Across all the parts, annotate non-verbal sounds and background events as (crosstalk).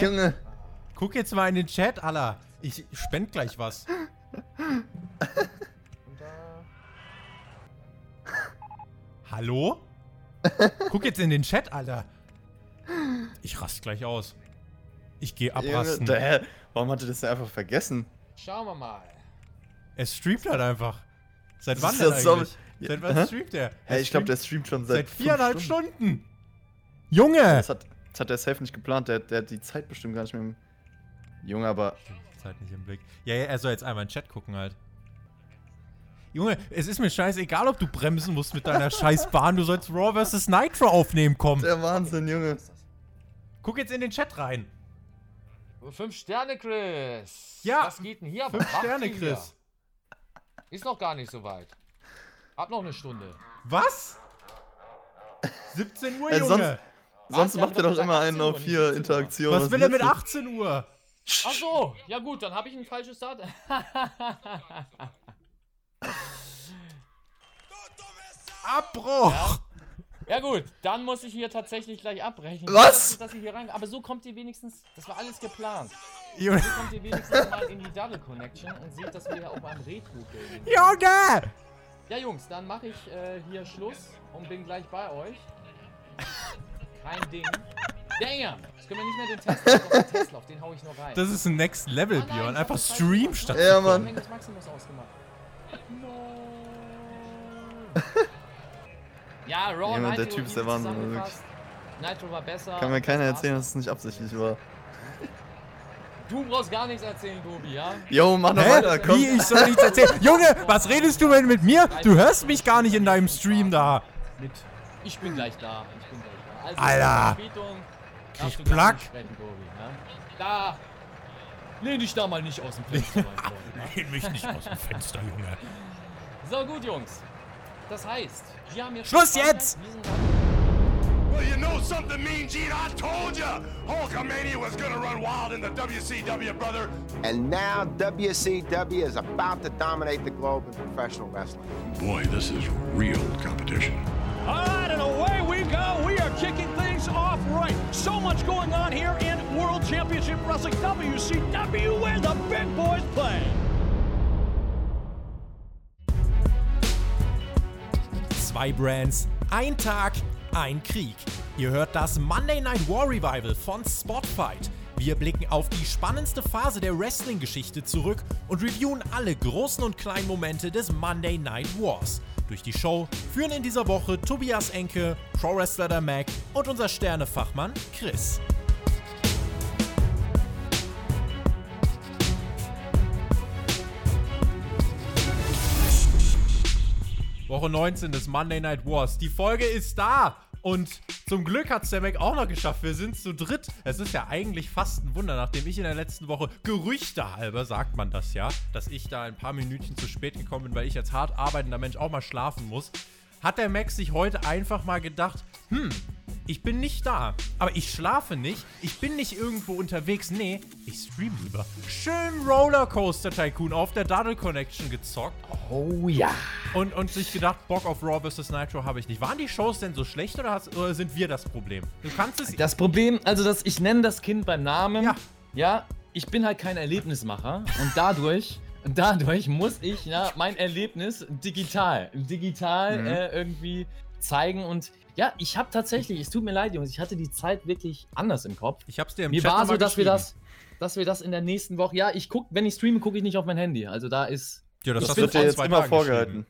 Junge. Guck jetzt mal in den Chat, Alter. Ich spend gleich was. Hallo? Guck jetzt in den Chat, Alter. Ich rast gleich aus. Ich gehe abrasten. Junge, hä? Warum hat er das denn einfach vergessen? Schauen wir mal. Er streamt halt einfach. Seit wann ist denn ja so- eigentlich? Seit wann streamt er? Hey, Er ich glaube, der streamt schon seit, seit viereinhalb Stunden. Stunden. Junge! Das hat, das hat der safe nicht geplant. Der, der hat die Zeit bestimmt gar nicht mehr. im- Junge, aber. Zeit nicht im Blick. Ja, ja, er soll jetzt einmal in den Chat gucken halt. Junge, es ist mir scheißegal, ob du bremsen musst mit deiner scheiß Bahn. Du sollst Raw vs. Nitro aufnehmen kommen. Der Wahnsinn, Junge. Guck jetzt in den Chat rein. Fünf Sterne, Chris. Ja, Was geht denn hier? Fünf Sterne, hier? Chris. Ist noch gar nicht so weit. Hab noch eine Stunde. Was? (laughs) 17 Uhr, Äh, Junge. Sonst- macht er doch immer einen 18 Uhr, auf nicht vier 17 Uhr. Interaktionen. Was will er mit ist das? 18 Uhr? Ach so, ja gut, dann habe ich ein falsches Datum. (laughs) Abbruch! ja gut, dann muss ich hier tatsächlich gleich abbrechen. Was? Dass ich hier rein, aber so kommt ihr wenigstens, das war alles geplant. So kommt ihr wenigstens mal in die Double Connection und seht, dass wir hier auf einem Retro-Game Junge! Ja, Jungs, dann mache ich äh, hier Schluss und bin gleich bei euch. Kein Ding. Damn! Jetzt können wir nicht mehr den Tesla, doch den Tesla, auf den hau ich noch rein. Das ist ein Next Level, Ah, nein, Björn. ich Einfach Stream statt. Ja, Ich Mann. das Maximus ausgemacht. No. ja, Raw Junge, Nitro der Typ ist der Wahnsinn, zusammengefasst. Nitro war besser. Kann mir keiner Das erzählen, dass es nicht absichtlich war. Du brauchst gar nichts erzählen, Tobi, ja? Yo, mach noch Hä? weiter, komm. Wie? Ich soll nichts erzählen? (laughs) Junge, was redest du denn mit mir? Du hörst mich gar nicht in deinem Stream da. Mit. Ich bin gleich da. Ich bin gleich da. Also, Alter. Du Plack. ja? Da. Lehn dich da mal nicht aus dem Fenster, (laughs) ja? Lehn mich nicht aus dem Fenster, Junge. So, gut, Jungs. Das heißt, wir haben jetzt. Schluss jetzt! Well, you know something, Mean Gene? I told you Hulkamania was gonna run wild in the WCW, brother. And now WCW is about to dominate the globe in professional wrestling. Boy, this is real competition. All right, and away we go. We are kicking things off right. So much going on here in World Championship Wrestling WCW where the big boys play. Zwei Brands, ein Tag, ein Krieg. Ihr hört das Monday Night War Revival von Spotfight. Wir blicken auf die spannendste Phase der Wrestling-Geschichte zurück und reviewen alle großen und kleinen Momente des Monday Night Wars. Durch die Show führen in dieser Woche Tobias Enke, Pro Wrestler der Mac und unser Sternefachmann Chris. Woche 19 des Monday Night Wars. Die Folge ist da. Und zum Glück hat es der Mac auch noch geschafft. Wir sind zu dritt. Es ist ja eigentlich fast ein Wunder, nachdem ich in der letzten Woche Gerüchte halber, sagt man das ja, dass ich da ein paar Minütchen zu spät gekommen bin, weil ich als hart arbeitender Mensch auch mal schlafen muss. Hat der Max sich heute einfach mal gedacht, hm, ich bin nicht da, aber ich schlafe nicht, ich bin nicht irgendwo unterwegs, nee, ich stream lieber. Schön Rollercoaster Tycoon auf der Daddle Connection gezockt Oh ja. und, und sich gedacht, Bock auf Raw vs. Nitro habe ich nicht. Waren die Shows denn so schlecht oder, hast, oder sind wir das Problem? Du kannst es. Das Problem, also das, ich nenne das Kind beim Namen. Ja. Ja, ich bin halt kein Erlebnismacher und dadurch, dadurch muss ich ja mein Erlebnis digital, digital Mhm. äh, irgendwie zeigen und ja, ich habe tatsächlich, es tut mir leid, Jungs, ich hatte die Zeit wirklich anders im Kopf. ich hab's dir im Mir Chat war so, dass wir das, dass wir das in der nächsten Woche, ja, ich guck, wenn ich streame, gucke ich nicht auf mein Handy. Also da ist Ja, das, Das hast wird du dir jetzt immer vorgehalten.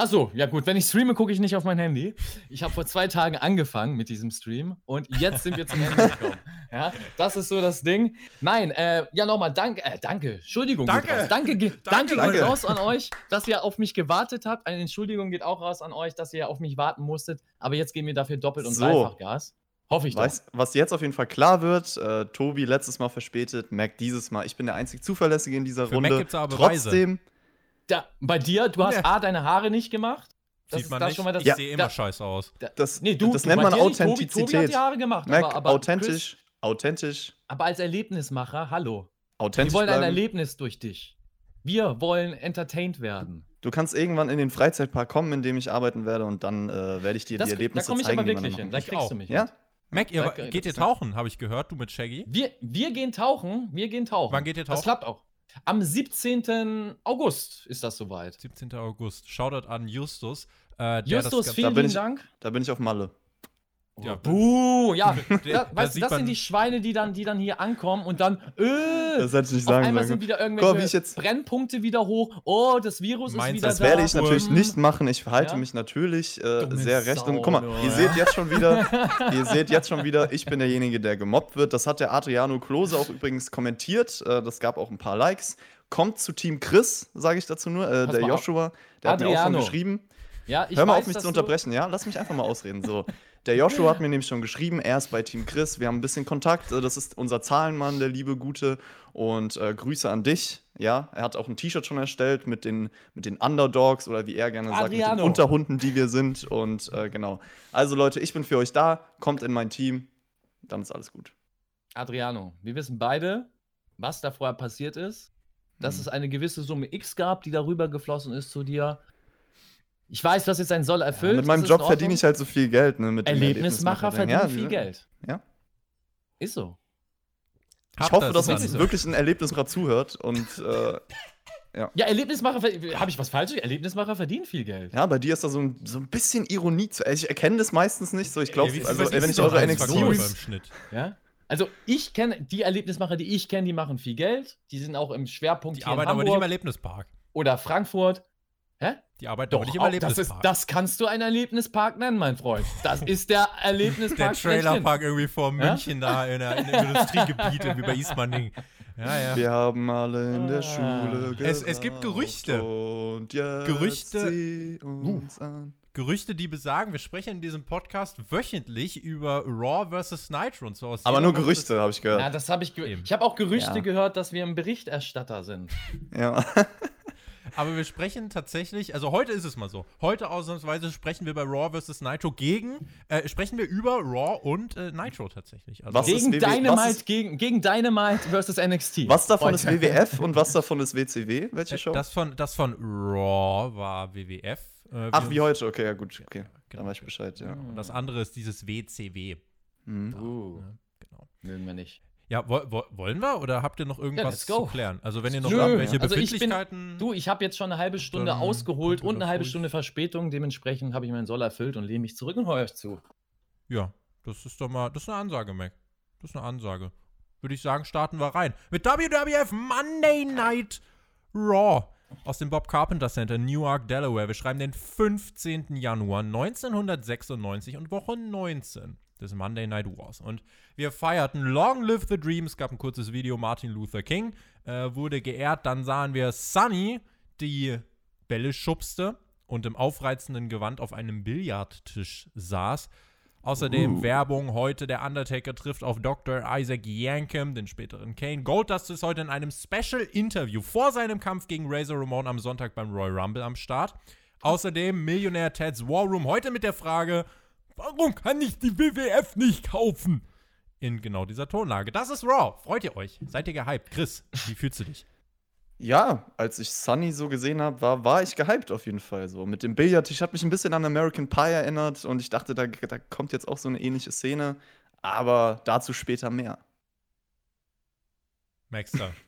Achso, ja gut, wenn ich streame, gucke ich nicht auf mein Handy. Ich habe vor zwei Tagen angefangen mit diesem Stream und jetzt sind wir zum Ende (laughs) gekommen. Ja, das ist so das Ding. Nein, äh, ja nochmal danke, äh, danke, Entschuldigung. geht Danke. raus. Danke, ge- danke, Danke. geht raus an euch, dass ihr auf mich gewartet habt. Eine Entschuldigung geht auch raus an euch, dass ihr auf mich warten musstet. Aber jetzt geben wir dafür doppelt und So. dreifach Gas. Hoffe ich doch. Weiß, was jetzt auf jeden Fall klar wird, äh, Tobi letztes Mal verspätet, Mac dieses Mal. Ich bin der einzig Zuverlässige in dieser Für Runde. Mac gibt's aber Beweise. Da, bei dir, du hast Ja. A, deine Haare nicht gemacht. Das Sieht man das nicht. schon mal das ich sehe immer da- scheiße aus. das, Nee, du, das nennt man nicht. Tobi, Tobi hat Authentizität. die Haare gemacht. Mac, aber, aber Chris, authentisch, authentisch, aber als Erlebnismacher, hallo. authentisch Wir wollen ein bleiben. Erlebnis durch dich. Wir wollen entertained werden. Du kannst irgendwann in den Freizeitpark kommen, in dem ich arbeiten werde und dann äh, werde ich dir Das, die da Erlebnisse komme ich zeigen, aber wirklich hin. machen Da Ich kriegst auch. du mich. Ja? mit. Mac, ihr, Ja, geht ihr tauchen, habe ich gehört, du mit Shaggy? Wir, wir gehen tauchen. Wir gehen tauchen. Wann geht ihr Das tauchen? klappt auch. Am 17. August ist das soweit. 17. August. Shoutout an Justus. Äh, Justus, das, vielen ich- Dank. Da bin ich auf Malle. Ja, Buh, ja. (laughs) Da, weißt, du, das sind die Schweine, die dann, die dann hier ankommen und dann, äh, Das hätte ich nicht auf sagen einmal sollen. sind wieder irgendwelche jetzt- Brennpunkte wieder hoch. Oh, das Virus Meinst ist wieder das da. werde ich natürlich Hm. nicht machen. Ich verhalte Ja? mich natürlich äh, sehr recht. Und guck mal, ihr ja? seht jetzt schon wieder, (laughs) ihr seht jetzt schon wieder, ich bin derjenige, der gemobbt wird. Das hat der Adriano Klose auch übrigens kommentiert. Äh, das gab auch ein paar Likes. Kommt zu Team Chris, sage ich dazu nur. Äh, der. Joshua, der hat mir auch schon Adriano. geschrieben. Ja, ich Hör mal weiß, auf, mich zu unterbrechen, ja? Lass mich einfach mal ausreden. So, (laughs) der Joshua hat mir nämlich schon geschrieben, er ist bei Team Chris, wir haben ein bisschen Kontakt. äh, Das ist unser Zahlenmann, der liebe Gute. Und äh, Grüße an dich. Ja, er hat auch ein T-Shirt schon erstellt mit den, mit den Underdogs oder wie er gerne sagt, mit den Adriano. Unterhunden, die wir sind. Und äh, genau. Also Leute, ich bin für euch da. Kommt in mein Team. Dann ist alles gut. Adriano, wir wissen beide, was da vorher passiert ist. Dass Hm. es eine gewisse Summe X gab, die darüber geflossen ist zu dir. Ich weiß, du hast jetzt deinen Soll erfüllt. mit meinem Job verdiene ich halt so viel Geld. Ne, mit Erlebnismacher verdienen Ja, viel Geld. Ja. Ist so. Ich hoffe, das dass uns wirklich ein Erlebnismacher zuhört. Und äh, Ja, Erlebnismacher, habe ich was falsch? Erlebnismacher verdienen viel Geld. Ja, bei dir ist da so ein, so ein bisschen Ironie zu. Ich erkenne das meistens nicht so. Ich glaube, wie- also, was wenn ich eure NXT Verkäufer Reviews- im Schnitt. Ja? Also ich kenne die Erlebnismacher, die ich kenne, die machen viel Geld. Die sind auch im Schwerpunkt Die hier in arbeiten aber nicht im Erlebnispark. oder Frankfurt. Hä? Die arbeiten Doch, nicht im auch, das, ist, Erlebnispark. das kannst du einen Erlebnispark nennen, mein Freund. Das ist der (laughs) der Erlebnispark. schlechthin. Trailerpark irgendwie vor Ja? München da in der, in der Industriegebiet, irgendwie bei Ismaning. (laughs) Ja, ja. Wir haben alle in der Ah. Schule Es- es gibt Gerüchte. Und jetzt Gerüchte. sieh uns an. Gerüchte, die besagen, wir sprechen in diesem Podcast wöchentlich über Raw vs. Nitro und so aus Aber nur Gerüchte, habe ich Ja, gehört. das habe ich ge Eben. Ich habe auch Gerüchte Ja. gehört, dass wir ein Berichterstatter sind. Ja. (laughs) Aber wir sprechen tatsächlich, also heute ist es mal so. Heute ausnahmsweise sprechen wir bei Raw vs. Nitro gegen, äh, sprechen wir über Raw und äh, Nitro tatsächlich. Also Was ist Gegen was Dynamite, ist- gegen, gegen Dynamite versus NXT. Was davon ist Heute. WWF und was davon ist WCW? Welche äh, Show? das, von, das von Raw war WWF. Äh, Ach, wie heute. Okay, ja, gut. Okay. genau. Dann weiß ich Bescheid, ja. Und das andere ist dieses WCW. Mhm. Uh, Ja, genau. mögen wir nicht. Ja, wo, wo, wollen wir oder habt ihr noch irgendwas go. zu klären? Also wenn ihr noch Nö, irgendwelche also ich bin- Befindlichkeiten... Du, ich habe jetzt schon eine halbe Stunde ausgeholt und eine halbe Stunde Verspätung. Dementsprechend habe ich meinen Soll erfüllt und lehne mich zurück und höre euch zu. Ja, das ist doch mal, das ist eine Ansage, Mac. Das ist eine Ansage. Würde ich sagen, starten wir rein. Mit WWF Monday Night Raw. Aus dem Bob Carpenter Center, Newark, Delaware. Wir schreiben den 15. Januar 1996 und Woche 19 des Monday Night Wars. Und wir feierten Long Live the Dream. Es gab ein kurzes Video, Martin Luther King äh, wurde geehrt. Dann sahen wir Sunny, die Bälle schubste und im aufreizenden Gewand auf einem Billardtisch saß. Außerdem Werbung heute, der Undertaker trifft auf Dr. Isaac Yankem, den späteren Kane. Goldust ist heute in einem Special-Interview vor seinem Kampf gegen Razor Ramon am Sonntag beim Royal Rumble am Start. Außerdem Millionär Ted's War Room heute mit der Frage, warum kann ich die WWF nicht kaufen? In genau dieser Tonlage. Das ist Raw. Freut ihr euch? Seid ihr gehypt? Chris, wie fühlst du dich? Ja, als ich Sunny so gesehen habe, war, war ich gehypt auf jeden Fall. So mit dem Billardtisch hat mich ein bisschen an American Pie erinnert und ich dachte, da, da kommt jetzt auch so eine ähnliche Szene. Aber dazu später mehr. Maxter. (laughs)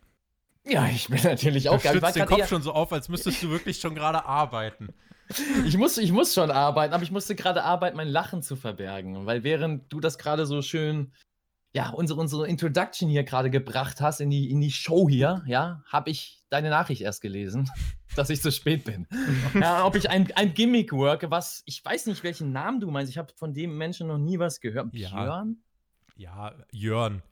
Ja, ich bin natürlich auch Du war stützt den Kopf eher- schon so auf, als müsstest du wirklich schon gerade arbeiten. (laughs) ich, muss, ich muss schon arbeiten, aber ich musste gerade arbeiten, mein Lachen zu verbergen. Weil während du das gerade so schön, ja, unsere, unsere Introduction hier gerade gebracht hast in die, in die Show hier, ja, habe ich deine Nachricht erst gelesen, (laughs) dass ich zu spät bin. ja, ob ich ein, ein Gimmick worke, was, ich weiß nicht, welchen Namen du meinst. Ich habe von dem Menschen noch nie was gehört. Ja. Björn? Ja, Jörn.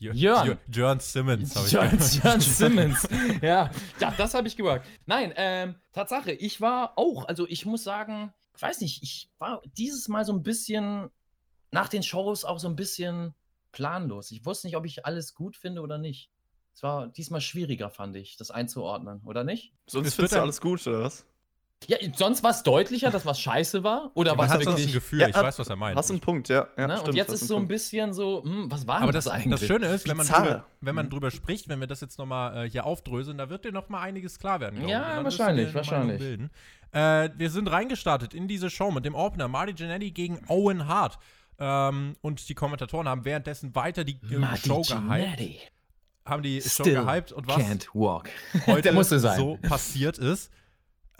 Jör- Jörn. Jör- Jörn Simmons habe ich John, gehört. John (laughs) Simmons. ja, ja, das habe ich gewagt. Nein, ähm, Tatsache, ich war auch, also ich muss sagen, ich weiß nicht, ich war dieses Mal so ein bisschen nach den Shows auch so ein bisschen planlos. Ich wusste nicht, ob ich alles gut finde oder nicht. Es war diesmal schwieriger, fand ich, das einzuordnen, oder nicht? Sonst Es findest du alles gut, oder was? Ja, sonst war es deutlicher, dass was scheiße war. Oder Man was hat so ein wirklich. Gefühl, Ja, ich hat- weiß, was er meint. Hast einen Punkt, ja. ja ne? stimmt, Und jetzt ist so ein Punkt. bisschen so, hm, was war Aber denn das, das das eigentlich? Schöne ist, wenn man, drüber, wenn man drüber spricht, wenn wir das jetzt nochmal äh, hier aufdröseln, da wird dir nochmal einiges klar werden. Ja, wahrscheinlich, du wahrscheinlich. Äh, wir sind reingestartet in diese Show mit dem Opener Marty Jannetty gegen Owen Hart. Ähm, und die Kommentatoren haben währenddessen weiter die äh, Marty Show gehypt. Haben die Show Still gehypt und was Can't walk. heute Der musste sein. so passiert ist.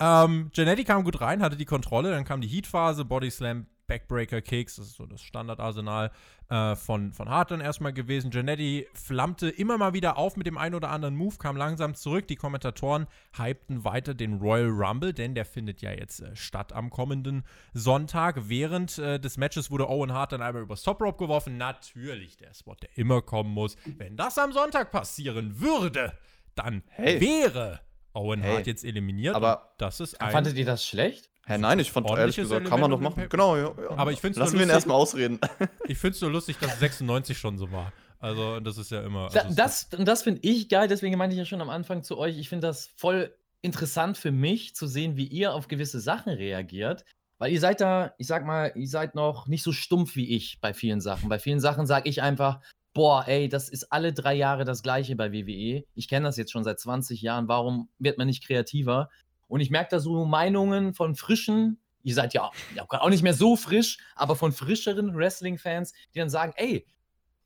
Ähm, Janetti kam gut rein, hatte die Kontrolle, dann kam die Heat-Phase, Body Slam, Backbreaker, Kicks, das ist so das Standardarsenal äh, von, von Hart dann erstmal gewesen. Janetti flammte immer mal wieder auf mit dem einen oder anderen Move, kam langsam zurück. Die Kommentatoren hypten weiter den Royal Rumble, denn der findet ja jetzt äh, statt am kommenden Sonntag. Während äh, des Matches wurde Owen Hart dann einmal übers Top Rope geworfen. Natürlich der Spot, der immer kommen muss. Wenn das am Sonntag passieren würde, dann Hey. wäre Owen Hey. Hart jetzt eliminiert. Aber- das ist ein Fandet ihr das schlecht? Hä, nein, ich fand ehrlich gesagt, kann man doch machen. Genau, ja. ja. Aber ich find's Lassen nur wir ihn erstmal ausreden. (laughs) Ich finde es so lustig, dass 96 schon so war. Also, das ist ja immer. Da, also, das und das finde ich geil, deswegen meinte ich ja schon am Anfang zu euch, ich finde das voll interessant für mich zu sehen, wie ihr auf gewisse Sachen reagiert. Weil ihr seid da, ich sag mal, ihr seid noch nicht so stumpf wie ich bei vielen Sachen. Bei vielen Sachen sage ich einfach, boah, ey, das ist alle drei Jahre das gleiche bei WWE. Ich kenne das jetzt schon seit 20 Jahren, warum wird man nicht kreativer? Und ich merke da so Meinungen von frischen, ihr seid ja, auch nicht mehr so frisch, aber von frischeren Wrestling-Fans, die dann sagen, ey,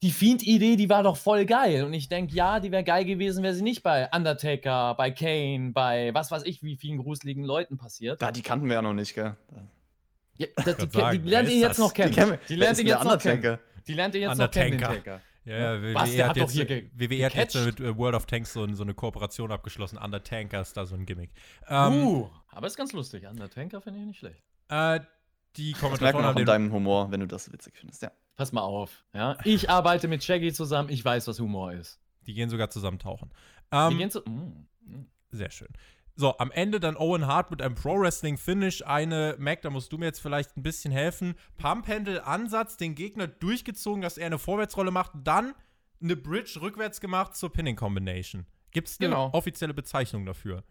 die Fiend-Idee, die war doch voll geil. Und ich denke, ja, die wäre geil gewesen, wäre sie nicht bei Undertaker, bei Kane, bei was weiß ich, wie vielen gruseligen Leuten passiert. Da, die kannten wir ja noch nicht, gell? Ja, das, die, sagen, die lernt ihr jetzt das? noch kennen. Die. Die lernt ihr jetzt noch kennen. Undertaker? Die lernt ihr jetzt noch kennen. den Undertaker. Taker. Ja, ja, Was, WWE der hat hat doch jetzt, hier ge- WWE hat jetzt mit äh, World of Tanks so, so eine Kooperation abgeschlossen. Undertanker ist da so ein Gimmick. Ähm, uh, aber ist ganz lustig. Undertaker finde ich nicht schlecht. äh, die Kommentatoren haben an den, deinem Humor, wenn du das witzig findest, ja. Pass mal auf. Ja? Ich arbeite mit Shaggy zusammen. Ich weiß, was Humor ist. die gehen sogar zusammen tauchen. Die Ähm, gehen zu. Mm, mm. Sehr schön. So, am Ende dann Owen Hart mit einem Pro-Wrestling-Finish. Eine, Mac, da musst du mir jetzt vielleicht ein bisschen helfen. Pump-Handle-Ansatz, den Gegner durchgezogen, dass er eine Vorwärtsrolle macht, dann eine Bridge rückwärts gemacht zur Pinning-Combination. Gibt es eine Genau. offizielle Bezeichnung dafür?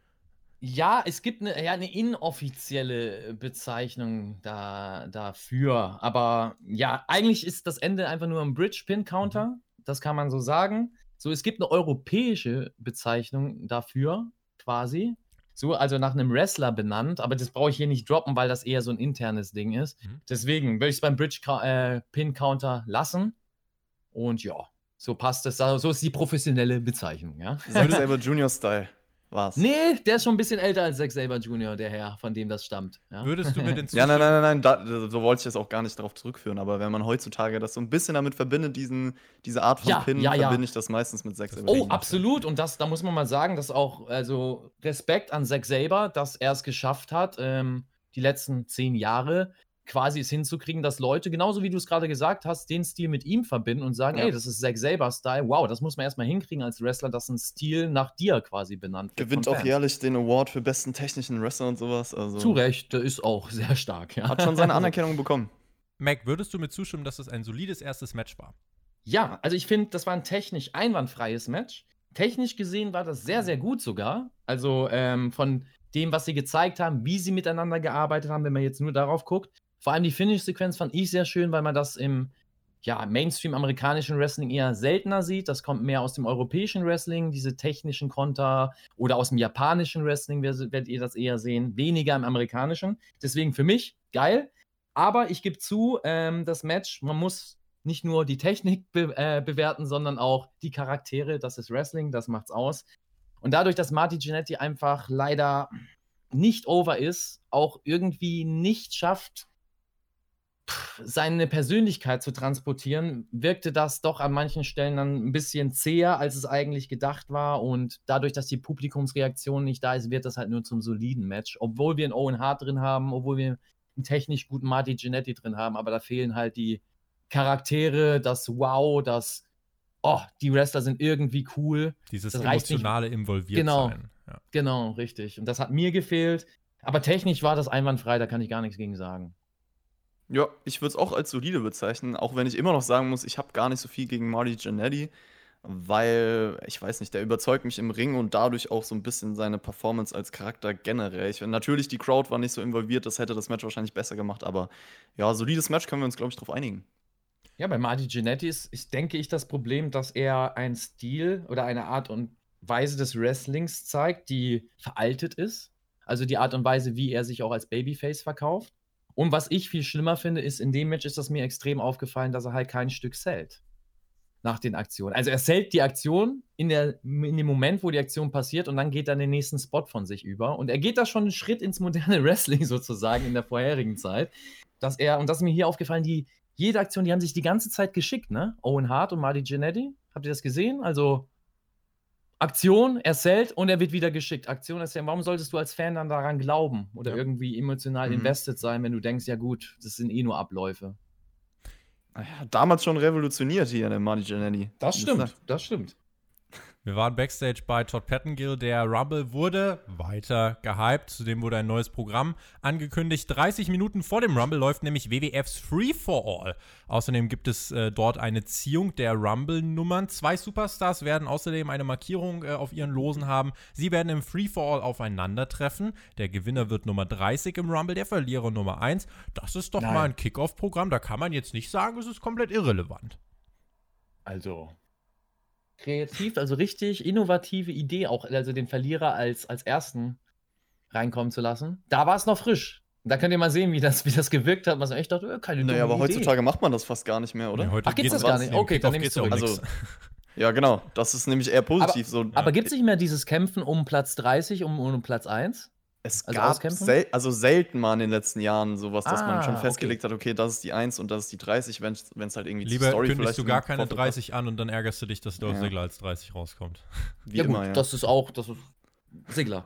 Ja, es gibt eine, ja, eine inoffizielle Bezeichnung da, dafür. Aber ja, eigentlich ist das Ende einfach nur ein Bridge-Pin-Counter. Das kann man so sagen. So, es gibt eine europäische Bezeichnung dafür, quasi. So, also nach einem Wrestler benannt, aber das brauche ich hier nicht droppen, weil das eher so ein internes Ding ist. Mhm. Deswegen würde ich es beim Bridge-Pin-Counter lassen. Und ja, so passt es. So ist die professionelle Bezeichnung, ja. Zack Saber Junior Style war's. Nee, der ist schon ein bisschen älter als Zack Saber Jr., der Herr, von dem das stammt. Ja? Würdest du mir den (laughs) Ja, nein, nein, nein, nein, da, so wollte ich das auch gar nicht darauf zurückführen. Aber wenn man heutzutage das so ein bisschen damit verbindet, diesen, diese Art von Ja, Pin, ja, ja. verbinde ich das meistens mit Zack Saber Oh, Junior. absolut. Und das, da muss man mal sagen, dass auch, also Respekt an Zack Saber, dass er es geschafft hat, ähm, die letzten zehn Jahre quasi es hinzukriegen, dass Leute, genauso wie du es gerade gesagt hast, den Stil mit ihm verbinden und sagen, Ja. ey, das ist Zack Saber-Style. Wow, das muss man erstmal hinkriegen als Wrestler, dass ein Stil nach dir quasi benannt wird. Gewinnt auch jährlich den Award für besten technischen Wrestler und sowas. Also Zu Recht, der ist auch sehr stark. Ja. hat schon seine (laughs) Anerkennung bekommen. Mac, würdest du mir zustimmen, dass es ein solides erstes Match war? Ja, also ich finde, das war ein technisch einwandfreies Match. Technisch gesehen war das sehr, sehr gut sogar. Also ähm, von dem, was sie gezeigt haben, wie sie miteinander gearbeitet haben, wenn man jetzt nur darauf guckt. Vor allem die Finish-Sequenz fand ich sehr schön, weil man das im ja, Mainstream-amerikanischen Wrestling eher seltener sieht. Das kommt mehr aus dem europäischen Wrestling, diese technischen Konter oder aus dem japanischen Wrestling wer- werdet ihr das eher sehen, weniger im amerikanischen. Deswegen für mich geil. Aber ich gebe zu, ähm, das Match, man muss nicht nur die Technik be äh, bewerten, sondern auch die Charaktere. Das ist Wrestling, das macht's aus. Und dadurch, dass Marty Jannetty einfach leider nicht over ist, auch irgendwie nicht schafft, seine Persönlichkeit zu transportieren, wirkte das doch an manchen Stellen dann ein bisschen zäher, als es eigentlich gedacht war. Und dadurch, dass die Publikumsreaktion nicht da ist, wird das halt nur zum soliden Match. Obwohl wir einen Owen Hart drin haben, obwohl wir einen technisch guten Marty Jannetty drin haben, aber da fehlen halt die Charaktere, das Wow, das Oh, die Wrestler sind irgendwie cool. Dieses Das emotionale involviert Genau. sein. Ja. Genau, richtig. Und das hat mir gefehlt. Aber technisch war das einwandfrei, da kann ich gar nichts gegen sagen. Ja, ich würde es auch als solide bezeichnen, auch wenn ich immer noch sagen muss, ich habe gar nicht so viel gegen Marty Jannetty, weil, ich weiß nicht, der überzeugt mich im Ring und dadurch auch so ein bisschen seine Performance als Charakter generell. Ich, natürlich, die Crowd war nicht so involviert, das hätte das Match wahrscheinlich besser gemacht, aber ja, solides Match können wir uns, glaube ich, drauf einigen. Ja, bei Marty Jannetty ist, ist, denke ich, das Problem, dass er einen Stil oder eine Art und Weise des Wrestlings zeigt, die veraltet ist. Also die Art und Weise, wie er sich auch als Babyface verkauft. Und was ich viel schlimmer finde, ist, in dem Match ist das mir extrem aufgefallen, dass er halt kein Stück zählt. Nach den Aktionen. Also er zählt die Aktion in, der, in dem Moment, wo die Aktion passiert und dann geht er den nächsten Spot von sich über. Und er geht da schon einen Schritt ins moderne (laughs) Wrestling sozusagen in der vorherigen Zeit. Dass er, und das ist mir hier aufgefallen, die, jede Aktion, die haben sich die ganze Zeit geschickt, ne? Owen Hart und Marty Jannetty. Habt ihr das gesehen? Also Aktion, er zählt und er wird wieder geschickt. Aktion, er zählt. Warum solltest du als Fan dann daran glauben oder Ja. irgendwie emotional Mhm. invested sein, wenn du denkst, ja gut, das sind eh nur Abläufe? Ja, damals schon revolutioniert hier, der Marty Jannetty. Das stimmt, gesagt. das stimmt. Wir waren backstage bei Todd Pettengill. Der Rumble wurde weiter gehypt. Zudem wurde ein neues Programm angekündigt. 30 Minuten vor dem Rumble läuft nämlich WWFs Free for All. Außerdem gibt es äh, dort eine Ziehung der Rumble-Nummern. Zwei Superstars werden außerdem eine Markierung äh, auf ihren Losen haben. Sie werden im Free for All aufeinandertreffen. Der Gewinner wird Nummer 30 im Rumble, der Verlierer Nummer 1. Das ist doch Nein. mal ein Kickoff-Programm. Da kann man jetzt nicht sagen, es ist komplett irrelevant. Also kreativ, also richtig innovative Idee, auch also den Verlierer als, als ersten reinkommen zu lassen. Da war es noch frisch. Da könnt ihr mal sehen, wie das, wie das gewirkt hat. Man so echt dachte, äh, keine Naja, aber dumme Idee. heutzutage macht man das fast gar nicht mehr, oder? Nee, heute Ach, gibt's das gar was. nicht? Okay, dann Kickoff nehm ich's geht's ja um zurück. nix. Ja, genau. Das ist nämlich eher positiv. so. Aber gibt es nicht mehr dieses Kämpfen um Platz 30, um, um Platz 1? Es Also gab sel also selten mal in den letzten Jahren sowas, dass man Ah, schon okay. festgelegt hat, okay, das ist die 1 und das ist die 30, wenn es halt irgendwie Lieber Story kündigst vielleicht du gar keine Vorfeld passt. 30 an und dann ärgerst du dich, dass Dolph Ja. Ziggler als 30 rauskommt. (laughs) Wie ja, immer, gut, ja. das ist auch, das ist Sigler.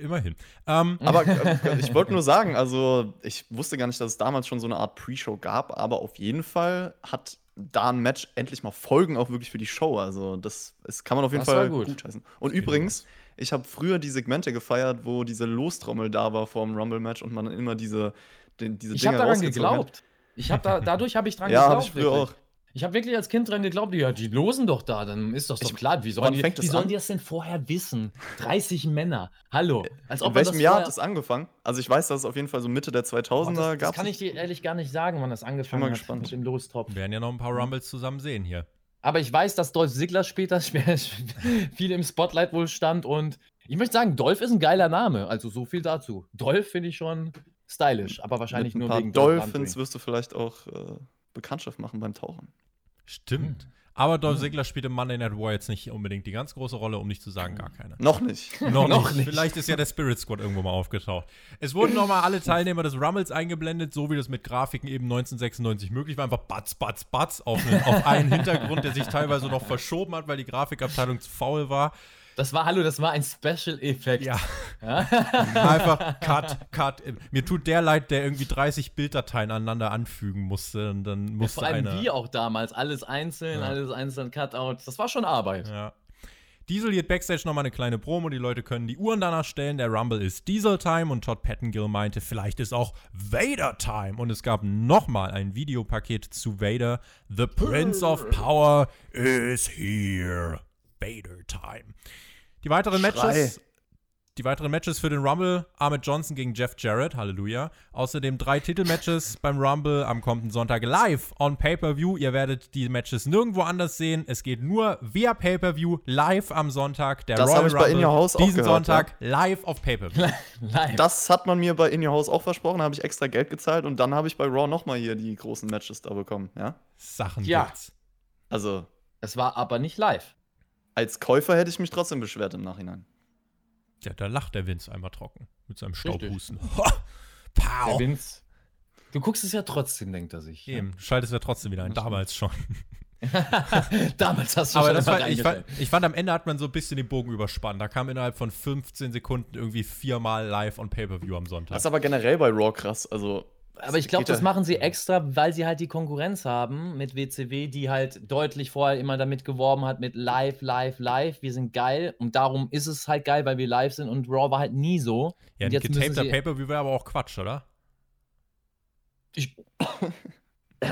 Immerhin. Ähm, (laughs) Aber äh, ich wollte nur sagen, also ich wusste gar nicht, dass es damals schon so eine Art Pre-Show gab, aber auf jeden Fall hat da ein Match endlich mal Folgen auch wirklich für die Show. Also das, das kann man auf jeden Das Fall gut. gut heißen. Und übrigens, ich habe früher die Segmente gefeiert, wo diese Lostrommel da war vor dem Rumble-Match und man dann immer diese, den, diese Ich Dinge habe daran rausgezogen hat. geglaubt. Ich habe da, dadurch habe ich dran Ja, geglaubt. habe ich früher wirklich. auch. Ich habe wirklich als Kind dran geglaubt, ja, die losen doch da, dann ist das doch Ich- klar. Wie sollen, die, wie sollen die das denn vorher wissen? 30 Männer. Hallo. Als In welchem Jahr hat das angefangen? Also ich weiß, dass es auf jeden Fall so Mitte der 2000er Boah, das, das gab. kann ich dir ehrlich gar nicht sagen, wann das angefangen mal hat gespannt. mit dem Lostropf. wir werden ja noch ein paar Rumbles zusammen sehen hier. Aber ich weiß, dass Dolph Ziggler später (laughs) viel im Spotlight wohl stand und ich möchte sagen, Dolph ist ein geiler Name. Also so viel dazu. Dolph finde ich schon stylisch, aber wahrscheinlich Mit ein nur paar wegen Dolph Dolphins wirst du vielleicht auch äh, Bekanntschaft machen beim Tauchen. Stimmt. Aber Dolph Ziggler spielt im Monday Night War jetzt nicht unbedingt die ganz große Rolle, um nicht zu sagen, gar keine. Noch nicht. Noch, Noch nicht. Vielleicht ist ja der Spirit Squad irgendwo mal aufgetaucht. Es wurden nochmal alle Teilnehmer des Rumbles eingeblendet, so wie das mit Grafiken eben 1996 möglich war. Einfach batz, batz, batz auf, einen, auf einen Hintergrund, der sich teilweise noch verschoben hat, weil die Grafikabteilung zu faul war. Das war, hallo, das war ein Special-Effekt. Ja. (laughs) Einfach Cut, Cut. Mir tut der leid, der irgendwie 30 Bilddateien aneinander anfügen musste. Und dann Ja, musste vor allem einer. wir auch damals. Alles einzeln, Ja. alles einzeln Cutout. Das war schon Arbeit. Ja. Diesel hielt Backstage nochmal eine kleine Promo, die Leute können die Uhren danach stellen. Der Rumble ist Diesel-Time und Todd Pettengill meinte, vielleicht ist auch Vader-Time. Und es gab nochmal ein Videopaket zu Vader. The Prince of Power is here. Vader-Time. Die weiteren Schrei. Matches. Die weiteren Matches für den Rumble: Ahmed Johnson gegen Jeff Jarrett, Halleluja. Außerdem drei Titelmatches (laughs) beim Rumble am kommenden Sonntag live on Pay-Per-View. Ihr werdet die Matches nirgendwo anders sehen. Es geht nur via Pay-Per-View live am Sonntag. Der Das Royal hab ich bei Rumble In Your House auch diesen gehört, Sonntag live auf Pay-Per-View. (laughs) Das hat man mir bei In Your House auch versprochen, da habe ich extra Geld gezahlt und dann habe ich bei Raw nochmal hier die großen Matches da bekommen, ja? Sachen Ja. gibt's. Also, Es war aber nicht live. Als Käufer hätte ich mich trotzdem beschwert im Nachhinein. Ja, da lacht der Vince einmal trocken mit seinem. Staubhusten. Der Pow! Vince. Du guckst es ja trotzdem, denkt er sich. Eben, du schaltest ja trotzdem wieder ein, damals schon. (laughs) Damals hast du Aber schon das war, ich, fand, ich fand, am Ende hat man so ein bisschen den Bogen überspannt. Da kam innerhalb von 15 Sekunden irgendwie viermal live on Pay-Per-View am Sonntag. Das ist aber generell bei Raw krass. Also, Aber ich glaube, das machen sie extra, weil sie halt die Konkurrenz haben mit WCW, die halt deutlich vorher immer damit geworben hat mit live, live, live. Wir sind geil und darum ist es halt geil, weil wir live sind und Raw war halt nie so. ja, und ein getapter sie- Pay-Per-View wäre aber auch Quatsch, oder? Ich, (coughs)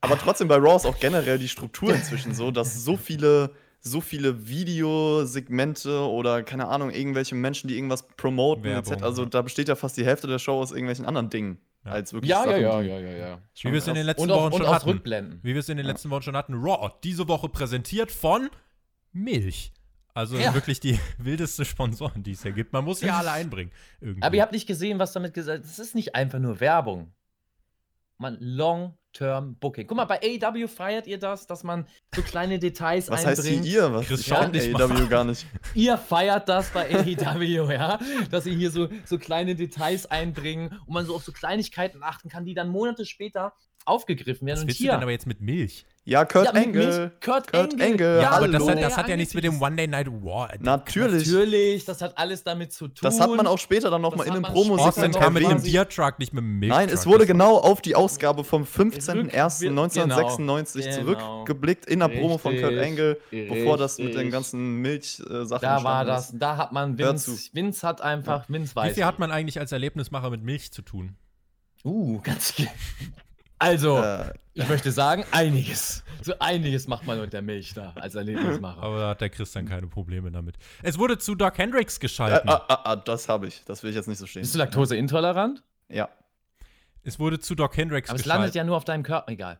Aber trotzdem bei Raw ist auch generell die Struktur inzwischen so, dass so viele, so viele Videosegmente oder keine Ahnung, irgendwelche Menschen, die irgendwas promoten, Werbung, etc. Also ja. da besteht ja fast die Hälfte der Show aus irgendwelchen anderen Dingen. Ja. Als wirklich ja, ja, Sachen, ja, ja, ja, ja. schon Wie wir es in den letzten Und auch, Wochen schon hatten. Rückblenden. Wie wir es in den letzten Wochen schon hatten. Raw, diese Woche präsentiert von Milch. Also Ja. wirklich die (laughs) wildeste Sponsoren, die es hier gibt. Man muss sie alle einbringen. Irgendwie. Aber ihr habt nicht gesehen, was damit gesagt Das ist nicht einfach nur Werbung. Man, Long-Term Booking. Guck mal, bei AEW feiert ihr das, dass man so kleine Details Was heißt einbringt. hier ihr? Was Chris ich schaut. AEW gar nicht. (laughs) Ihr feiert das bei AEW, (laughs) ja? Dass ihr hier so, so kleine Details einbringen und man so auf so Kleinigkeiten achten kann, die dann Monate später aufgegriffen werden. Was und willst du hier, denn aber jetzt mit Milch? Ja, Kurt Ja, Engel. Kurt Kurt Angle. Engel. Ja, aber das hallo. hat, das hat ja Ja, nichts mit dem. One Day Night War. Natürlich. Natürlich, das hat alles damit zu tun. Das hat man auch später dann nochmal in den Promos Austin kam mit dem Deer-Truck, nicht mit dem Milch. Nein, es wurde genau auf die Ausgabe vom 15.01.1996 Genau. zurückgeblickt in der Promo von Kurt Richtig. Engel, bevor das mit den Richtig. ganzen Milch-Sachen Da war das, ist. da hat man Vince. Vince hat einfach, Vince Wie weiß. viel hat man eigentlich als Erlebnismacher mit Milch zu tun? Uh, ganz. Also, Äh, ich möchte sagen, einiges. So einiges macht man mit der Milch da als Erlebnismacher. Aber da hat der Christian keine Probleme damit. Es wurde zu Doc Hendricks äh, geschalten. ah, ah, ah, das habe ich. Das will ich jetzt nicht so stehen. Bist du laktoseintolerant? Ja. Es wurde zu Doc Hendricks Aber es geschaltet. landet ja nur auf deinem Körper. Egal.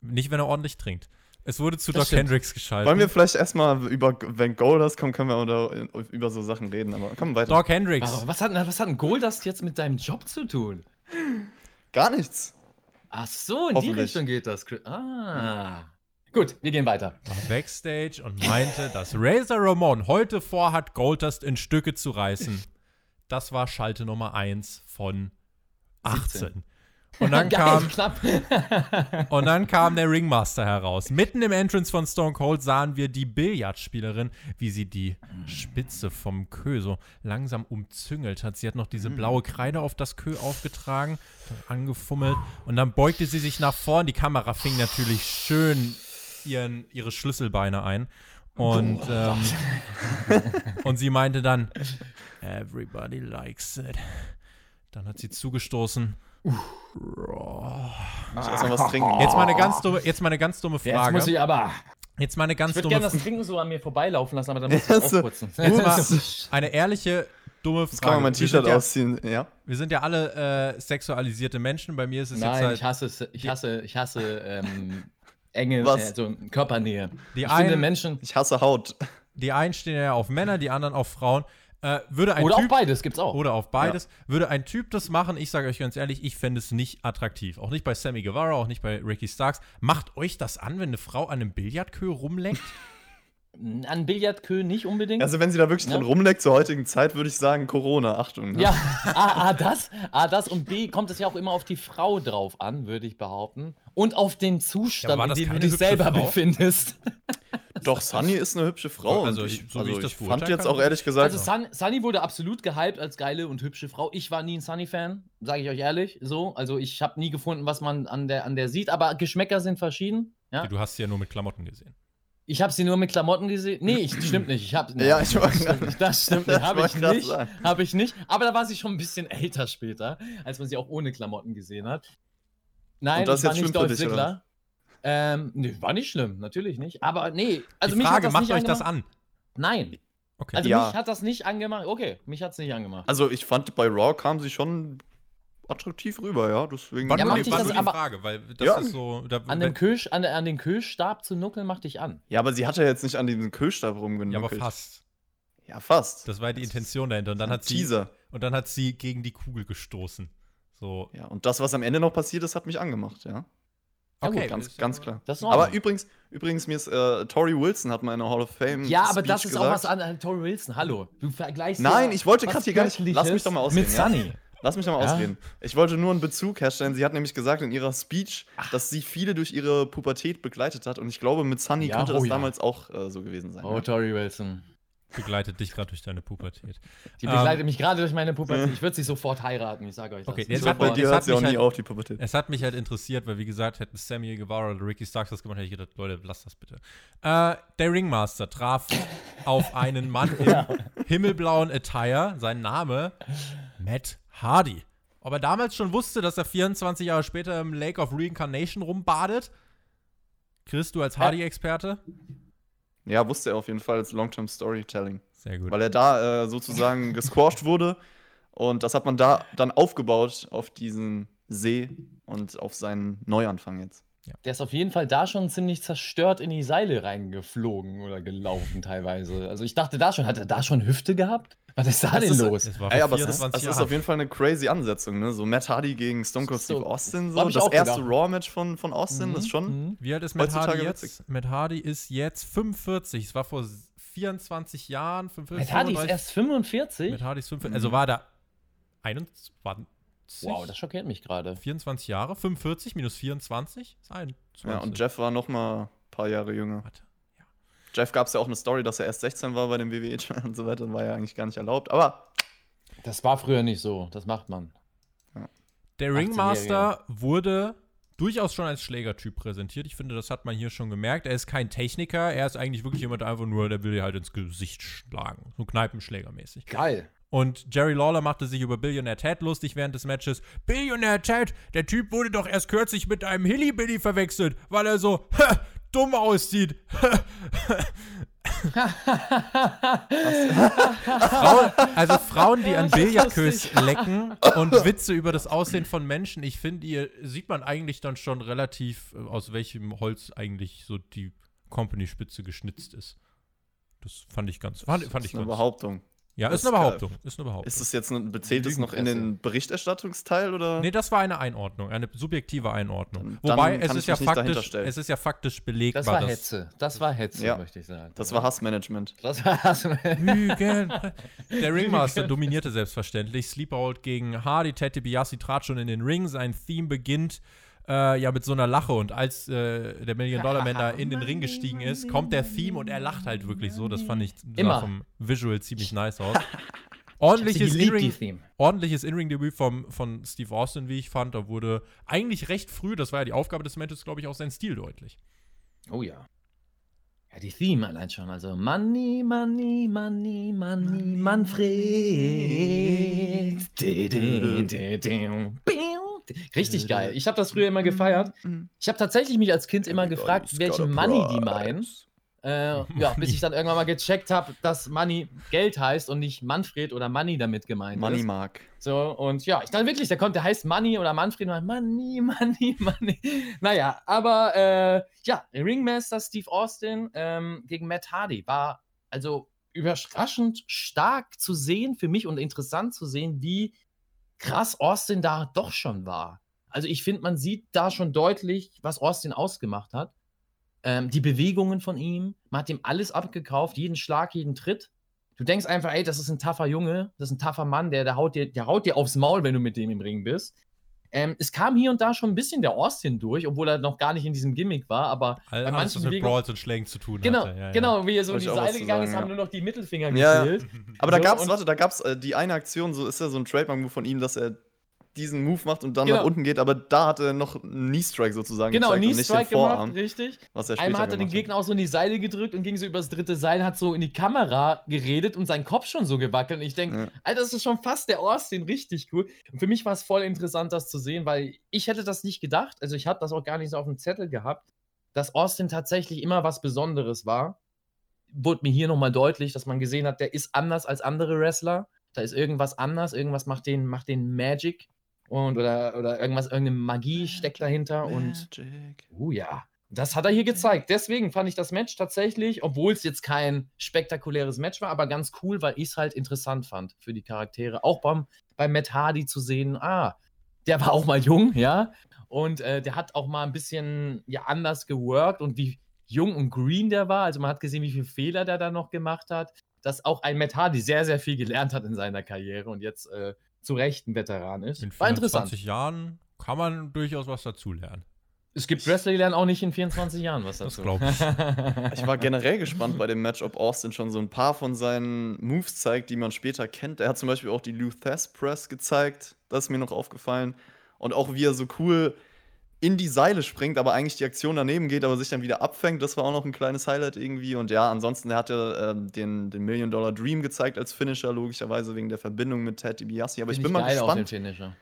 Nicht, wenn er ordentlich trinkt. Es wurde zu Das Doc stimmt. Hendricks geschaltet. Wollen wir vielleicht erstmal über, wenn Goldust kommt, können wir oder, über so Sachen reden, aber komm weiter. Doc Hendricks. Aber was hat, was hat ein Goldust jetzt mit deinem Job zu tun? Gar nichts. Ach so, in die. Richtung geht das. Ah. Gut, wir gehen weiter. war Backstage und meinte, dass Razor Ramon heute vorhat, Goldust in Stücke zu reißen. Das war Schalte Nummer 1 von 18. Und dann, (laughs) Geil, kam, knapp. (laughs) und dann kam der Ringmaster heraus. Mitten im Entrance von Stone Cold sahen wir die Billardspielerin, wie sie die Spitze vom Kö so langsam umzüngelt hat. Sie hat noch diese blaue Kreide auf das Kö aufgetragen, angefummelt und dann beugte sie sich nach vorn. Die Kamera fing natürlich schön ihren, ihre Schlüsselbeine ein. Und, ähm, (laughs) und sie meinte dann, everybody likes it. Dann hat sie zugestoßen. Ich erstmal was trinken. Jetzt mal eine ganz dumme, jetzt mal eine ganz dumme Jetzt Frage. muss ich aber. Jetzt mal eine ganz Ich würde dumme gerne das Trinken so an mir vorbeilaufen lassen, aber dann muss ich Jetzt- es aufputzen. Jetzt Eine ehrliche, dumme Frage. Jetzt kann man mein Wir T-Shirt sind ja, ausziehen. Ja. Wir sind ja alle äh, sexualisierte Menschen. Bei mir ist es Nein, jetzt ich halt. hasse, es- ich hasse, ich hasse ähm, (laughs) enge, Was? äh, so Körpernähe. Die ich finde einen- Menschen, Ich hasse Haut. Die einen stehen ja auf Männer, die anderen auf Frauen. Äh, würde ein oder Typ, beides gibt's auch. Oder auf beides. Würde ein Typ das machen, ich sage euch ganz ehrlich, ich fände es nicht attraktiv. Auch nicht bei Sammy Guevara, auch nicht bei Ricky Starks. Macht euch das an, wenn eine Frau an einem Billardkö rumleckt? (laughs) An Billardkö nicht unbedingt. Also, wenn sie da wirklich dran Ja. rumleckt zur heutigen Zeit, würde ich sagen, Corona. Achtung. ne? ja, A, A, das, A, das und B, kommt es ja auch immer auf die Frau drauf an, würde ich behaupten. Und auf den Ja, Zustand, war in dem du dich selber Frau? befindest. (laughs) Doch, Sunny ist eine hübsche Frau. Also, ich- so wie also ich das ich fand beurteilen jetzt auch ehrlich gesagt. Also Sun, Sunny wurde absolut gehypt als geile und hübsche Frau. Ich war nie ein Sunny-Fan, sage ich euch ehrlich. So, also ich habe nie gefunden, was man an der, an der sieht, aber Geschmäcker sind verschieden. Ja? Du hast sie ja nur mit Klamotten gesehen. Ich habe sie nur mit Klamotten gesehen. Nee, ich, stimmt nicht. Ich hab, Ja, ich das stimmt nicht. Das stimmt Das nicht. Habe ich nicht. Habe ich nicht. Aber da war sie schon ein bisschen älter später, als man sie auch ohne Klamotten gesehen hat. Nein, Und das ich war jetzt nicht Dolph Ziggler. Ähm, nee, war nicht schlimm, natürlich nicht. Aber nee, also Die mich Frage, hat das macht nicht euch das angemacht. an? Nein. Okay. Also Ja. mich hat das nicht angemacht. Okay, mich hat es nicht angemacht. Also, ich fand, bei Raw kam sie schon attraktiv rüber, ja. Deswegen. Ja, nur, macht dich war das nur die aber- Frage, weil das Ja. ist so. Da, An, dem Kühl, an, an den Kühlstab zu nuckeln macht dich an. ja, aber sie hat ja jetzt nicht an diesem Kühlstab ja, rumgenuckelt. aber fast. Ja, fast. Das war ja die Intention dahinter. Und dann hat sie und dann hat sie gegen die Kugel gestoßen. So. Ja, und das, was am Ende noch passiert ist, hat mich angemacht, ja. Ja, gut, Ganz, ja- ganz klar. Aber übrigens, übrigens, mir ist äh, Tori Wilson hat mal in der Hall of Fame. Ja, aber Speech das ist auch gesagt. was an an Tori Wilson. Hallo. Du vergleichst. Nein, ja ich wollte gerade hier gar nicht- lass mich doch mal ausreden, Mit ja? Lass mich doch mal Ja? ausreden. Ich wollte nur einen Bezug herstellen. Sie hat nämlich gesagt in ihrer Speech, dass sie viele durch ihre Pubertät begleitet hat. Und ich glaube, mit Sunny Ja, könnte oh das ja. damals auch äh, so gewesen sein. Oh, ja. Tori Wilson. Begleitet dich gerade durch deine Pubertät. Die Ähm, begleitet mich gerade durch meine Pubertät. Ich würde sie sofort heiraten, ich sage euch das. Okay, jetzt hat bei dir hört sie auch mich nie halt- auf, die Pubertät. Es hat mich halt interessiert, weil wie gesagt, hätten Sammy Guevara oder Ricky Starks das gemacht, hätte ich gedacht, Leute, lasst das bitte. Äh, der Ringmaster traf auf einen Mann im (laughs) himmelblauen Attire, sein Name Matt Hardy. Ob er damals schon wusste, dass er 24 Jahre später im Lake of Reincarnation rumbadet? Chris, du als Hardy-Experte? Ja, wusste er auf jeden Fall als Long-Term Storytelling. Sehr gut. Weil er da äh, sozusagen (laughs) gesquashed wurde. Und das hat man da dann aufgebaut auf diesen See und auf seinen Neuanfang jetzt. Der ist auf jeden Fall da schon ziemlich zerstört in die Seile reingeflogen oder gelaufen teilweise. Also ich dachte da schon, hat er da schon Hüfte gehabt? Was ist da Das denn ist- los? Das war Ey, aber es ist, 24 es ist auf jeden Fall eine crazy Ansetzung, ne? So Matt Hardy gegen Stone Cold So, Steve Austin, so. Das erste. Raw-Match von, von Austin, das ist schon. Mhm. Wie alt ist Matt Hardy witzig. jetzt? Matt Hardy ist jetzt 45. Es war vor 24 Jahren. 45, Matt Hardy ist 35. erst 45? Matt Hardy ist 45. Also war da 21. Wow, das schockiert mich gerade. 24 Jahre. 45 minus 24 ist 21. Ja, und Jeff war noch mal ein paar Jahre jünger. Warte. Jeff gab es ja auch eine Story, dass er erst 16 war bei dem WWE (laughs) und so weiter. War ja eigentlich gar nicht erlaubt. Aber Das war früher nicht so. Das macht man. Der 18-Jährige. Ringmaster wurde durchaus schon als Schlägertyp präsentiert. Ich finde, das hat man hier schon gemerkt. Er ist kein Techniker, er ist eigentlich wirklich jemand, der einfach nur, der will dir halt ins Gesicht schlagen. So Kneipenschlägermäßig. Geil. Und Jerry Lawler machte sich über Billionaire Ted lustig während des Matches. Billionaire Ted, der Typ wurde doch erst kürzlich mit einem Hillybilly verwechselt, weil er so (laughs) dumm aussieht. Frauen, also Frauen, die an Billardkös lecken und Witze über das Aussehen von Menschen, ich finde, ihr sieht man eigentlich dann schon relativ, äh, aus welchem Holz eigentlich so die Company-Spitze geschnitzt ist. Das fand ich ganz, fand, fand das ich ist eine ganz. Behauptung. Ja, ist Das eine ist Behauptung. Ist eine Behauptung. Ist es jetzt eine, zählt es noch in den Berichterstattungsteil oder? Nee, das war eine Einordnung, eine subjektive Einordnung. Dann Wobei es ist ja faktisch, es ist ja faktisch belegbar. Das war Hetze. Das war Hetze, Ja. möchte ich sagen. Das war Hassmanagement. Das war. Hügel. Der (laughs) Ringmaster dominierte selbstverständlich. Sleeperhold gegen Hardy. Ted DiBiase trat schon in den Ring. Sein Theme beginnt äh, ja mit so einer Lache. Und als äh, der Million Dollar Man da in den Ring gestiegen ist, kommt der Theme und er lacht halt wirklich so. Das fand ich Immer. vom Visual ziemlich nice aus. (laughs) Ordentliches geliebt, die In-Ring- Theme. ordentliches In-Ring-Debüt vom- von Steve Austin, wie ich fand. Da wurde eigentlich recht früh, das war ja die Aufgabe des Matches, glaube ich, auch sein Stil deutlich. Oh ja. Ja, die Theme allein schon. Also Money, Money, Money, Money, Manfred. Richtig geil. Ich habe das früher immer gefeiert. Ich habe tatsächlich mich als Kind immer gefragt, welchen Money die meinen. Äh, ja, bis ich dann irgendwann mal gecheckt habe, dass Money Geld heißt und nicht Manfred oder Money damit gemeint Money ist. Mark. So, und ja, ich dann wirklich, der kommt, der heißt Money oder Manfred und dann Money, (laughs) Money, Money. Naja, aber äh, ja, Ringmaster Steve Austin ähm, gegen Matt Hardy war also überraschend stark zu sehen für mich und interessant zu sehen, wie krass Austin da doch schon war. Also ich finde, man sieht da schon deutlich, was Austin ausgemacht hat. Ähm, die Bewegungen von ihm, man hat ihm alles abgekauft, jeden Schlag, jeden Tritt. Du denkst einfach, ey, das ist ein taffer Junge, das ist ein taffer Mann, der, der, haut dir, der haut dir aufs Maul, wenn du mit dem im Ring bist. Ähm, es kam hier und da schon ein bisschen der Austin durch, obwohl er noch gar nicht in diesem Gimmick war, aber All, bei alles, was manchen mit. Brawls und Schlägen zu tun Genau, hatte. Ja, ja. genau, wie er so in die Seile gegangen ist, haben nur noch die Mittelfinger Ja, ja. gefehlt. Aber da So, gab's, und- warte, da gab's äh, die eine Aktion, so ist ja so ein Trademark-Move von ihm, dass er diesen Move macht und dann Genau. nach unten geht, aber da hat er noch einen Knee-Strike sozusagen Genau, gezeigt Knee und nicht den Strike gemacht, Vorarm, richtig. was er später Einmal hat er den Gegner auch so in die Seile gedrückt und ging so übers dritte Seil, hat so in die Kamera geredet und sein Kopf schon so gewackelt. Und ich denke, Ja. Alter, das ist schon fast der Austin richtig cool. Und für mich war es voll interessant, das zu sehen, weil ich hätte das nicht gedacht. Also ich habe das auch gar nicht so auf dem Zettel gehabt, dass Austin tatsächlich immer was Besonderes war. Wurde mir hier nochmal deutlich, dass man gesehen hat, der ist anders als andere Wrestler. Da ist irgendwas anders, irgendwas macht den, macht den Magic. Und oder, oder irgendwas, irgendeine Magie steckt dahinter. Und Magic. Oh ja. Das hat er hier gezeigt. Deswegen fand ich das Match tatsächlich, obwohl es jetzt kein spektakuläres Match war, aber ganz cool, weil ich es halt interessant fand für die Charaktere. Auch beim, bei Matt Hardy zu sehen, ah, der war auch mal jung, ja. Und äh, der hat auch mal ein bisschen ja, anders geworkt und wie jung und green der war. Also man hat gesehen, wie viele Fehler der da noch gemacht hat. Dass auch ein Matt Hardy sehr, sehr viel gelernt hat in seiner Karriere und jetzt äh, zu Recht ein Veteran ist. In War interessant. 24 Jahren kann man durchaus was dazulernen. Es gibt Wrestler, die lernen auch nicht in 24 Jahren was Das dazu. glaub (laughs) ich. Ich war generell gespannt bei dem Match, ob Austin schon so ein paar von seinen Moves zeigt, die man später kennt. Er hat zum Beispiel auch die Luthes Press gezeigt, das ist mir noch aufgefallen. Und auch wie er so cool in die Seile springt, aber eigentlich die Aktion daneben geht, aber sich dann wieder abfängt. Das war auch noch ein kleines Highlight irgendwie. Und ja, ansonsten, er hat ja ähm, den, den Million Dollar Dream gezeigt als Finisher, logischerweise wegen der Verbindung mit Ted DiBiase. Aber ich Find bin mal gespannt. Finisher.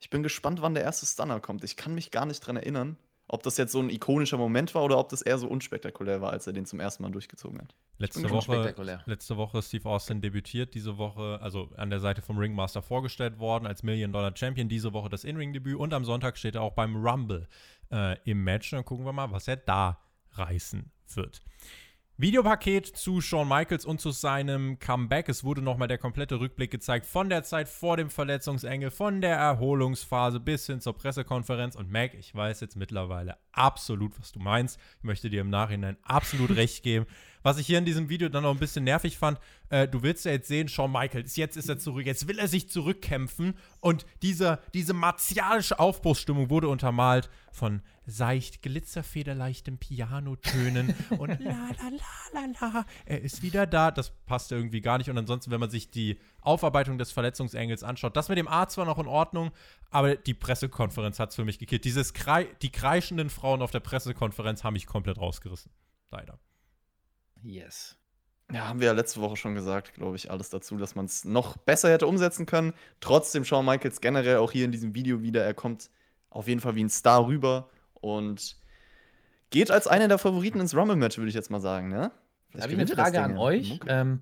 Ich bin gespannt, wann der erste Stunner kommt. Ich kann mich gar nicht dran erinnern. Ob das jetzt so ein ikonischer Moment war oder ob das eher so unspektakulär war, als er den zum ersten Mal durchgezogen hat. Letzte Woche, letzte Woche Steve Austin debütiert, diese Woche, also an der Seite vom Ringmaster vorgestellt worden als Million-Dollar-Champion, diese Woche das In-Ring-Debüt und am Sonntag steht er auch beim Rumble äh, im Match. Dann gucken wir mal, was er da reißen wird. Videopaket zu Shawn Michaels und zu seinem Comeback. Es wurde nochmal der komplette Rückblick gezeigt von der Zeit vor dem Verletzungsengel, von der Erholungsphase bis hin zur Pressekonferenz. Und Mac, ich weiß jetzt mittlerweile absolut, was du meinst. Ich möchte dir im Nachhinein absolut (laughs) recht geben. Was ich hier in diesem Video dann noch ein bisschen nervig fand, äh, du willst ja jetzt sehen, Shawn Michaels, jetzt ist er zurück, jetzt will er sich zurückkämpfen und diese, diese martialische Aufbruchsstimmung wurde untermalt von seicht glitzerfederleichtem Pianotönen (laughs) und la la la la la, er ist wieder da. Das passt irgendwie gar nicht und ansonsten, wenn man sich die Aufarbeitung des Verletzungsengels anschaut, das mit dem Arzt war noch in Ordnung, aber die Pressekonferenz hat es für mich gekillt. Dieses Krei die kreischenden Frauen auf der Pressekonferenz haben mich komplett rausgerissen. Leider. Yes. Ja, haben wir ja letzte Woche schon gesagt, glaube ich, alles dazu, dass man es noch besser hätte umsetzen können. Trotzdem Shawn Michaels generell auch hier in diesem Video wieder, er kommt auf jeden Fall wie ein Star rüber und geht als einer der Favoriten ins Rumble-Match, würde ich jetzt mal sagen, ne? Da habe ich eine Frage an euch. Ähm,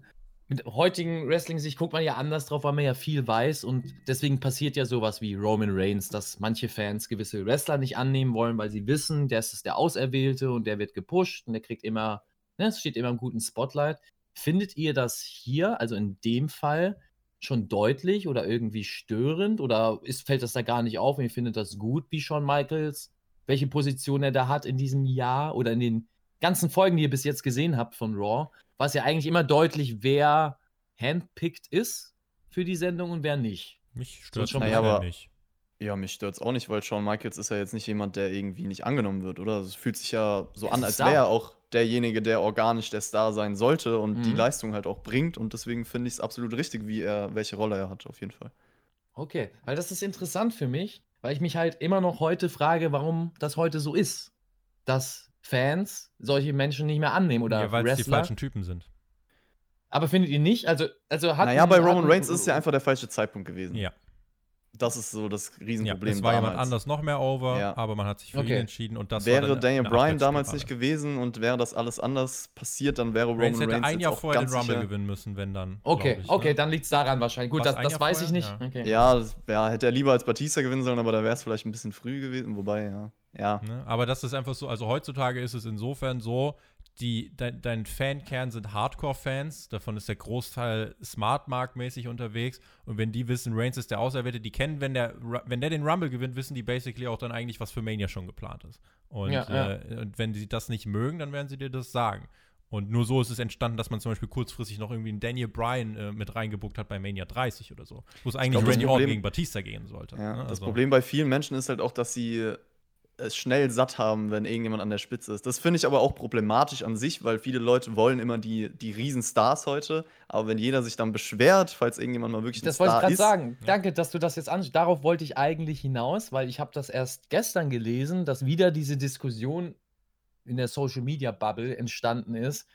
mit heutigen Wrestling-Sicht guckt man ja anders drauf, weil man ja viel weiß und deswegen passiert ja sowas wie Roman Reigns, dass manche Fans gewisse Wrestler nicht annehmen wollen, weil sie wissen, der ist der Auserwählte und der wird gepusht und der kriegt immer, ne, es steht immer im guten Spotlight. Findet ihr das hier, also in dem Fall, schon deutlich oder irgendwie störend oder ist, fällt das da gar nicht auf und ihr findet das gut, wie Shawn Michaels, welche Position er da hat in diesem Jahr oder in den ganzen Folgen, die ihr bis jetzt gesehen habt von Raw, war es ja eigentlich immer deutlich, wer handpicked ist für die Sendung und wer nicht. Mich stört schon schon naja, aber- nicht. Ja, mich stört es auch nicht, weil Shawn Michaels ist ja jetzt nicht jemand, der irgendwie nicht angenommen wird, oder? Es fühlt sich ja so Er an, als wäre er auch derjenige, der organisch der Star sein sollte und die Mhm. Leistung halt auch bringt. Und deswegen finde ich es absolut richtig, wie er, welche Rolle er hat, auf jeden Fall. Okay, weil das ist interessant für mich, weil ich mich halt immer noch heute frage, warum das heute so ist, dass Fans solche Menschen nicht mehr annehmen oder Ja, weil es die Wrestler. falschen Typen sind. Aber findet ihr nicht? Also, also hat naja, bei Roman Reigns ist es ja einfach der falsche Zeitpunkt gewesen. Ja. Das ist so das Ja, Riesenproblem es war jemand damals. anders noch mehr over, Ja. aber man hat sich für Okay. ihn entschieden und das wäre war dann Daniel eine Bryan damals nicht gewesen und wäre das alles anders passiert, dann wäre Roman Reigns Reigns, hätte ein jetzt Jahr auch vorher den ganz Rumble sicher- gewinnen müssen, wenn dann. Okay, ich, okay, ne? dann liegt es daran wahrscheinlich. Gut, War's das, ein das weiß ich vorher? nicht. Ja. Okay. Ja, das, ja, hätte er lieber als Batista gewinnen sollen, aber da wäre es vielleicht ein bisschen früh gewesen. Wobei, ja. Ja. Ne? Aber das ist einfach so, also heutzutage ist es insofern so, die, dein, dein Fankern sind Hardcore-Fans, davon ist der Großteil Smart-Mark-mäßig unterwegs und wenn die wissen, Reigns ist der Auserwählte, die kennen, wenn der, wenn der den Rumble gewinnt, wissen die basically auch dann eigentlich, was für Mania schon geplant ist. Und, Ja, ja. Äh, und wenn sie das nicht mögen, dann werden sie dir das sagen. Und nur so ist es entstanden, dass man zum Beispiel kurzfristig noch irgendwie einen Daniel Bryan äh, mit reingebuckt hat bei Mania 30 oder so. Wo es eigentlich glaub, Randy Orton gegen Batista gehen sollte. Ja, ne? das Also- Problem bei vielen Menschen ist halt auch, dass sie es schnell satt haben, wenn irgendjemand an der Spitze ist. Das finde ich aber auch problematisch an sich, weil viele Leute wollen immer die, die Riesenstars heute. Aber wenn jeder sich dann beschwert, falls irgendjemand mal wirklich Das ein wollte ich Star gerade ist, sagen. Danke, dass du das jetzt ansprichst. Darauf wollte ich eigentlich hinaus, weil ich habe das erst gestern gelesen, dass wieder diese Diskussion in der Social Media Bubble entstanden ist.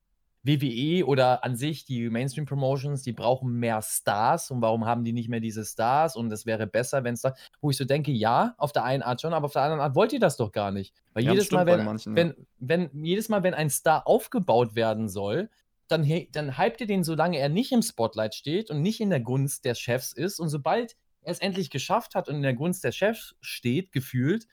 WWE oder an sich die Mainstream Promotions, die brauchen mehr Stars und warum haben die nicht mehr diese Stars und es wäre besser, wenn es da, wo ich so denke, ja, auf der einen Art schon, aber auf der anderen Art wollt ihr das doch gar nicht. Weil Ja, jedes Mal, wenn, manchen, ja. wenn, wenn, jedes Mal, wenn ein Star aufgebaut werden soll, dann, dann hypt ihr den, solange er nicht im Spotlight steht und nicht in der Gunst des Chefs ist. Und sobald er es endlich geschafft hat und in der Gunst des Chefs steht, gefühlt,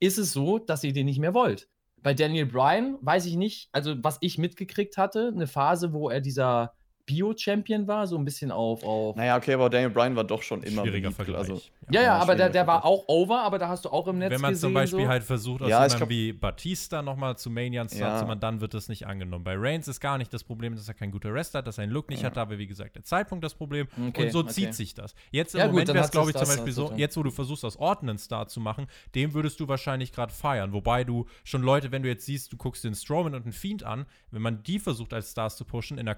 ist es so, dass ihr den nicht mehr wollt. Bei Daniel Bryan weiß ich nicht, also was ich mitgekriegt hatte, eine Phase, wo er dieser Bio-Champion war, so ein bisschen auf. auf Naja, okay, aber Daniel Bryan war doch schon immer Schwieriger beliebt, Vergleich. Also, ja, ja, ja, aber der, der war auch over, aber da hast du auch im Netz Wenn man gesehen. zum Beispiel so. halt versucht, aus Ja, jemandem glaub- wie Batista nochmal zu Manian Star Ja. zu machen, dann wird das nicht angenommen. Bei Reigns ist gar nicht das Problem, dass er kein guter Wrestler hat, dass er einen Look nicht hat, da war wie gesagt der Zeitpunkt das Problem. Okay, und so okay. zieht sich das. Jetzt im Ja, Moment wäre es, hat glaube ich, zum Beispiel so, jetzt wo du versuchst, aus einen Star zu machen, den würdest du wahrscheinlich gerade feiern. Wobei du schon Leute, wenn du jetzt siehst, du guckst den Strowman und den Fiend an, wenn man die versucht als Stars zu pushen, in der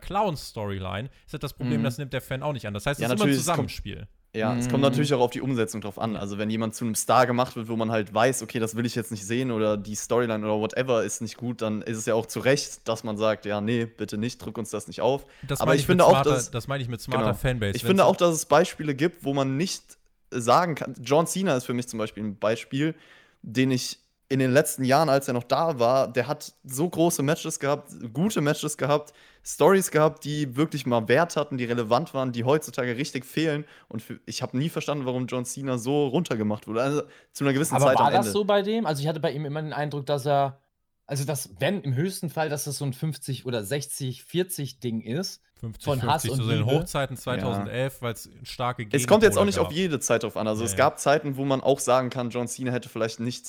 Clown-Storyline, ist das das Problem, Mhm. das nimmt der Fan auch nicht an. Das heißt, es Ja, ist immer ein Zusammenspiel. Ja, es Mhm. kommt natürlich auch auf die Umsetzung drauf an. Also wenn jemand zu einem Star gemacht wird, wo man halt weiß, okay, das will ich jetzt nicht sehen oder die Storyline oder whatever ist nicht gut, dann ist es ja auch zu Recht, dass man sagt, ja, nee, bitte nicht, drück uns das nicht auf. Das Aber meine ich mit finde auch, smarter, dass- das meine ich mit smarter Genau. Fanbase. Ich finde auch, dass es Beispiele gibt, wo man nicht sagen kann. John Cena ist für mich zum Beispiel ein Beispiel, den ich in den letzten Jahren, als er noch da war, der hat so große Matches gehabt, gute Matches gehabt, Stories gehabt, die wirklich mal Wert hatten, die relevant waren, die heutzutage richtig fehlen. Und für, ich habe nie verstanden, warum John Cena so runtergemacht wurde. Also zu einer gewissen Aber Zeit war am das Ende. so bei dem? Also ich hatte bei ihm immer den Eindruck, dass er, also dass, wenn im höchsten Fall, dass das so ein 50 oder 60, 40 Ding ist. 50, Von 50 Hass und so in. Hochzeiten 2011, weil es starke es kommt jetzt auch nicht gab. auf jede Zeit drauf an. Also es Ja, ja. gab Zeiten, wo man auch sagen kann, John Cena hätte vielleicht nicht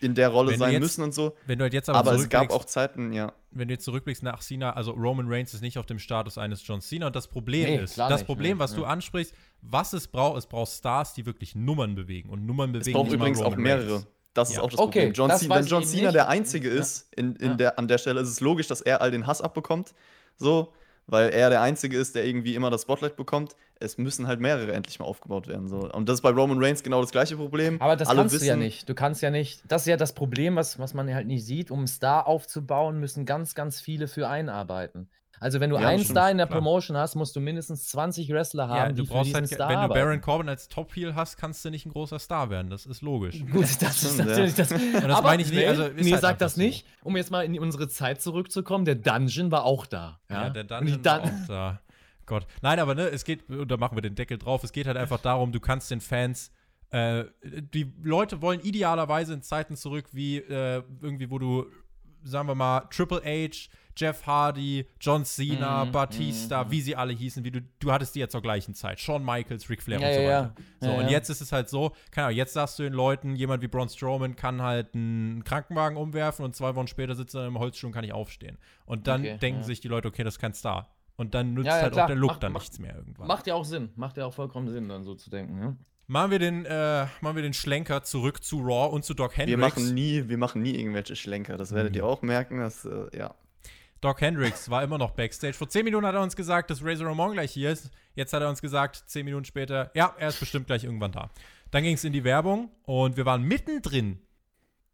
in der Rolle du sein jetzt- müssen und so. Wenn du halt jetzt aber, Aber es gab auch Zeiten, ja. wenn du jetzt zurückblickst nach Cena, also Roman Reigns ist nicht auf dem Status eines John Cena und das Problem Nee, ist, das nicht, Problem, nee, was du ja. ansprichst, was es braucht, es braucht Stars, die wirklich Nummern bewegen und Nummern Es bewegen braucht nicht mal übrigens auch mehrere. Reigns. Das ist Ja. auch das Okay, Problem. John das Cena, wenn John Cena nicht. der Einzige Ja. ist, in, in Ja. der, an der Stelle ist es logisch, dass er all den Hass abbekommt. So, weil er der Einzige ist, der irgendwie immer das Spotlight bekommt. Es müssen halt mehrere endlich mal aufgebaut werden. So. Und das ist bei Roman Reigns genau das gleiche Problem. Aber das Alle kannst du ja wissen- nicht. Du kannst ja nicht. Das ist ja das Problem, was, was man halt nicht sieht. Um einen Star aufzubauen, müssen ganz, ganz viele für einarbeiten. Also, wenn du Ja, das einen stimmt, Star in der klar. Promotion hast, musst du mindestens 20 Wrestler Ja, haben, du die für brauchst diesen halt, Star wenn du. Baron Corbin als Top-Heel hast, kannst du nicht ein großer Star werden. Das ist logisch. Gut, das ist Stimmt, ja. natürlich das. das meine ich nicht, nee, also ist nee, halt sag das so. nicht. Um jetzt mal in unsere Zeit zurückzukommen, der Dungeon war auch da. Ja, Ja, der Und Dungeon war auch da. Gott. Nein, aber ne, es geht, und da machen wir den Deckel drauf, es geht halt einfach darum, du kannst den Fans, äh, die Leute wollen idealerweise in Zeiten zurück, wie äh, irgendwie, wo du, sagen wir mal, Triple H, Jeff Hardy, John Cena, Mhm, Batista, wie sie alle hießen, wie du, du hattest die ja zur gleichen Zeit. Shawn Michaels, Ric Flair Ja, und so weiter. ja. So, Ja, und ja. jetzt ist es halt so, keine Ahnung, jetzt sagst du den Leuten, jemand wie Braun Strowman kann halt einen Krankenwagen umwerfen und zwei Wochen später sitzt er im Holzstuhl und kann nicht aufstehen. Und dann Okay, denken ja. sich die Leute, okay, das ist kein Star. Und dann nützt Ja, ja, halt klar. auch der Look Macht- dann macht- nichts mehr irgendwann. Macht ja auch Sinn. Macht ja auch vollkommen Sinn, dann so zu denken. Ja? Machen wir den, äh, machen wir den Schlenker zurück zu Raw und zu Doc Hendricks. Wir machen, nie, wir machen nie irgendwelche Schlenker. Das werdet ihr auch merken. Dass, äh, ja. Doc Hendricks war immer noch Backstage. Vor 10 Minuten hat er uns gesagt, dass Razor Ramon gleich hier ist. Jetzt hat er uns gesagt, 10 Minuten später, ja, er ist bestimmt gleich irgendwann da. Dann ging es in die Werbung und wir waren mittendrin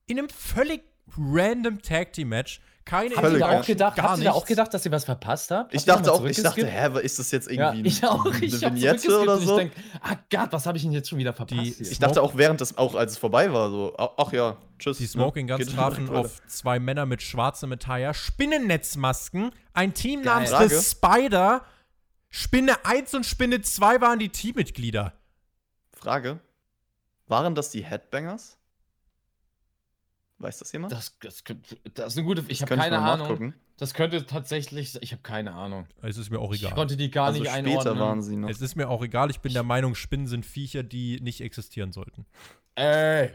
in einem völlig random Tag Team Match. Keine Habt ihr da ja. auch gedacht, gar habt ihr da auch gedacht, dass ihr was verpasst habt? Ich Habt dachte auch, ich dachte, hä, ist das jetzt Ja, irgendwie ich auch. eine Ich hab Vignette oder so? Ich denk, ah Gott, was habe ich denn jetzt schon wieder verpasst? Die-? Ich dachte auch während des, auch als es vorbei war, so, ach ja, tschüss. Die ne? Smoking Guns trafen auf zwei Männer mit schwarzem Metall, Spinnennetzmasken, ein Team Geil. namens Frage. The Spider. Spinne 1 und Spinne 2 waren die Teammitglieder. Frage: Waren das die Headbangers? Weiß das jemand? Das, das, könnte- das ist eine gute. Ich habe könnte keine Ahnung. nachgucken. Das könnte tatsächlich. Ich habe keine Ahnung. Es ist mir auch Ich egal. konnte die gar Also nicht später einordnen. waren sie noch. Es ist mir auch egal. Ich bin der Meinung, Spinnen sind Viecher, die nicht existieren sollten. Ey,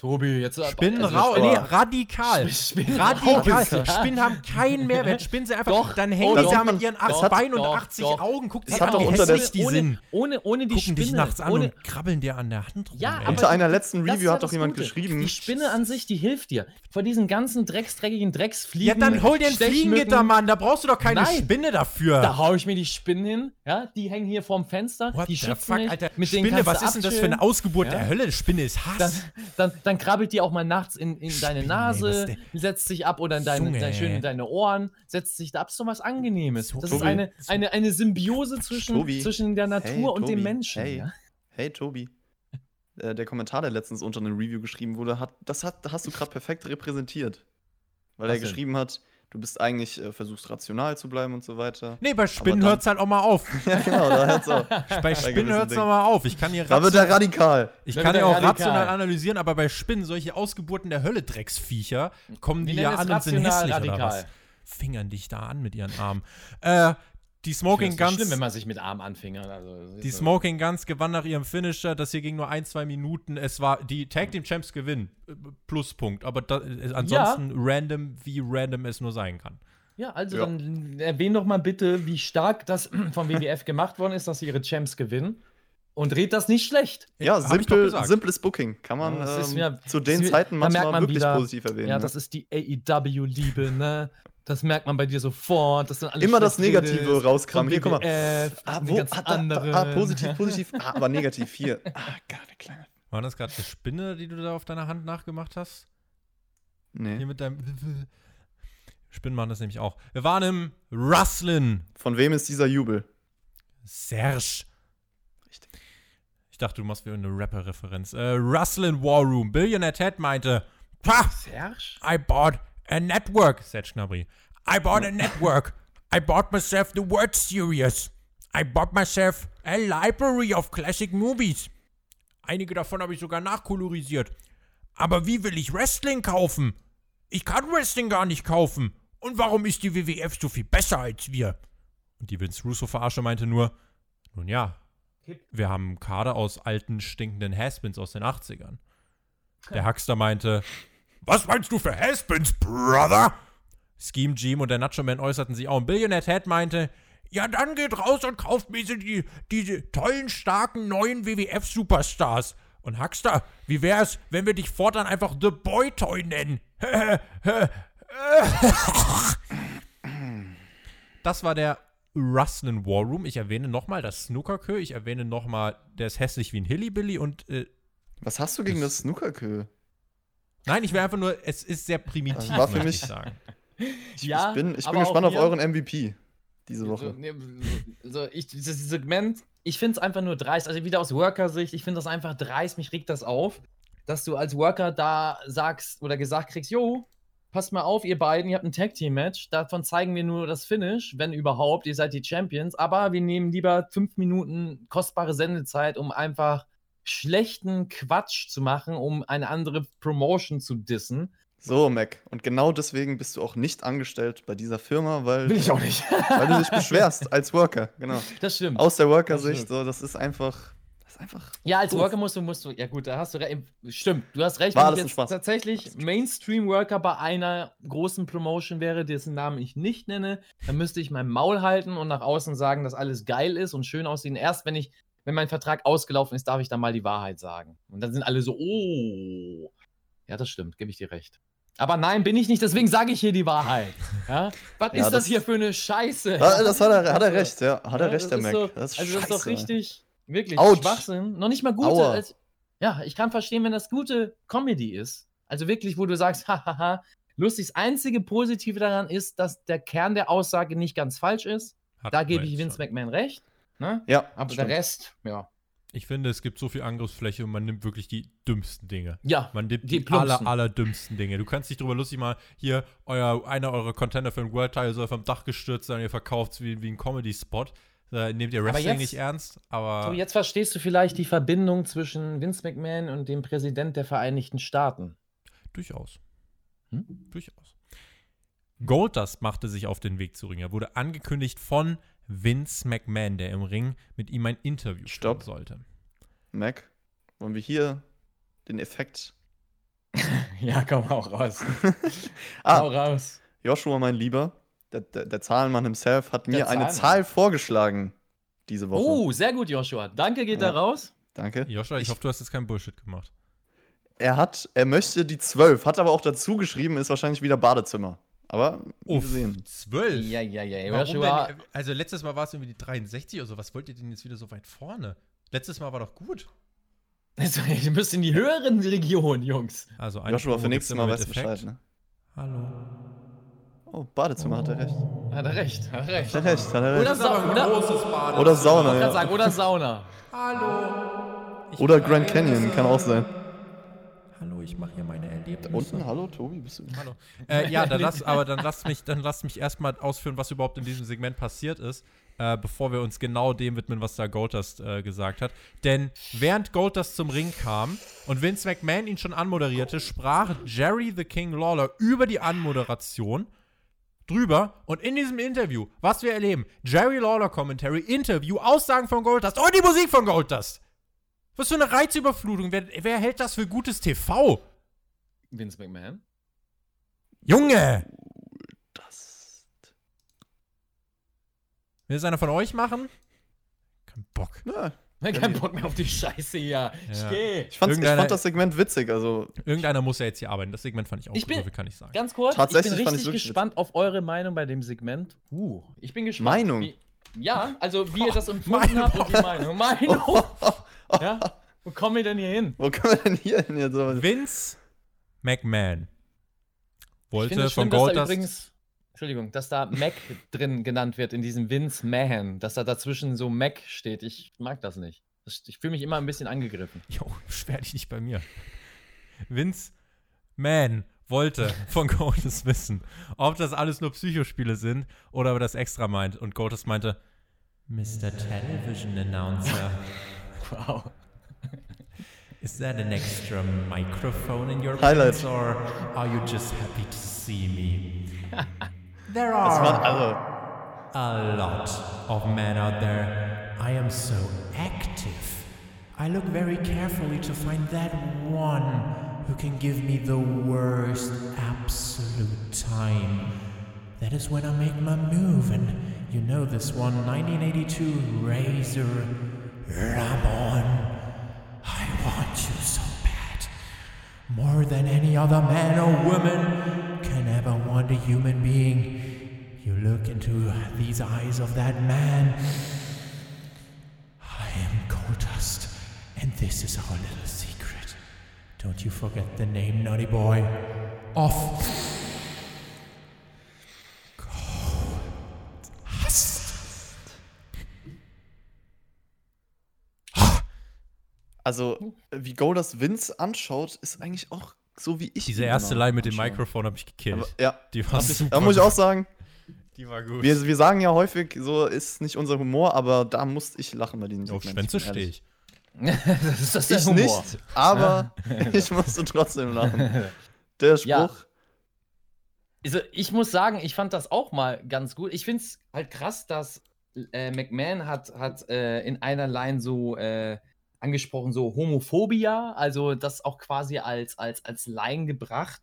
Tobi, jetzt Spinnen also, raus. Spinnen- Nee, radikal. Spinnen Radikal. raus, ja. Spinnen haben keinen Mehrwert. Spinnen sie einfach. Doch. Dann Oh, hängen die doch. da mit ihren acht Beinen und doch, 80 doch. Augen. Guck dir Das an, hat doch wie unter der- hässlich die ohne, sind. Ohne, ohne die Gucken Spinne. dich nachts an ohne, und krabbeln dir an der Hand rum. Ja, ey. Unter einer letzten Review ja hat doch jemand Gute. geschrieben. Die Spinne an sich, die hilft dir. Vor diesen ganzen drecksdreckigen Ja, Drecksfliegen. dann hol dir ein Fliegengitter, Mann. Da brauchst du doch keine Nein. Spinne dafür. Da hau ich mir die Spinnen hin. Ja, die hängen hier vorm Fenster. What die the schützen fuck. Alter. Spinne, was ist denn das für eine. Ausgeburt Ja. der Hölle? Spinne ist Hass. Dann, dann, krabbelt die auch mal nachts in, in deine Spinne, Nase, setzt sich ab oder in deine, dein, schön in deine Ohren, setzt sich da ab. So was Angenehmes. So- das ist Tobi, eine, eine, eine Symbiose zwischen, Tobi, zwischen der Natur hey, und dem Menschen. hey. Ja? Hey Tobi, äh, der Kommentar, der letztens unter einem Review geschrieben wurde, hat, das hat, hast du gerade perfekt repräsentiert. Weil Was er denn? geschrieben hat, du bist eigentlich, äh, versuchst rational zu bleiben und so weiter. nee, bei Spinnen dann- hört's halt auch mal auf. (laughs) ja, genau, da hört's auf. (laughs) Bei Spinnen hört's Dingen. auch mal auf. Ich kann hier Da wird er radikal. Ich Da kann ja auch radikal. rational analysieren, aber bei Spinnen, solche Ausgeburten der Hölle, Drecksviecher, kommen die ja es an und sind hässlich oder was? radikal. Fingern dich da an mit ihren Armen. Äh, die Smoking Guns, schlimm, wenn man sich mit Arm anfingert. Also, die Smoking Guns gewann nach ihrem Finisher. Das hier ging nur ein, zwei Minuten. Es war die Tag Team Champs gewinnen. Äh, Pluspunkt. Aber da, äh, ansonsten random, wie random es nur sein kann. Ja, also Ja. dann erwähn doch mal bitte, wie stark das (clears throat) vom WWF gemacht worden ist, dass sie ihre Champs gewinnen. Und dreht das nicht schlecht. Ja, simpel, simples Booking. Kann man ist ähm, wieder- zu den Zeiten manchmal man wirklich wieder- positiv erwähnen. Ja, ne? das ist die AEW-Liebe, ne? Das merkt man bei dir sofort. Das Immer das Negative rauskramen. Hier, guck mal. Ah, wo, ah, da, andere. da, ah, positiv, positiv. (laughs) Ah, aber negativ. Hier. Ah, gar eine kleine. War das gerade eine Spinne, die du da auf deiner Hand nachgemacht hast? Hier Nee. mit deinem. (laughs) Spinnen machen das nämlich auch. Wir waren im Rustlin. Von wem ist dieser Jubel? Serge. Richtig. Ich dachte, du machst wieder eine Rapper-Referenz. Äh, Rustlin War Room. Billionaire Ted meinte! Serge? I bought a network, Serge Gnabry. I bought a network. I bought myself the Word Series. I bought myself a library of classic movies. Einige davon habe ich sogar nachkolorisiert. Aber wie will ich Wrestling kaufen? Ich kann Wrestling gar nicht kaufen. Und warum ist die WWF so viel besser als wir? Und die Vince Russo-Verarsche meinte nur, nun ja, wir haben Kader aus alten, stinkenden Haspins aus den 80ern. Der Huckster meinte, was meinst du für Haspins, Brother? Scheme Jim und der Nacho Man äußerten sich auch. Und Billionaire Ted meinte, ja, dann geht raus und kauft mir die, diese tollen, starken, neuen WWF-Superstars. Und Huckster, wie wär's, wenn wir dich fortan einfach The Boy Toy nennen? (laughs) das war der Rustlin War Room. Ich erwähne nochmal das Snookerkö. Ich erwähne nochmal, der ist hässlich wie ein Hillybilly und äh, Was hast du gegen das Snookerkö? Nein, ich will einfach nur, es ist sehr primitiv, Das war für mich- ich sagen. Ja, ich bin, ich bin gespannt auf euren MVP diese So, Woche. nee, so, ich, dieses Segment, ich finde es einfach nur dreist. Also wieder aus Worker-Sicht, ich finde das einfach dreist, mich regt das auf, dass du als Worker da sagst oder gesagt kriegst, jo, passt mal auf, ihr beiden, ihr habt ein Tag-Team-Match, davon zeigen wir nur das Finish, wenn überhaupt, ihr seid die Champions, aber wir nehmen lieber fünf Minuten kostbare Sendezeit, um einfach schlechten Quatsch zu machen, um eine andere Promotion zu dissen. So, Mac. Und genau deswegen bist du auch nicht angestellt bei dieser Firma, weil, Will ich auch nicht. (laughs) weil du dich beschwerst als Worker. Genau. Das stimmt. Aus der Worker-Sicht, so, das ist einfach. Das ist einfach. Ja, als Doof. Worker musst du, musst du, ja gut, da hast du recht. Stimmt, du hast recht. War wenn ich jetzt Spaß. tatsächlich Mainstream-Worker bei einer großen Promotion wäre, dessen Namen ich nicht nenne, dann müsste ich mein Maul halten und nach außen sagen, dass alles geil ist und schön aussehen. Erst wenn ich, wenn mein Vertrag ausgelaufen ist, darf ich dann mal die Wahrheit sagen. Und dann sind alle so, oh. Ja, das stimmt, gebe ich dir recht. Aber nein, bin ich nicht, deswegen sage ich hier die Wahrheit. Ja? Was (laughs) Ja, ist das, das- hier für eine Scheiße? Ja, das hat er, hat er Also, (laughs) recht, ja. Hat er ja, recht, der Mac. So, das ist also das ist doch richtig, wirklich Autsch. Schwachsinn. Noch nicht mal gute. Aua. Als, ja, ich kann verstehen, wenn das gute Comedy ist. Also wirklich, wo du sagst, (laughs) hahaha, lustig. Das einzige Positive daran ist, dass der Kern der Aussage nicht ganz falsch ist. Hatten Da gebe ich Vince schon. McMahon recht. Ne? Ja, Aber stimmt. der Rest, ja. Ich finde, es gibt so viel Angriffsfläche und man nimmt wirklich die dümmsten Dinge. Ja, Man nimmt die die, aller, aller dümmsten Dinge. Du kannst dich drüber lustig mal, hier, euer, einer eurer Contender für einen World Title soll vom Dach gestürzt sein, ihr verkauft es wie, wie ein Comedy-Spot. Da nehmt ihr Wrestling jetzt- nicht ernst, aber So, jetzt verstehst du vielleicht die Verbindung zwischen Vince McMahon und dem Präsident der Vereinigten Staaten. durchaus. Hm? Durchaus. Goldust machte sich auf den Weg zu Ring. Er wurde angekündigt von Vince McMahon, der im Ring mit ihm ein Interview Stopp. führen sollte. Mac, wollen wir hier den Effekt. (laughs) Ja, komm auch raus. (laughs) Ah, Hau raus. Joshua, mein Lieber, der, der, der Zahlenmann himself, hat Der mir eine Zahlenmann. Zahl vorgeschlagen diese Woche. Oh, sehr gut, Joshua. Danke geht Ja. da raus. Danke. Joshua, ich, hoffe, du hast jetzt keinen Bullshit gemacht. Er hat, er möchte die 12, hat aber auch dazu geschrieben, ist wahrscheinlich wieder Badezimmer. Aber wir sehen. zwölf. Ja, ja, ja. Warum Joshua, denn? Also letztes Mal war es irgendwie die 63 oder so. Was wollt ihr denn jetzt wieder so weit vorne? Letztes Mal war doch gut. Also, ihr müsst in die höheren Regionen, Jungs. Also eine Joshua, für nächstes Mal weißt du. Bescheid, ne? Hallo. Oh, Badezimmer hat er recht. Hat er recht, hat er recht. Hat er recht, hat er Oder, recht. Sa oder. Oder Sauna, ich kann ja. sagen, oder Sauna. Hallo. Ich Oder Grand Canyon, kann auch sein. Hallo, ich mache hier meine Erlebnisse. Unten, hallo, Tobi, bist du? Hallo. Äh, ja, dann lass, aber dann lasst mich, dann lasst mich erstmal ausführen, was überhaupt in diesem Segment passiert ist, äh, bevor wir uns genau dem widmen, was da Goldust äh, gesagt hat. Denn während Goldust zum Ring kam und Vince McMahon ihn schon anmoderierte, sprach Jerry the King Lawler über die Anmoderation drüber und in diesem Interview, was wir erleben, Jerry Lawler Commentary, Interview, Aussagen von Goldust und die Musik von Goldust. Was für eine Reizüberflutung. Wer, wer hält das für gutes TV? Vince McMahon. Junge! Das. Will es einer von euch machen? Kein Bock. Ja, Kein Bock mehr auf die Scheiße hier. Ich Ja. ich, ich fand das Segment witzig, also Irgendeiner muss ja jetzt hier arbeiten. Das Segment fand ich auch Ich gut, bin- so viel kann ich sagen. Ganz kurz, Tatsächlich ich bin richtig gespannt auf eure Meinung bei dem Segment. Uh, ich bin gespannt. Meinung? Wie, ja, also wie ihr das empfunden habt und die Meinung. Meinung. (laughs) (laughs) ja, wo kommen wir denn hier hin? wo können wir denn hier hin jetzt? Vince McMahon Ich wollte finde es von schlimm, dass da Goldust. übrigens, Entschuldigung, dass da Mac drin genannt wird in diesem Vince Mahan, dass da dazwischen so Mac steht. Ich mag das nicht. Ich fühle mich immer ein bisschen angegriffen. Jo, (laughs) beschwer dich nicht bei mir. Vince Man wollte von (laughs) Goldus wissen, ob das alles nur Psychospiele sind oder ob er das extra meint. Und Goldus meinte, Mr. Television Announcer, Wow. (laughs) is that an extra microphone in your Highlight. pants or are you just happy to see me? (laughs) There are a lot of men out there. I am so active. I look very carefully to find that one who can give me the worst absolute time. That is when I make my move, and you know this one 1982 Razor Ramon. I want you so bad. More than any other man or woman can ever want a human being. You look into these eyes of that man. I am Goldust, and this is our little secret. Don't you forget the name, naughty boy. Off. Also, wie Goldust Vince anschaut, ist eigentlich auch so wie ich. Diese erste immer Line mit dem. Mikrofon habe ich gekillt. Aber, ja, die war super. da muss ich auch sagen, Die war gut. wir, wir sagen ja häufig, so ist nicht unser Humor, aber da musste ich lachen bei diesem Auf Schwänze stehe ich. das ist das der Ich Humor. nicht, aber (laughs) ich musste trotzdem lachen. (laughs) Der Spruch, Ja. Also ich muss sagen, ich fand das auch mal ganz gut. Ich finde es halt krass, dass äh, McMahon hat, hat äh, in einer Line so äh, angesprochen, so Homophobia, also das auch quasi als, als, als Line gebracht.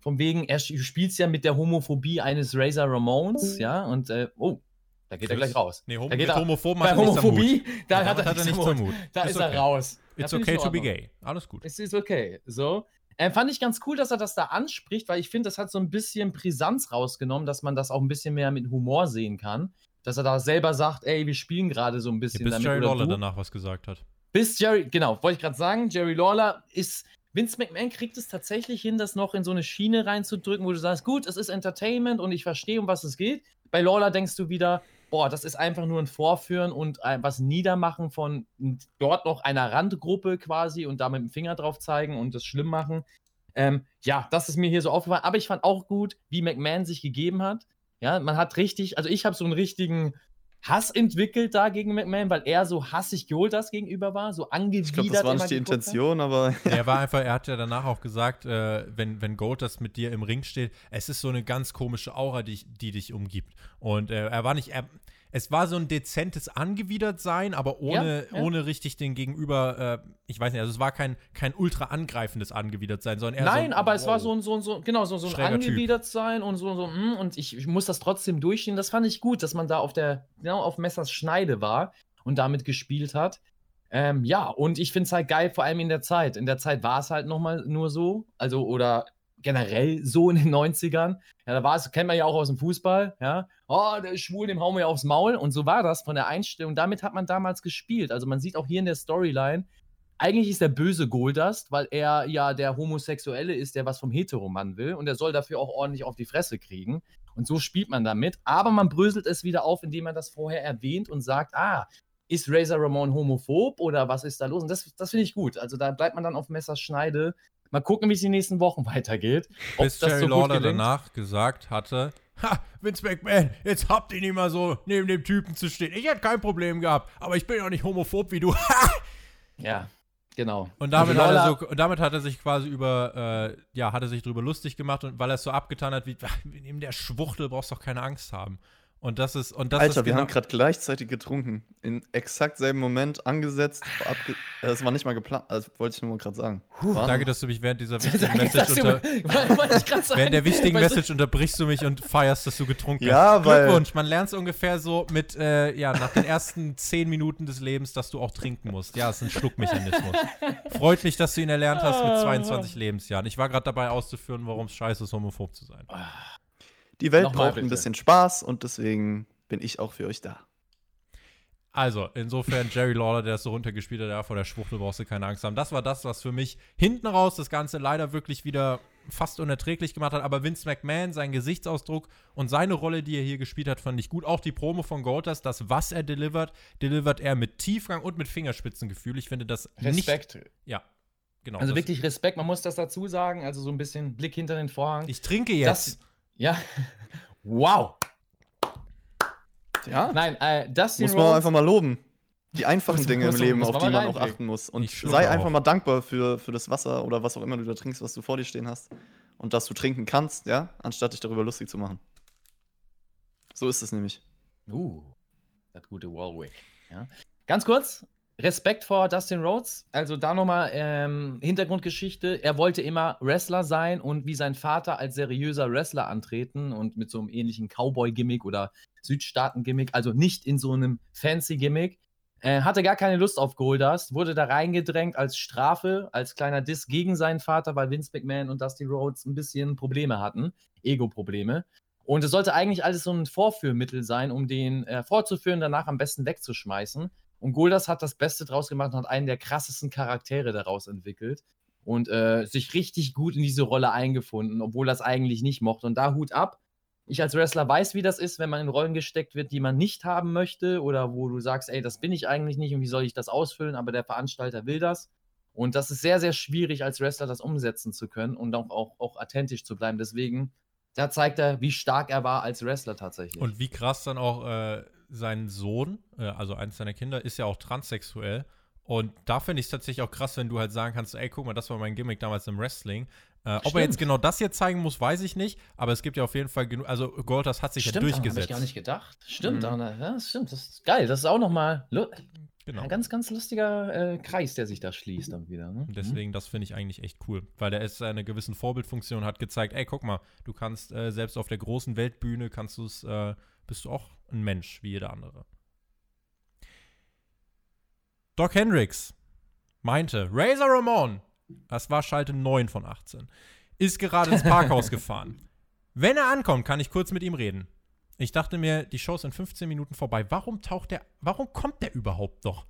Von wegen, er spielt ja mit der Homophobie eines Razor Ramones, ja, und äh, oh, da geht er gleich raus. Nee, Hom Da geht mit er- Homophoben Bei hat er. Homophobie, da Ja, hat er damit nichts am Hut. Da Ist ist, okay. er raus. It's okay to be gay. Alles gut. Es ist okay. So. Äh, fand ich ganz cool, dass er das da anspricht, weil ich finde, das hat so ein bisschen Brisanz rausgenommen, dass man das auch ein bisschen mehr mit Humor sehen kann. Dass er da selber sagt, ey, wir spielen gerade so ein Ja, bisschen bis damit. Jerry oder Lawler du. danach was gesagt hat. Bis Jerry, genau, wollte ich gerade sagen, Jerry Lawler ist. Vince McMahon kriegt es tatsächlich hin, das noch in so eine Schiene reinzudrücken, wo du sagst, gut, es ist Entertainment und ich verstehe, um was es geht. Bei Lawler denkst du wieder, boah, das ist einfach nur ein Vorführen und ein, was Niedermachen von dort noch einer Randgruppe quasi und da mit dem Finger drauf zeigen und das schlimm machen. Ähm, ja, das ist mir hier so aufgefallen. Aber ich fand auch gut, wie McMahon sich gegeben hat. Ja, man hat richtig, also ich habe so einen richtigen Hass entwickelt da gegen McMahon, weil er so hassig Goldust gegenüber war, so angewidert. ich glaube, das war nicht die geguckt hat. Intention, aber (laughs) Er war (laughs) einfach, er hat ja danach auch gesagt, äh, wenn, wenn Gold das mit dir im Ring steht, es ist so eine ganz komische Aura, die, die dich umgibt. Und äh, er war nicht, er, es war so ein dezentes Angewidertsein, aber ohne, Ja, ja. ohne richtig den Gegenüber, äh, ich weiß nicht, also es war kein, kein ultra angreifendes Angewidertsein, sondern eher so Nein, ein, aber es war wow. so ein, so ein, so, genau, so, so ein Schräger Typ. und so, so, mm, und ich, ich muss das trotzdem durchstehen. Das fand ich gut, dass man da auf der, genau auf Messers Schneide war und damit gespielt hat. Ähm, ja, und ich finde es halt geil, vor allem in der Zeit. In der Zeit war es halt nochmal nur so, also oder generell so in den 90ern. Ja, da war es, kennt man ja auch aus dem Fußball, ja. Oh, der ist schwul, dem hauen wir aufs Maul. Und so war das von der Einstellung. Damit hat man damals gespielt. Also man sieht auch hier in der Storyline, eigentlich ist der böse Goldust, weil er ja der Homosexuelle ist, der was vom Heteromann will und er soll dafür auch ordentlich auf die Fresse kriegen. Und so spielt man damit. Aber man bröselt es wieder auf, indem man das vorher erwähnt und sagt, ah, ist Razor Ramon homophob oder was ist da los? Und das, das finde ich gut. Also da bleibt man dann auf Messers Schneide. Mal gucken, wie es die nächsten Wochen (laughs) weitergeht. Bis Jerry gut Lawler danach gesagt hatte, ha, Vince McMahon, jetzt habt ihr nicht mal so neben dem Typen zu stehen. Ich hätte kein Problem gehabt, aber ich bin auch nicht homophob wie du. (laughs) Ja, genau. Und damit, Also hat er so, und damit hat er sich quasi über, äh, ja, hat er sich drüber lustig gemacht und weil er es so abgetan hat, wie, (laughs) neben der Schwuchtel brauchst du doch keine Angst haben. Und das ist, und das Alter, ist wir genau, haben gerade gleichzeitig getrunken. In exakt selben Moment angesetzt. abge- äh, Das war nicht mal geplant. Also, wollte ich nur mal gerade sagen. Wahnsinn. Danke, dass du mich während dieser (laughs) wichtigen Danke, Message unter, (laughs) während der wichtigen Message unterbrichst du mich und feierst, dass du getrunken Ja, hast. weil- Glückwunsch, man lernt es ungefähr so mit, äh, ja, nach den ersten (laughs) zehn Minuten des Lebens, dass du auch trinken musst. Ja, es ist ein Schluckmechanismus. Freut mich, dass du ihn erlernt hast mit 22 Lebensjahren. Ich war gerade dabei auszuführen, warum es scheiße ist, homophob zu sein. Die Welt Nochmal braucht ein bitte. bisschen Spaß und deswegen bin ich auch für euch da. Also, insofern Jerry Lawler, der das so runtergespielt hat, ja, vor der Schwuchtel brauchst du keine Angst haben. Das war das, was für mich hinten raus das Ganze leider wirklich wieder fast unerträglich gemacht hat. Aber Vince McMahon, sein Gesichtsausdruck und seine Rolle, die er hier gespielt hat, fand ich gut. Auch die Promo von Goldust, das, was er delivert, delivert er mit Tiefgang und mit Fingerspitzengefühl. Ich finde das Respekt. nicht. Ja. Genau. Also wirklich Respekt, man muss das dazu sagen. Also so ein bisschen Blick hinter den Vorhang. Ich trinke jetzt. Das, ja. Wow. Ja, Nein, äh, Dustin muss man Rhodes- einfach mal loben. Die einfachen Dinge im Leben, auf die man auch achten muss. Und sei einfach mal dankbar für, für das Wasser oder was auch immer du da trinkst, was du vor dir stehen hast. Und dass du trinken kannst, ja, anstatt dich darüber lustig zu machen. So ist es nämlich. Uh, das gute Warwick. Ja. Ganz kurz, Respekt vor Dustin Rhodes. Also da nochmal ähm, Hintergrundgeschichte. Er wollte immer Wrestler sein und wie sein Vater als seriöser Wrestler antreten und mit so einem ähnlichen Cowboy-Gimmick oder Südstaaten-Gimmick, also nicht in so einem Fancy-Gimmick. Äh, hatte gar keine Lust auf Goldust, wurde da reingedrängt als Strafe, als kleiner Diss gegen seinen Vater, weil Vince McMahon und Dusty Rhodes ein bisschen Probleme hatten, Ego-Probleme. Und es sollte eigentlich alles so ein Vorführmittel sein, um den äh, vorzuführen, danach am besten wegzuschmeißen. Und Goldust hat das Beste draus gemacht und hat einen der krassesten Charaktere daraus entwickelt und äh, sich richtig gut in diese Rolle eingefunden, obwohl das eigentlich nicht mochte. Und da Hut ab. Ich als Wrestler weiß, wie das ist, wenn man in Rollen gesteckt wird, die man nicht haben möchte oder wo du sagst, ey, das bin ich eigentlich nicht und wie soll ich das ausfüllen, aber der Veranstalter will das. Und das ist sehr, sehr schwierig, als Wrestler das umsetzen zu können und auch, auch, auch authentisch zu bleiben. Deswegen, da zeigt er, wie stark er war als Wrestler tatsächlich. Und wie krass dann auch äh, sein Sohn, äh, also eines seiner Kinder, ist ja auch transsexuell. Und da finde ich es tatsächlich auch krass, wenn du halt sagen kannst, ey, guck mal, das war mein Gimmick damals im Wrestling. Äh, ob er jetzt Stimmt. genau das hier zeigen muss, weiß ich nicht. Aber es gibt ja auf jeden Fall genug, also Goldust hat sich ja daran durchgesetzt. Hab ich gar nicht gedacht. Stimmt, Mhm. ja, das stimmt. Das ist geil. Das ist auch nochmal Genau. ein ganz, ganz lustiger äh, Kreis, der sich da schließt dann wieder. Ne? Und deswegen, das finde ich eigentlich echt cool, weil der ist eine gewissen Vorbildfunktion, hat gezeigt, ey, guck mal, du kannst äh, selbst auf der großen Weltbühne kannst du es, äh, bist du auch ein Mensch wie jeder andere. Doc Hendricks meinte, Razor Ramon, das war Schalte 9 von 18, ist gerade ins Parkhaus (laughs) gefahren. Wenn er ankommt, kann ich kurz mit ihm reden. Ich dachte mir, die Show ist in 15 Minuten vorbei. Warum taucht der, warum kommt der überhaupt noch?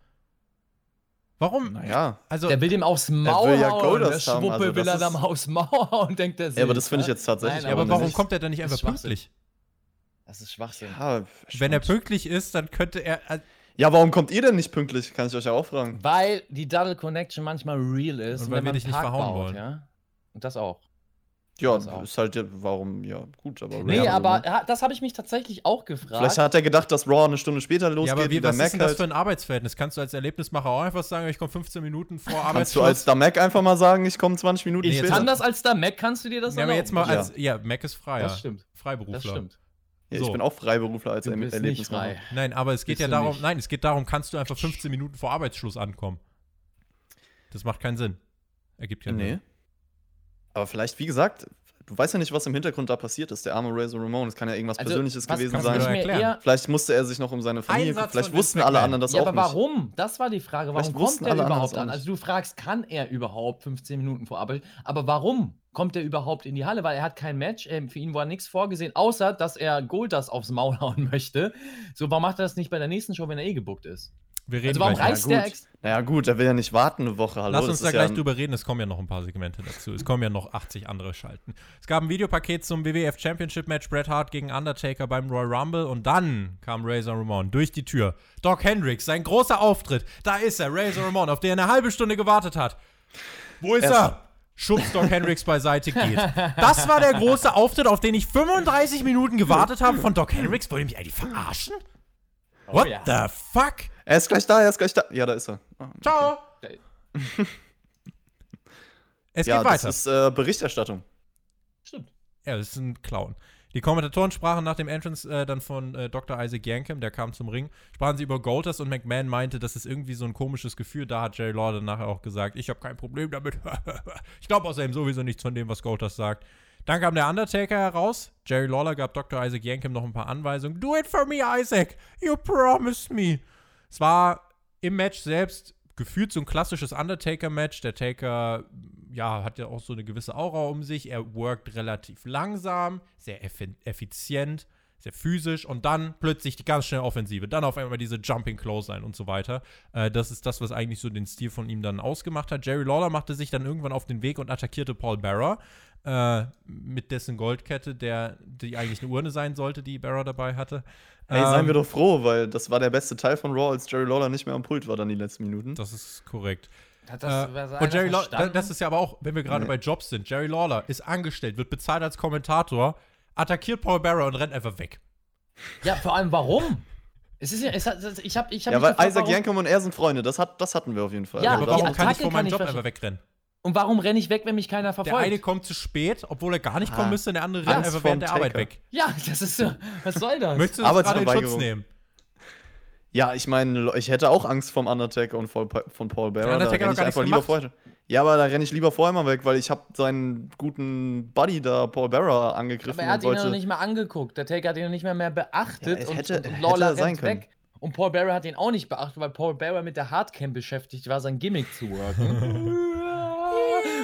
Warum? Naja. Also, Der will dem aufs Maul will ja hauen. Der Schwuppe also will er dann aufs Maul hauen, denkt er sich. Ja, aber das finde ich jetzt tatsächlich Nein, ja, aber aber warum nicht. kommt er denn nicht einfach pünktlich? Das ist Schwachsinn. Ja, Wenn er pünktlich ist, dann könnte er. äh, ja, warum kommt ihr denn nicht pünktlich? Kann ich euch ja auch fragen. Weil die Double Connection manchmal real ist. Und und weil wenn wir man dich nicht verhauen baut, wollen. Ja? Und das auch. Ja, ist halt, ja, warum, ja, gut, aber. Nee, Rare, aber ja, das habe ich mich tatsächlich auch gefragt. Vielleicht hat er gedacht, dass Raw eine Stunde später losgeht, ja, aber wie wie, der was Mac ist denn das halt. für ein Arbeitsverhältnis? Kannst du als Erlebnismacher auch einfach sagen, ich komme 15 Minuten vor Kannst du Arbeitsschluss? als der Mac einfach mal sagen, ich komme 20 Minuten Nee, ich jetzt später? kann das als der Mac, kannst du dir das ja, aber jetzt mal Ja. als. Ja, Mac ist frei. Das ja. stimmt. Freiberufler. Das stimmt. Ja, ich So. bin auch Freiberufler als er Erlebnismacher. Nein, aber es geht Bist ja darum. nicht. Nein, es geht darum, kannst du einfach 15 Minuten vor Arbeitsschluss ankommen. Das macht keinen Sinn. Ergibt keinen Nee. Sinn. Aber vielleicht, wie gesagt, du weißt ja nicht, was im Hintergrund da passiert ist. Der arme Razor Ramon, es kann ja irgendwas Also, Persönliches gewesen sein. Vielleicht musste er sich noch um seine Familie. Satz Vielleicht wussten alle anderen das ja, auch aber nicht. warum? Das war die Frage. Warum Vielleicht kommt wussten der alle anderen überhaupt an? Also du fragst, kann er überhaupt 15 Minuten vor Arbeit? Aber warum kommt er überhaupt in die Halle? Weil er hat kein Match. Ähm, für ihn war nichts vorgesehen, außer dass er Goldust aufs Maul (laughs) hauen möchte. So, warum macht er das nicht bei der nächsten Show, wenn er eh gebuckt ist? Wir reden Also warum gleich. Ja, der gut. ex Naja, gut, er will ja nicht warten eine Woche. Hallo, Lass uns da gleich ja, drüber reden, es kommen ja noch ein paar Segmente dazu. Es kommen ja noch 80 andere Schalten. Es gab ein Videopaket zum WWF Championship Match Bret Hart gegen Undertaker beim Royal Rumble und dann kam Razor Ramon durch die Tür. Doc Hendricks, sein großer Auftritt. Da ist er, Razor Ramon, auf den er eine halbe Stunde gewartet hat. Wo ist Erst- er? Schubst Doc Hendricks beiseite, geht. Das war der große Auftritt, auf den ich 35 Minuten gewartet habe von Doc Hendricks. Wollt ihr mich eigentlich verarschen? What ja. the fuck? Er ist gleich da, er ist gleich da. Ja, da ist er. Ah, okay. Ciao. Okay. (laughs) Es Ja, geht das weiter. ist äh, Berichterstattung. Stimmt. Ja, das ist ein Clown. Die Kommentatoren sprachen nach dem Entrance äh, dann von äh, Dr. Isaac Yankem, der kam zum Ring, sprachen sie über Goldust und McMahon meinte, das ist irgendwie so ein komisches Gefühl. Da hat Jerry Lawler nachher auch gesagt, ich habe kein Problem damit. (laughs) ich glaube außerdem sowieso nichts von dem, was Goldust sagt. Dann kam der Undertaker heraus. Jerry Lawler gab Dr. Isaac Yankem noch ein paar Anweisungen. Do it for me, Isaac. You promised me. Es war im Match selbst gefühlt so ein klassisches Undertaker-Match. Der Taker, ja, hat ja auch so eine gewisse Aura um sich. Er workt relativ langsam, sehr effi effizient, sehr physisch und dann plötzlich die ganz schnelle Offensive. Dann auf einmal diese Jumping Clothesline und so weiter. Äh, das ist das, was eigentlich so den Stil von ihm dann ausgemacht hat. Jerry Lawler machte sich dann irgendwann auf den Weg und attackierte Paul Bearer äh, mit dessen Goldkette, der, die eigentlich eine Urne sein sollte, die Bearer dabei hatte. Ey, seien Ähm, wir doch froh, weil das war der beste Teil von Raw, als Jerry Lawler nicht mehr am Pult war dann die letzten Minuten. Das ist korrekt. Hat Äh, was und Jerry Lawler, das ist ja aber auch, wenn wir gerade Nee. bei Jobs sind, Jerry Lawler ist angestellt, wird bezahlt als Kommentator, attackiert Paul Bearer und rennt einfach weg. Ja, vor allem warum? Es ist ja, es hat, ich habe ich hab Ja, weil gefragt, Isaac Yankem und er sind Freunde. Das, hat, das hatten wir auf jeden Fall. Ja, aber die warum das, kann ich vor meinem Job einfach wegrennen? Und warum renne ich weg, wenn mich keiner Der verfolgt? eine kommt zu spät, obwohl er gar nicht kommen Ah. müsste, und der andere rennt einfach während der Arbeit Taker. weg. ja, das ist so. Was soll das? Möchtest du das gerade in Schutz nehmen? ja, ich meine, ich hätte auch Angst vom Undertaker und von, Paul Bearer. Der Undertaker da hat ich einfach lieber vorher. Ja, aber da renne ich lieber vorher mal weg, weil ich habe seinen guten Buddy da, Paul Bearer, angegriffen Aber er hat und ihn wollte. noch nicht mal angeguckt. Der Taker hat ihn noch nicht mehr, mehr beachtet. Ja, es und, hätte- und, und hätte Lawler sein rennt können. weg. Und Paul Bearer hat ihn auch nicht beachtet, weil Paul Bearer mit der Hardcam beschäftigt war, sein Gimmick zu worken. (laughs)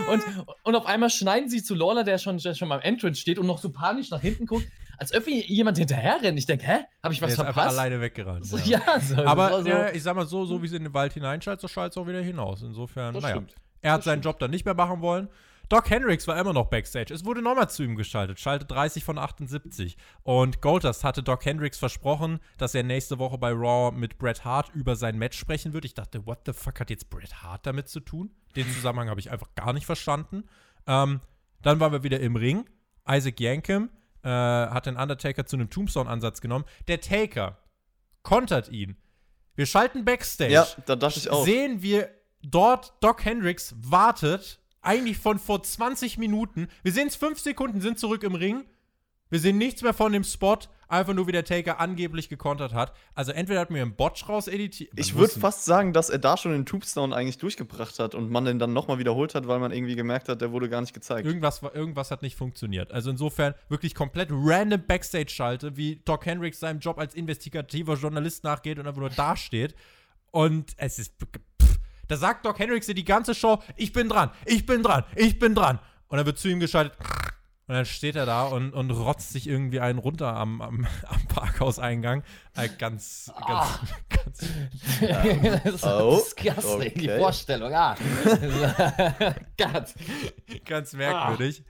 und, und auf einmal schneiden sie zu Lawler, der schon, der schon beim Entrance steht und noch so panisch nach hinten guckt, als ob jemand hinterher rennt. Ich denke, hä? Habe ich Der was ist einfach verpasst? alleine weggerannt. So, ja. (laughs) ja, so, Aber so, ja, ich sag mal so, so wie sie in den Wald hineinschaltet, so schaltet es auch wieder hinaus. Insofern, das naja. stimmt. Er hat Das seinen stimmt. Job dann nicht mehr machen wollen. Doc Hendricks war immer noch Backstage. Es wurde nochmal zu ihm geschaltet. Schalte 30 von 78. Und Goldust hatte Doc Hendricks versprochen, dass er nächste Woche bei Raw mit Bret Hart über sein Match sprechen wird. Ich dachte, what the fuck hat jetzt Bret Hart damit zu tun? Den Zusammenhang habe ich einfach gar nicht verstanden. Ähm, dann waren wir wieder im Ring. Isaac Yankem äh, hat den Undertaker zu einem Tombstone-Ansatz genommen. Der Taker kontert ihn. Wir schalten Backstage ja, da dachte ich auch. sehen wir dort Doc Hendricks wartet, eigentlich von vor 20 Minuten. Wir sehen es fünf Sekunden, sind zurück im Ring. Wir sehen nichts mehr von dem Spot, einfach nur wie der Taker angeblich gekontert hat. Also entweder hat mir ein Botch raus editiert. Ich würde fast sagen, dass er da schon den Tombstone eigentlich durchgebracht hat und man den dann nochmal wiederholt hat, weil man irgendwie gemerkt hat, der wurde gar nicht gezeigt. Irgendwas, irgendwas hat nicht funktioniert. Also insofern wirklich komplett random Backstage-Schalte, wie Doc Hendricks seinem Job als investigativer Journalist nachgeht und einfach nur dasteht. Und es ist. Da sagt Doc Hendricks dir die ganze Show: Ich bin dran, ich bin dran, ich bin dran. Und dann wird zu ihm geschaltet. Und dann steht er da und, und rotzt sich irgendwie einen runter am, am, (laughs) am Parkhauseingang. Äh, ganz, ganz, (laughs) ganz. (laughs) das ist Oh, disgusting, die okay. Vorstellung. Ah. Gott. ganz merkwürdig.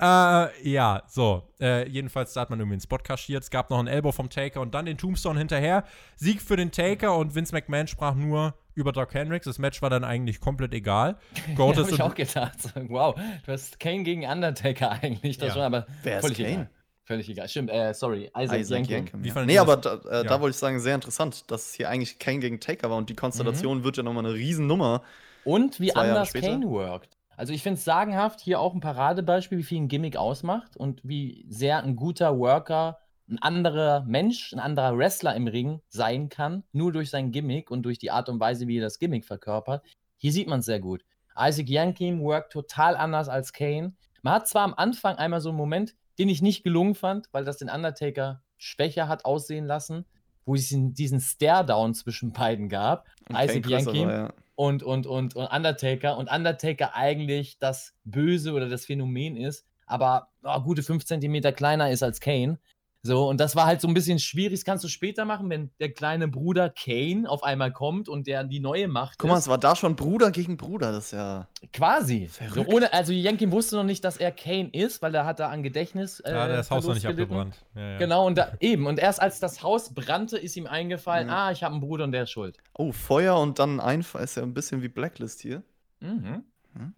Äh, ja, so. Äh, jedenfalls, da hat man irgendwie einen Spot kaschiert. Es gab noch einen Elbow vom Taker und dann den Tombstone hinterher. Sieg für den Taker und Vince McMahon sprach nur über Doc Hendricks. Das Match war dann eigentlich komplett egal. (laughs) Ja, Goates hab ich auch gedacht. Wow, du hast Kane gegen Undertaker (laughs) eigentlich. Das Ja. schon, aber Wer ist völlig Kane? egal. Völlig egal. Stimmt, äh, sorry. Isaac, Isaac. Yankem. Wie Ja. Nee, aber da, äh, Ja. da wollte ich sagen, sehr interessant, dass es hier eigentlich Kane gegen Taker war und die Mhm. Konstellation wird ja nochmal eine Riesennummer. Und wie anders. Kane worked. Also ich finde es sagenhaft, hier auch ein Paradebeispiel, wie viel ein Gimmick ausmacht und wie sehr ein guter Worker ein anderer Mensch, ein anderer Wrestler im Ring sein kann, nur durch sein Gimmick und durch die Art und Weise, wie er das Gimmick verkörpert. Hier sieht man es sehr gut. Isaac Yankem worked total anders als Kane. Man hat zwar am Anfang einmal so einen Moment, den ich nicht gelungen fand, weil das den Undertaker schwächer hat aussehen lassen, wo es diesen, diesen Stare-Down zwischen beiden gab. Und Isaac war, ja. und, und, und, und Undertaker und Undertaker eigentlich das Böse oder das Phänomen ist, aber oh, gute 5 cm kleiner ist als Kane. So, und das war halt so ein bisschen schwierig. Das kannst du später machen, wenn der kleine Bruder Kane auf einmal kommt und der die neue Macht Guck mal, ist. es war da schon Bruder gegen Bruder, das ist ja. Quasi. So, ohne, also Yankin wusste noch nicht, dass er Kane ist, weil er hat da an Gedächtnis. Äh, er das Haus noch nicht gelitten. abgebrannt. Ja, ja. Genau, und da, eben. Und erst als das Haus brannte, ist ihm eingefallen, Ja. ah, ich habe einen Bruder und der ist schuld. Oh, Feuer und dann Einfall ist ja ein bisschen wie Blacklist hier. Mhm. Hm?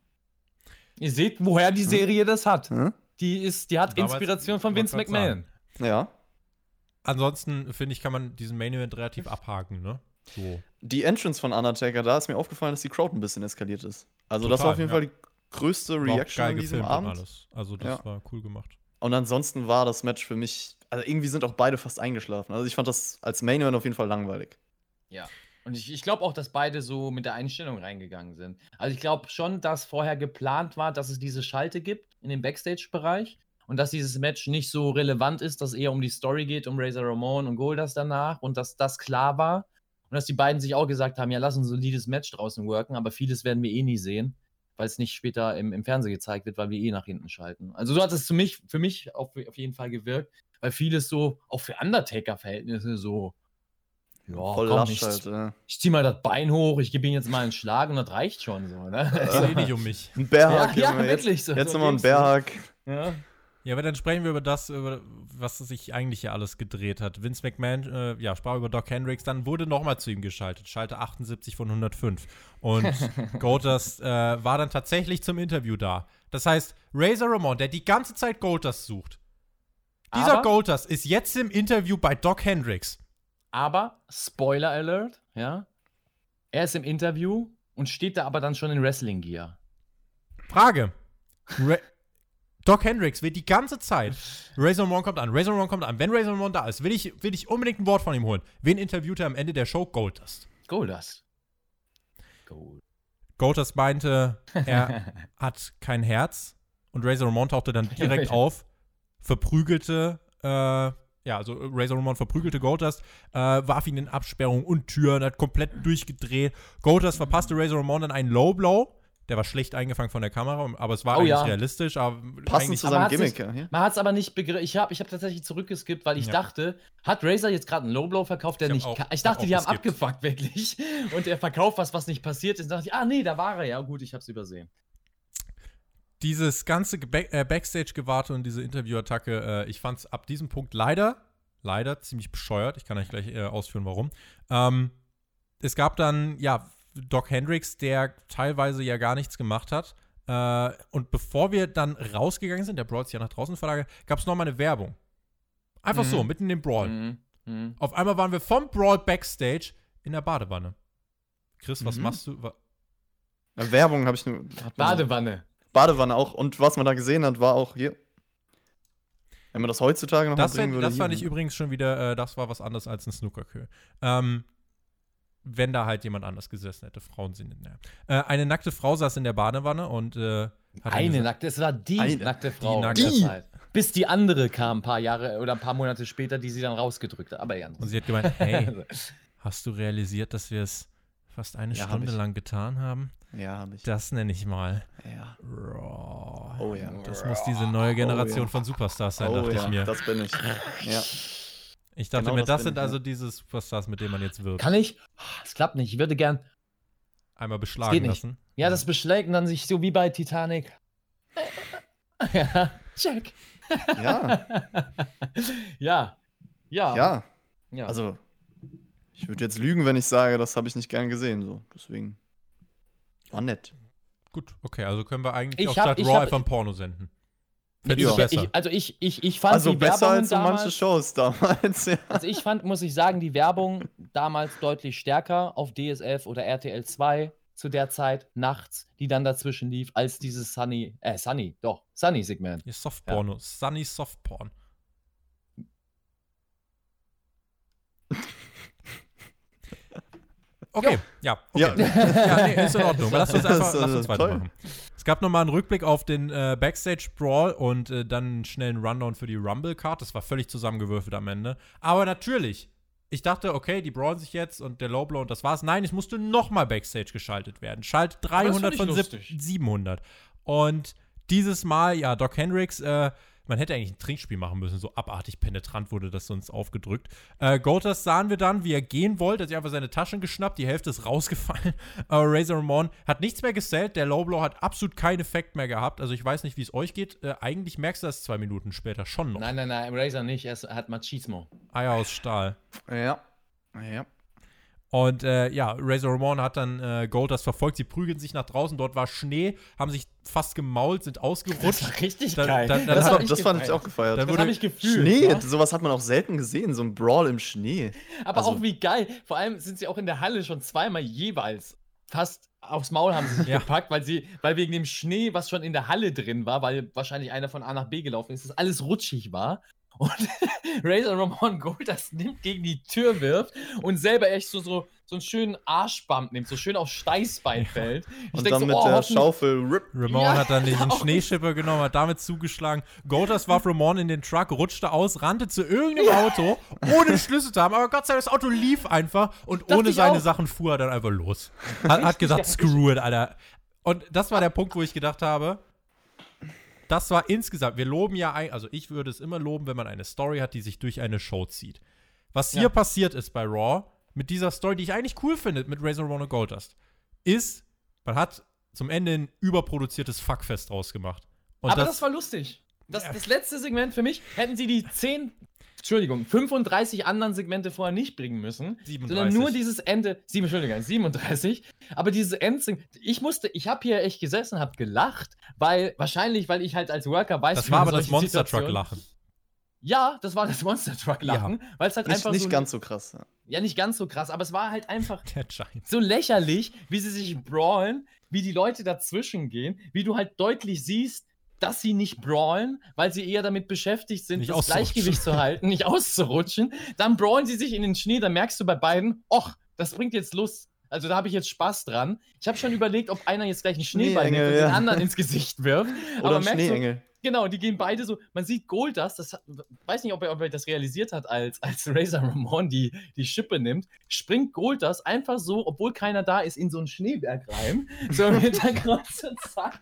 Ihr seht, woher die Serie das hat. Hm? Die, ist, die hat Damals- Inspiration von Vince McMahon. Ja. Ansonsten, finde ich, kann man diesen Main Event relativ abhaken, ne? So. Die Entrance von Undertaker, da ist mir aufgefallen, dass die Crowd ein bisschen eskaliert ist. Also, das Total, war auf jeden ja. Fall die größte War Reaction an diesem Abend. alles. Also, das Ja. war cool gemacht. Und ansonsten war das Match für mich, also irgendwie sind auch beide fast eingeschlafen. Also ich fand das als Main Event auf jeden Fall langweilig. Ja. Und ich, ich glaube auch, dass beide so mit der Einstellung reingegangen sind. Also ich glaube schon, dass vorher geplant war, dass es diese Schalte gibt in dem Backstage-Bereich und dass dieses Match nicht so relevant ist, dass es eher um die Story geht, um Razor Ramon und Goldust danach und dass das klar war. Und dass die beiden sich auch gesagt haben, ja, lass uns ein solides Match draußen worken, aber vieles werden wir eh nie sehen, weil es nicht später im, im Fernsehen gezeigt wird, weil wir eh nach hinten schalten. Also so hat es für mich, für mich auf, auf jeden Fall gewirkt, weil vieles so, auch für Undertaker-Verhältnisse so, ja, Voll komm, ich, halt. Ja. ich zieh mal das Bein hoch, ich gebe ihm jetzt mal einen Schlag und das reicht schon so, ne? Es geht eh nicht um mich. Ein Bärhack, Ja, ja, Junge, jetzt, wirklich so- Jetzt so nochmal ein Bärhack. Ja. Ja, aber dann sprechen wir über das, über was sich eigentlich hier alles gedreht hat. Vince McMahon, äh, ja, sprach über Doc Hendricks, dann wurde nochmal zu ihm geschaltet, Schalte 78 von 105. Und (laughs) Goldust äh, war dann tatsächlich zum Interview da. Das heißt, Razor Ramon, der die ganze Zeit Goldust sucht, dieser Aber- Goldust ist jetzt im Interview bei Doc Hendricks. Aber, Spoiler Alert, ja. Er ist im Interview und steht da aber dann schon in Wrestling Gear. Frage. Ra Doc Hendricks wird die ganze Zeit. Razor Ramon kommt an, Razor Ramon kommt an. Wenn Razor Ramon da ist, will ich, will ich unbedingt ein Wort von ihm holen. Wen interviewt er am Ende der Show? Goldust. Goldust. Gold. Goldust meinte, er (laughs) hat kein Herz. Und Razor Ramon tauchte dann direkt auf, verprügelte, äh, ja, also Razor Ramon verprügelte Goldust, äh, warf ihn in Absperrungen und Türen, hat komplett durchgedreht. Goldust verpasste Razor Ramon dann einen Low Blow. Der war schlecht eingefangen von der Kamera, aber es war Oh eigentlich ja. realistisch. Aber Passend zu seinem Gimmick, sich- ja. Man hat es aber nicht begriffen. Ich habe ich hab tatsächlich zurückgeskippt, weil ich Ja. dachte, hat Razor jetzt gerade einen Lowblow verkauft, der Ich hab nicht auch-. Ich hab dachte, auch die haben geskippt. abgefuckt, (laughs) wirklich. Und er verkauft was, was nicht passiert ist. Und dachte ich, ah, nee, da war er. Ja, gut, ich hab's übersehen. dieses ganze äh, Backstage-Gewarte und diese Interview-Attacke, äh, ich fand es ab diesem Punkt leider, leider ziemlich bescheuert. Ich kann euch gleich äh, ausführen, warum. Ähm, es gab dann, ja, Doc Hendricks, der teilweise ja gar nichts gemacht hat. Äh, und bevor wir dann rausgegangen sind, der Brawl ist ja nach draußen verlagert, gab es nochmal eine Werbung. Einfach so, mitten in dem Brawl. Mhm. Mhm. Auf einmal waren wir vom Brawl Backstage in der Badewanne. Chris, was Mhm. machst du? Wa- Werbung habe ich nur. Badewanne. Badewanne auch. Und was man da gesehen hat, war auch hier. Wenn man das heutzutage noch Das, mal bringen wär- würde. das fand ich übrigens schon wieder, äh, das war was anderes als ein Snookerkö. Ähm, wenn da halt jemand anders gesessen hätte, Frauen sind in der. Äh, eine nackte Frau saß in der Badewanne und äh, Eine gesagt- nackte, es war die Eine. nackte Frau. Die nackte. in der Zeit. Bis die andere kam, ein paar Jahre oder ein paar Monate später, die sie dann rausgedrückt hat. Aber ja. Und sie hat gemeint, hey, (laughs) hast du realisiert, dass wir es fast eine Ja, Stunde lang getan haben? Ja, habe ich. Das nenne ich mal Ja. Raw. Oh ja. Das muss diese neue Generation ja. von Superstars sein, Oh dachte ja, ich mir. das bin ich. Ja. Ich dachte genau mir, das das sind ich, ja. also diese Superstars, mit denen man jetzt wirbt. Kann ich? Es klappt nicht. Ich würde gern. Einmal Es beschlagen geht nicht. lassen. Ja, das beschlägt und dann sich so wie bei Titanic. (laughs) ja, check. Ja. (laughs) Ja. Ja. ja. ja. Also, ich würde jetzt lügen, wenn ich sage, das habe ich nicht gern gesehen. So. Deswegen. War nett. Gut, okay, also können wir eigentlich Ich auch hab- statt Raw hab- einfach ein Porno senden. Ich, ich, also ich, ich, ich fand Also die besser Werbungen als so damals, manche Shows damals. Ja. Also ich fand, muss ich sagen, die Werbung damals deutlich stärker auf DSF oder RTL 2 zu der Zeit nachts, die dann dazwischen lief, als dieses Sunny, äh, Sunny, doch, Sunny-Segment. Ihr Softporno. Sunny Softporn. (laughs) Okay, ja. Okay. Ja. Ja, nee, ist in Ordnung. (laughs) Lass uns einfach lass uns toll. Es gab nochmal einen Rückblick auf den äh, Backstage-Brawl und äh, dann einen schnellen Rundown für die Rumble-Card. Das war völlig zusammengewürfelt am Ende. Aber natürlich, ich dachte, okay, die brawlen sich jetzt und der Lowblow und das war's. Nein, es musste nochmal Backstage geschaltet werden. Schalt 300 von sieb- 700. Und dieses Mal, ja, Doc Hendricks, äh, man hätte eigentlich ein Trinkspiel machen müssen, so abartig penetrant wurde das uns aufgedrückt. Äh, Goldust sahen wir dann, wie er gehen wollte, hat sich einfach seine Taschen geschnappt, die Hälfte ist (laughs) rausgefallen. Aber Razor Ramon hat nichts mehr gesellt, der Lowblow hat absolut keinen Effekt mehr gehabt. Also ich weiß nicht, wie es euch geht. Äh, eigentlich merkst du das zwei Minuten später schon noch. Nein, nein, nein, Razor nicht, er er hat Machismo. Eier aus Stahl. Ja. Ja. Und äh, ja, Razor Ramon hat dann äh, Goldust verfolgt. Sie prügeln sich nach draußen. Dort war Schnee, haben sich fast gemault, sind ausgerutscht. richtig Dann- geil. dann- dann Das, hat- war, das fand ich auch gefeiert. Dann Das wurde- habe ich gefühlt. Schnee, ja. sowas hat man auch selten gesehen, so ein Brawl im Schnee. Aber Also- auch wie geil. Vor allem sind sie auch in der Halle schon zweimal jeweils fast aufs Maul haben sie sich Ja. gepackt, weil sie, weil wegen dem Schnee, was schon in der Halle drin war, weil wahrscheinlich einer von A nach B gelaufen ist, das alles rutschig war. Und (laughs) Razor Ramon Gold das nimmt, gegen die Tür wirft und selber echt so, so, so einen schönen Arschbump nimmt, so schön aufs Steißbein fällt. Ich Und dann so, mit oh, der Schaufel rip. Ramon Ja, hat dann den (laughs) genau. Schneeschipper genommen, hat damit zugeschlagen. Goldust warf Ramon in den Truck, rutschte aus, rannte zu irgendeinem Auto, ohne Schlüssel zu haben. Aber Gott sei Dank, das Auto lief einfach und Dachte ohne seine auch. Sachen fuhr er dann einfach los. Hat, hat (laughs) gesagt, screw it, Alter. Und das war der Punkt, wo ich gedacht habe, das war insgesamt, wir loben ja, ein- also ich würde es immer loben, wenn man eine Story hat, die sich durch eine Show zieht. Was hier Ja. passiert ist bei Raw, mit dieser Story, die ich eigentlich cool finde, mit Razor Ramon und Goldust, ist, man hat zum Ende ein überproduziertes Fuckfest draus gemacht. Und Aber das, das, war lustig. Das, das letzte Segment für mich, hätten sie die 10, Entschuldigung, 35 anderen Segmente vorher nicht bringen müssen, 37. sondern nur dieses Ende, 7, Entschuldigung, 37, aber dieses Endsegment, ich musste, ich habe hier echt gesessen, habe gelacht, weil, wahrscheinlich, weil ich halt als Worker weiß, Das war aber das Monster Truck Lachen. Ja, das war das Monster Truck Lachen, weil es halt Nicht, einfach nicht so, ganz so krass. Ja. ja, nicht ganz so krass, aber es war halt einfach (laughs) so lächerlich, wie sie sich brawlen, wie die Leute dazwischen gehen, wie du halt deutlich siehst, dass sie nicht brawlen, weil sie eher damit beschäftigt sind, Nicht das. Gleichgewicht zu halten, nicht auszurutschen. Dann brawlen sie sich in den Schnee, dann merkst du bei beiden, och, das bringt jetzt Lust. Also da habe ich jetzt Spaß dran. Ich habe schon überlegt, ob einer jetzt gleich einen Schneeball nimmt und den ja. anderen ins Gesicht wirft. Oder Aber merkst du, Schneeengel. Genau, die gehen beide so. Man sieht Goldust, das hat, weiß nicht, ob er, ob er das realisiert hat, als, (laughs) als Razor Ramon die, die Schippe nimmt, springt Goldust einfach so, obwohl keiner da ist, in so einen Schneeberg rein. (laughs) So im Hintergrund, so zack.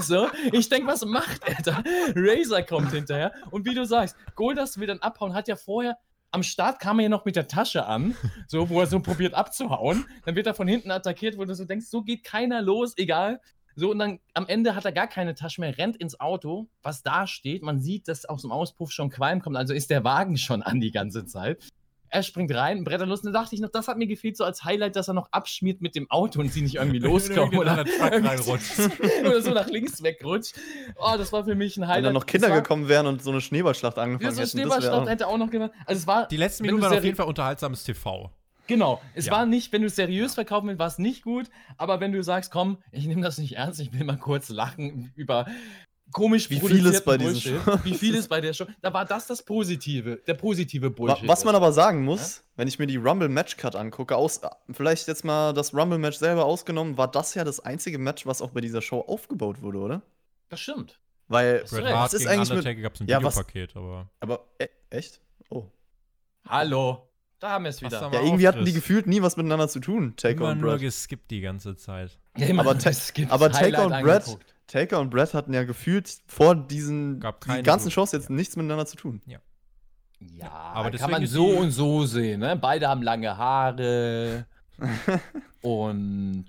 So, ich denke, was macht er da? Razor kommt hinterher. Und wie du sagst, Goldust will dann abhauen, hat ja vorher. Am Start kam er ja noch mit der Tasche an, so, wo er so probiert abzuhauen. Dann wird er von hinten attackiert, wo du so denkst, so geht keiner los, egal. So, und dann am Ende hat er gar keine Tasche mehr, rennt ins Auto, was da steht. Man sieht, dass aus dem Auspuff schon Qualm kommt, also ist der Wagen (laughs) schon an die ganze Zeit. Er springt rein, Bretterlust, und dann dachte ich noch, das hat mir gefehlt so als Highlight, dass er noch abschmiert mit dem Auto und sie nicht irgendwie (laughs) loskommen oder, anderer Truck reinrutscht. (laughs) oder so nach links wegrutscht. Oh, das war für mich ein Highlight. Wenn dann noch Kinder war- gekommen wären und so eine Schneeballschlacht Ja, angefangen so hätten. das wär Schneeballschlacht auch- hätte auch noch gemacht. Also es war. Die letzten Minuten waren auf jeden Fall unterhaltsames TV. Genau. Es Ja. war nicht, wenn du es seriös verkaufen willst, war es nicht gut. Aber wenn du sagst, komm, ich nehme das nicht ernst, ich will mal kurz lachen über komisch Wie produzierten vieles bei Bullshit. Wie vieles bei der Show. Da war das das Positive, der positive Bullshit. Was man aber sagen muss, wenn ich mir die Rumble Match Cut angucke, aus, vielleicht jetzt mal das Rumble Match selber ausgenommen, war das ja das einzige Match, was auch bei dieser Show aufgebaut wurde, oder? Das stimmt. Weil, Bret was Hart ist gegen eigentlich mit. Undertaker gab es ein Ja, was- Videopaket, aber. Aber, e echt? Oh. Hallo. Da haben wir es wieder. Ja, irgendwie hatten die gefühlt nie was miteinander zu tun, Taker Immer und nur Brett. geskippt die ganze Zeit. Immer aber das Ta- aber Taker und Brett- angeguckt. Taker und Brett hatten ja gefühlt vor diesen die ganzen. Shows jetzt nichts miteinander zu tun. Ja, aber kann deswegen man so und so sehen. Ne? Beide haben lange Haare. (laughs) und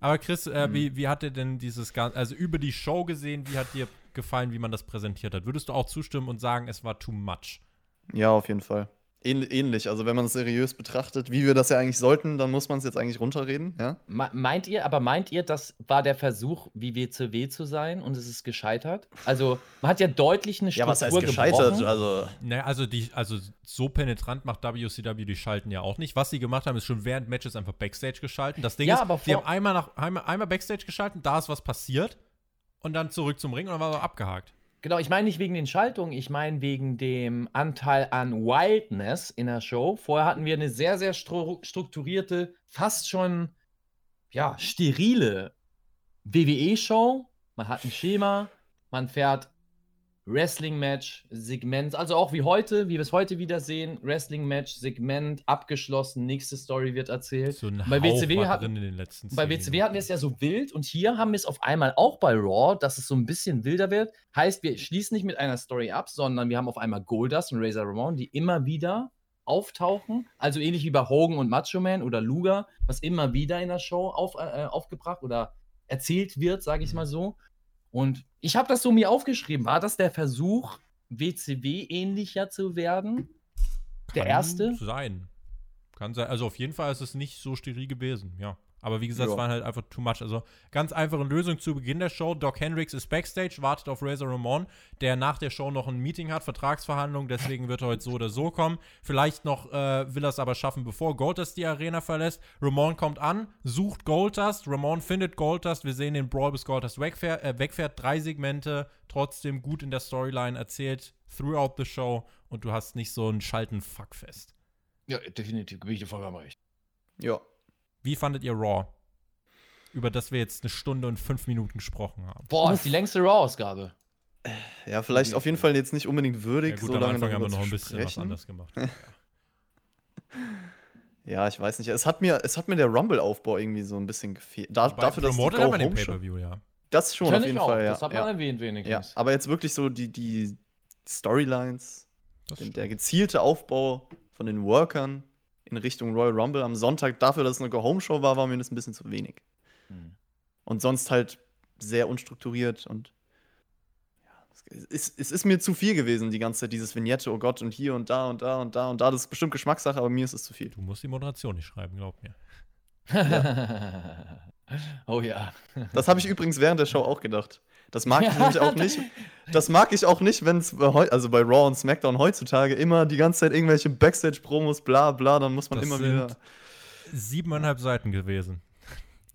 Aber Chris, äh, wie, wie hat dir denn dieses Ganze, also über die Show gesehen, wie hat dir gefallen, wie man das präsentiert hat? Würdest du auch zustimmen und sagen, es war too much? Ja, auf jeden Fall. Ähn ähnlich. Also, wenn man es seriös betrachtet, wie wir das ja eigentlich sollten, dann muss man es jetzt eigentlich runterreden, ja? Me- Meint ihr, aber meint ihr, das war der Versuch, wie WCW zu sein und es ist gescheitert? Also, man hat ja deutlich eine Ja, Struktur was heißt gescheitert? gebrochen. Also, Naja, also die, also so penetrant macht WCW die Schalten ja auch nicht. Was sie gemacht haben, ist schon während Matches einfach Backstage geschalten. Das Ding Ja, ist, aber sie vor- haben einmal, nach, einmal, einmal Backstage geschalten, da ist was passiert und dann zurück zum Ring und dann war er abgehakt. Genau, ich meine nicht wegen den Schaltungen, ich meine wegen dem Anteil an Wildness in der Show. Vorher hatten wir eine sehr, sehr stru strukturierte, fast schon, ja, sterile WWE-Show. Man hat ein Schema, man fährt Wrestling-Match, Segment, also auch wie heute, wie wir es heute wieder sehen, Wrestling-Match, Segment, abgeschlossen, nächste Story wird erzählt. So Bei WCW hat- Bei WCW hatten wir es ja so wild und hier haben wir es auf einmal auch bei Raw, dass es so ein bisschen wilder wird. Heißt, wir schließen nicht mit einer Story ab, sondern wir haben auf einmal Goldust und Razor Ramon, die immer wieder auftauchen. Also ähnlich wie bei Hogan und Macho Man oder Luger, was immer wieder in der Show auf, äh, aufgebracht oder erzählt wird, sage ich mal so. Und ich habe das so mir aufgeschrieben. War das der Versuch, WCW ähnlicher zu werden? Der Kann erste? sein. Kann sein. Also auf jeden Fall ist es nicht so steril gewesen, ja. Aber wie gesagt, es Ja. waren halt einfach too much. Also ganz einfache Lösung zu Beginn der Show. Doc Hendricks ist Backstage, wartet auf Razor Ramon, der nach der Show noch ein Meeting hat, Vertragsverhandlungen, deswegen wird er heute so oder so kommen. Vielleicht noch äh, will er es aber schaffen, bevor Goldust die Arena verlässt. Ramon kommt an, sucht Goldust, Ramon findet Goldust, wir sehen den Brawl bis Goldust wegfährt, äh, wegfährt. Drei Segmente, trotzdem gut in der Storyline erzählt, throughout the show und du hast nicht so ein Schalten-Fuckfest. Ja, definitiv. Gebe ich dir vollkommen recht. ja. Wie fandet ihr Raw? Über das wir jetzt eine Stunde und fünf Minuten gesprochen haben. Boah, das ist die längste Raw-Ausgabe. Ja, vielleicht auf jeden Fall jetzt nicht unbedingt würdig, Ja gut, so am lange Anfang haben darüber wir noch zu ein bisschen was sprechen. anders gemacht. (laughs) Ja, ich weiß nicht. Es hat mir, es hat mir der Rumble-Aufbau irgendwie so ein bisschen gefehlt. Da, dafür, dass die Promoted den Go-Home-Show- Pay-Per-View, ja. Das schon, Kenn auf ich jeden auch. Fall, ja. Das hat man ja. erwähnt wenigstens. ja. Aber jetzt wirklich so die, die Storylines, Das den, der gezielte Aufbau von den Workern in Richtung Royal Rumble am Sonntag, dafür, dass es eine Go-Home-Show war, war mir das ein bisschen zu wenig. Hm. Und sonst halt sehr unstrukturiert und es ist, es ist mir zu viel gewesen, die ganze Zeit, dieses Vignette, oh Gott, und hier und da und da und da und da. Das ist bestimmt Geschmackssache, aber mir ist es zu viel. Du musst die Moderation nicht schreiben, glaub mir. oh (laughs) ja. Das habe ich übrigens während der Show auch gedacht. Das mag ich nämlich auch nicht. (laughs) Das mag ich auch nicht, wenn es also bei Raw und SmackDown heutzutage immer die ganze Zeit irgendwelche Backstage-Promos, bla bla, dann muss man Das immer sind wieder. Siebeneinhalb Seiten gewesen.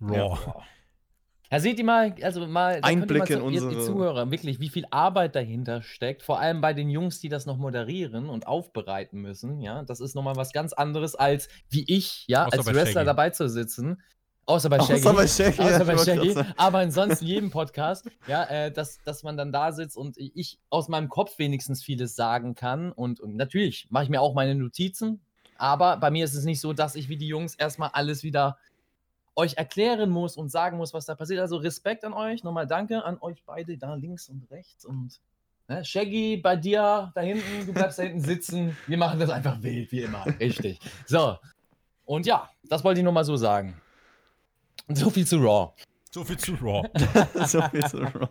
Raw. Ja, seht ihr mal, also mal da könnt ihr Einblicke mal in ihr- ihr unsere- Zuhörer, wirklich, wie viel Arbeit dahinter steckt, vor allem bei den Jungs, die das noch moderieren und aufbereiten müssen, ja, das ist nochmal was ganz anderes als wie ich, ja, Außer als Wrestler Shaggy. dabei zu sitzen. Außer bei Shaggy. Außer bei Shaggy, Außer bei Shaggy. Aber ansonsten (laughs) jedem Podcast, ja, äh, dass, dass man dann da sitzt und ich aus meinem Kopf wenigstens vieles sagen kann. Und, und natürlich mache ich mir auch meine Notizen. Aber bei mir ist es nicht so, dass ich wie die Jungs erstmal alles wieder euch erklären muss und sagen muss, was da passiert. Also Respekt an euch. Nochmal danke an euch beide da links und rechts. Und ne, Shaggy, bei dir da hinten, du bleibst da hinten sitzen. Wir machen das einfach wild, wie immer. Richtig. So. Und ja, das wollte ich nur mal so sagen. So viel zu Raw. So viel zu Raw. (laughs) so viel zu Raw.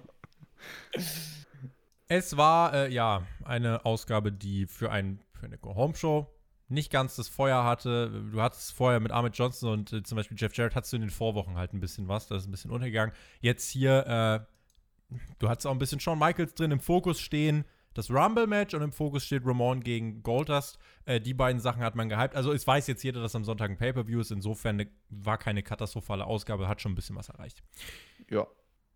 Es war, äh, ja, eine Ausgabe, die für, ein, für eine Go-Home-Show nicht ganz das Feuer hatte. Du hattest vorher mit Ahmed Johnson und äh, zum Beispiel Jeff Jarrett hattest du in den Vorwochen halt ein bisschen was. Das ist ein bisschen untergegangen. Jetzt hier, äh, du hattest auch ein bisschen Shawn Michaels drin im Fokus stehen. Das Rumble-Match und im Fokus steht Ramon gegen Goldust. Äh, die beiden Sachen hat man gehypt. Also es weiß jetzt jeder, dass am Sonntag ein Pay-Per-View ist. Insofern ne, war keine katastrophale Ausgabe, hat schon ein bisschen was erreicht. Ja.